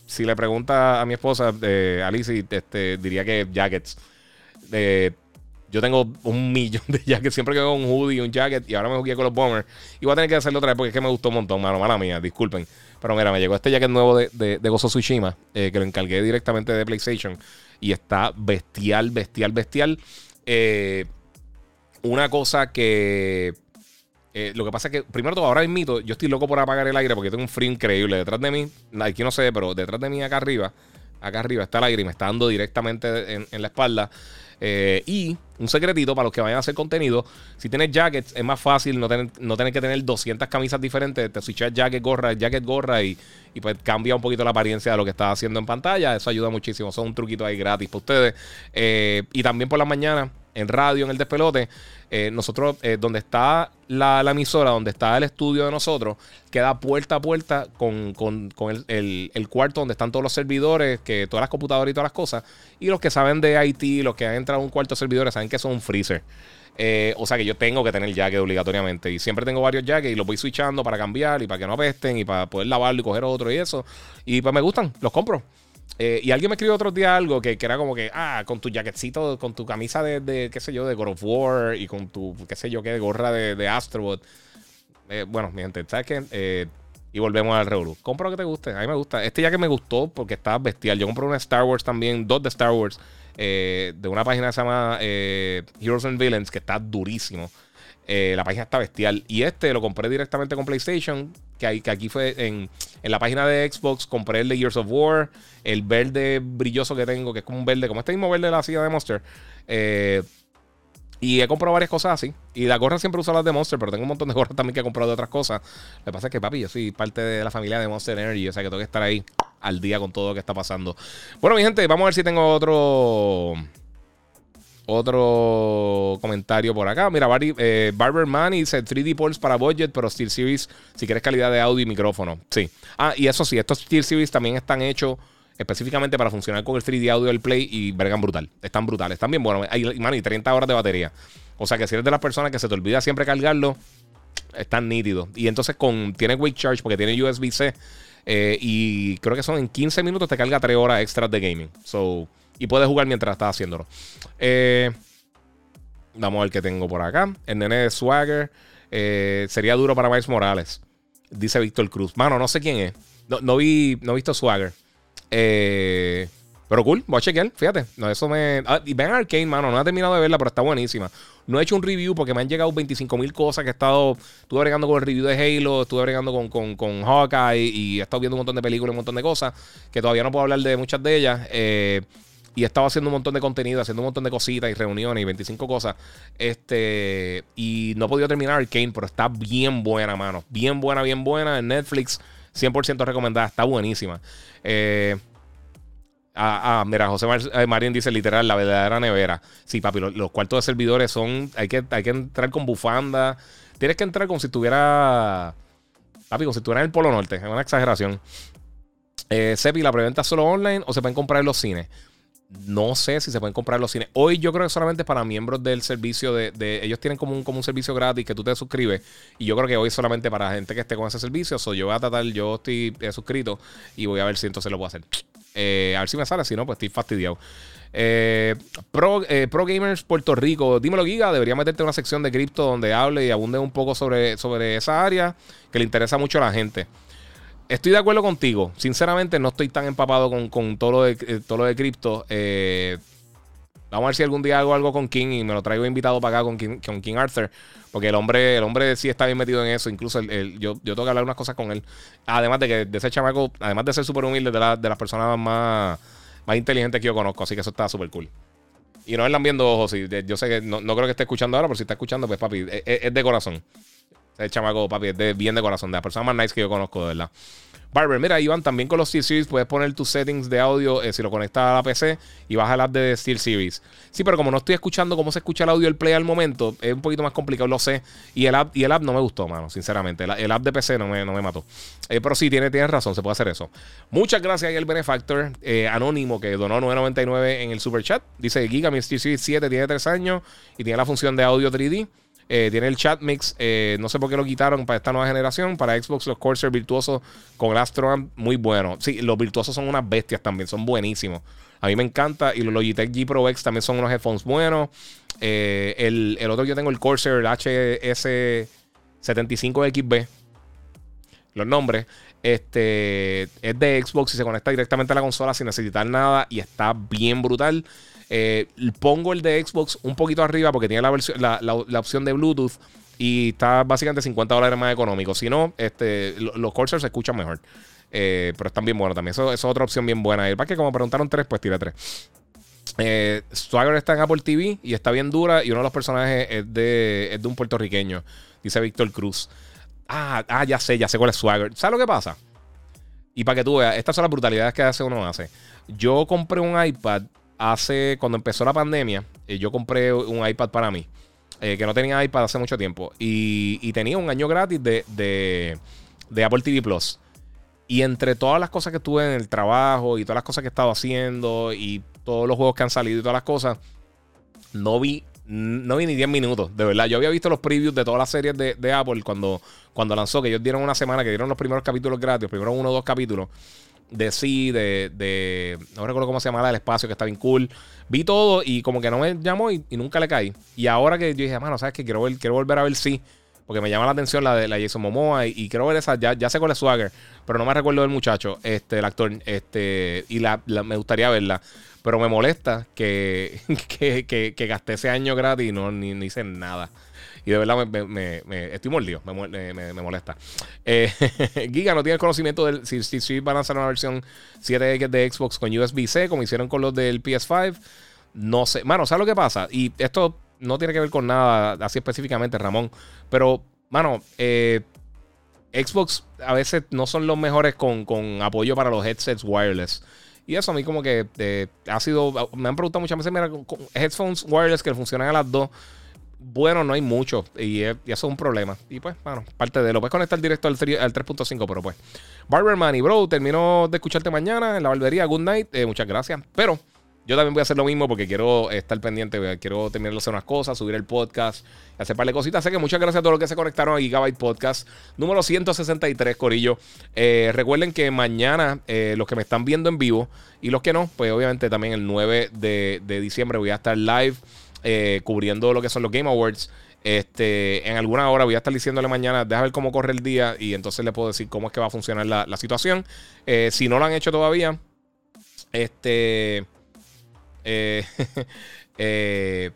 si le pregunta a mi esposa, Alice, este, diría que jackets. yo tengo un millón de jackets. Siempre que veo un hoodie, un jacket, y ahora me jugué con los bombers. Y voy a tener que hacerlo otra vez porque es que me gustó un montón, mano. Mala mía, disculpen. Pero mira, me llegó este jacket nuevo de, de, Gozo Tsushima, eh, que lo encargué directamente de PlayStation. Y está bestial, bestial, bestial. Eh, una cosa que. Eh, lo que pasa es que, primero todo, ahora mito, yo estoy loco por apagar el aire porque tengo un frío increíble. Detrás de mí, aquí no sé, pero detrás de mí, acá arriba, acá arriba está el aire y me está dando directamente en la espalda. Eh, y un secretito para los que vayan a hacer contenido: si tienes jackets, es más fácil no tener, no que tener 200 camisas diferentes. Te switchas jacket, gorra, jacket, gorra y, pues cambia un poquito la apariencia de lo que estás haciendo en pantalla. Eso ayuda muchísimo. Son un truquito ahí gratis para ustedes. Eh, y también por la mañana en radio, en el despelote, eh, nosotros, eh, donde está la, emisora, donde está el estudio de nosotros, queda puerta a puerta con, el, cuarto donde están todos los servidores, que todas las computadoras y todas las cosas. Y los que saben de IT, los que han entrado a un cuarto de servidores, saben que son un freezer. Eh, o sea que yo tengo que tener jacket obligatoriamente. Y siempre tengo varios jackets y los voy switchando para cambiar y para que no apesten y para poder lavarlo y coger otro y eso. Y pues me gustan, los compro. Eh, y alguien me escribió otro día algo que, era como que, ah, con tu jaquetcito, con tu camisa de, qué sé yo, de God of War y con tu, qué sé yo, qué, de gorra de, de Astrobot. Eh, bueno, mi gente, ¿sabes qué? Eh, y volvemos al Revolu. Compra lo que te guste. A mí me gusta. Este ya que me gustó porque está bestial. Yo compré una Star Wars también, dos de Star Wars, de una página que se llama Heroes and Villains, que está durísimo. La página está bestial. Y este lo compré directamente con PlayStation que, aquí fue en, la página de Xbox, compré el de Years of War, el verde brilloso que tengo, que es como un verde, como este mismo verde de la silla de Monster. Eh, y he comprado varias cosas así. Y la gorra siempre uso las de Monster, pero tengo un montón de gorras también que he comprado de otras cosas. Lo que pasa es que, papi, yo soy parte de la familia de Monster Energy, o sea que tengo que estar ahí al día con todo lo que está pasando. Bueno, mi gente, vamos a ver si tengo otro otro comentario por acá. Mira, eh, Barber Man dice 3D Pulse para budget, pero Steel Series si quieres calidad de audio y micrófono. Sí. Ah, y eso sí, estos Steel Series también están hechos específicamente para funcionar con el 3D audio del Play y vergan brutal. Están brutales, están bien buenos. Hay, man, y 30 horas de batería. O sea que si eres de las personas que se te olvida siempre cargarlo, están nítidos. Y entonces con tiene Wake Charge porque tiene USB-C. Eh, y creo que son en 15 minutos te carga 3 horas extras de gaming. So, y puedes jugar mientras estás haciéndolo. Eh, vamos a ver qué tengo por acá. El nene de Swagger. Eh, sería duro para Miles Morales. Dice Víctor Cruz. Mano, no sé quién es. No, vi, no he visto Swagger. Eh, pero cool, voy a chequear, fíjate. No, eso me. Ah, y ven Arcane, mano. No he terminado de verla, pero está buenísima. No he hecho un review porque me han llegado 25 mil cosas que he estado. Estuve bregando con el review de Halo, estuve bregando con, con, con Hawkeye y he estado viendo un montón de películas, un montón de cosas. Que todavía no puedo hablar de muchas de ellas. Eh, y estaba haciendo un montón de contenido, haciendo un montón de cositas y reuniones y 25 cosas. Este, y no he podido terminar Arcane, pero está bien buena, mano. Bien buena, bien buena. En Netflix, 100% recomendada. Está buenísima. Eh, Ah, ah, mira, José eh, Marín dice literal, la verdadera nevera. Sí, papi, los, cuartos de servidores son. Hay que, hay que entrar con bufanda. Tienes que entrar como si estuviera. Papi, como si estuviera en el Polo Norte. Es una exageración. Eh, Sepi, ¿la preventa solo online o se pueden comprar en los cines? No sé si se pueden comprar los cines. Hoy yo creo que solamente para miembros del servicio de, ellos tienen como un, como un servicio gratis que tú te suscribes. Y yo creo que hoy solamente para gente que esté con ese servicio. So, yo voy a tratar, yo estoy eh, suscrito y voy a ver si entonces lo puedo hacer. Eh, a ver si me sale, si no, pues estoy fastidiado. Pro, Pro, Gamers Puerto Rico, dímelo Giga, debería meterte una sección de cripto donde hable y abunde un poco sobre, sobre esa área que le interesa mucho a la gente. Estoy de acuerdo contigo. Sinceramente, no estoy tan empapado con, todo lo de, eh, todo lo de cripto. Eh, vamos a ver si algún día hago algo con King y me lo traigo invitado para acá con King, con King Arthur. Porque el hombre, el hombre sí está bien metido en eso. Incluso yo, yo tengo que hablar unas cosas con él. Además de que de ese chamaco, además de ser súper humilde, de, de las personas más, más inteligentes que yo conozco. Así que eso está súper cool. Y no están viendo ojos. yo sé que no, creo que esté escuchando ahora, pero si está escuchando, pues papi, es de corazón. El chamaco, papi, es bien de corazón, de la persona más nice que yo conozco, de verdad. Barber, mira, Iván, también con los Steel Series puedes poner tus settings de audio eh, si lo conectas a la PC y baja el app de Steel Series. Sí, pero como no estoy escuchando cómo se escucha el audio del play al momento, es un poquito más complicado, lo sé. Y el app, y el app no me gustó, mano, sinceramente. El, app de PC no me, no me mató. Eh, pero sí, tienes tiene razón, se puede hacer eso. Muchas gracias el Benefactor eh, Anónimo que donó 9.99 en el super chat. Dice Giga, mi Steel Series 7 tiene 3 años y tiene la función de audio 3D. Eh, tiene el chat mix. Eh, no sé por qué lo quitaron para esta nueva generación. Para Xbox, los Corsair virtuosos con el Astro muy buenos. Sí, los virtuosos son unas bestias también. Son buenísimos. A mí me encanta. Y los Logitech G Pro X también son unos headphones buenos. Eh, el, otro que yo tengo, el Corsair, el HS75XB. Los nombres. Este es de Xbox y se conecta directamente a la consola sin necesitar nada. Y está bien brutal. Eh, pongo el de Xbox un poquito arriba porque tiene la, opción de Bluetooth y está básicamente 50 dólares más económico. Si no, este, los Corsair se escuchan mejor. Eh, pero están bien buenos también. Eso, es otra opción bien buena. El que como preguntaron tres, pues tira tres. Eh, Swagger está en Apple TV y está bien dura. Y uno de los personajes es de, es de un puertorriqueño. Dice Víctor Cruz. Ah, ah, ya sé, ya sé cuál es Swagger. ¿Sabes lo que pasa? Y para que tú veas, estas son las brutalidades que hace uno hace. Yo compré un iPad hace, cuando empezó la pandemia, eh, yo compré un iPad para mí, eh, que no tenía iPad hace mucho tiempo, y, tenía un año gratis de, de, Apple TV Plus. Y entre todas las cosas que tuve en el trabajo y todas las cosas que he estado haciendo y todos los juegos que han salido y todas las cosas, no vi, no vi ni 10 minutos, de verdad. Yo había visto los previews de todas las series de, de Apple cuando, cuando lanzó, que ellos dieron una semana, que dieron los primeros capítulos gratis, los primeros uno o dos capítulos de sí, de, de, No recuerdo cómo se llamaba el espacio, que está bien cool. Vi todo y como que no me llamó y, nunca le caí. Y ahora que yo dije, mano, ¿sabes qué? Quiero, ver, quiero volver a ver sí. Porque me llama la atención la de la Jason Momoa y, quiero ver esa. Ya, ya sé cuál es Swagger, pero no me recuerdo del muchacho, este, el actor. Este, y la, me gustaría verla. Pero me molesta que, que, que, gasté ese año gratis y no ni, ni hice nada. Y de verdad me, estoy mordido, me, molesta. Eh, Giga, ¿no tiene conocimiento de si, si, van a lanzar una versión 7X de Xbox con USB-C, como hicieron con los del PS5? No sé. Mano, ¿sabes lo que pasa? Y esto no tiene que ver con nada así específicamente, Ramón. Pero, mano, eh, Xbox a veces no son los mejores con, apoyo para los headsets wireless. Y eso a mí como que eh, ha sido... Me han preguntado muchas veces, mira, headphones wireless que funcionan a las dos bueno, no hay mucho. Y, eso es un problema. Y pues, bueno, parte de lo. Puedes conectar directo al, al 3.5, pero pues. Barberman y bro, termino de escucharte mañana en la barbería. Good night. Eh, muchas gracias. Pero yo también voy a hacer lo mismo porque quiero estar pendiente. Quiero terminar de hacer unas cosas, subir el podcast, hacer par de cositas. Así que muchas gracias a todos los que se conectaron a Gigabyte Podcast número 163, Corillo. Eh, recuerden que mañana, eh, los que me están viendo en vivo y los que no, pues obviamente también el 9 de, diciembre voy a estar live. Eh, cubriendo lo que son los Game Awards. Este, en alguna hora voy a estar diciéndole mañana, deja ver cómo corre el día y entonces le puedo decir cómo es que va a funcionar la, situación. Si no lo han hecho todavía, este, eh,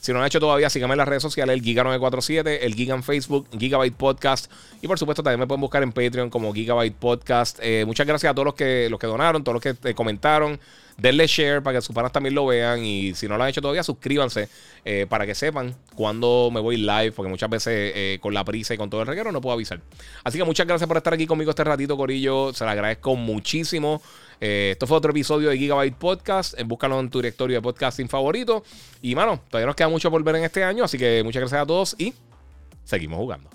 si no lo han hecho todavía, síganme en las redes sociales, el Giga947, el Giga en Facebook, Gigabyte Podcast. Y por supuesto, también me pueden buscar en Patreon como Gigabyte Podcast. muchas gracias a todos los que, los que donaron, todos los que comentaron denle share para que sus panas también lo vean. Y si no lo han hecho todavía, suscríbanse eh, para que sepan cuando me voy live, porque muchas veces eh, con la prisa y con todo el reguero no puedo avisar. Así que muchas gracias por estar aquí conmigo este ratito, Corillo. Se lo agradezco muchísimo. Eh, esto fue otro episodio de Gigabyte Podcast. Búscalo en tu directorio de podcasting favorito. Y, mano, todavía nos queda mucho por ver en este año. Así que muchas gracias a todos y seguimos jugando.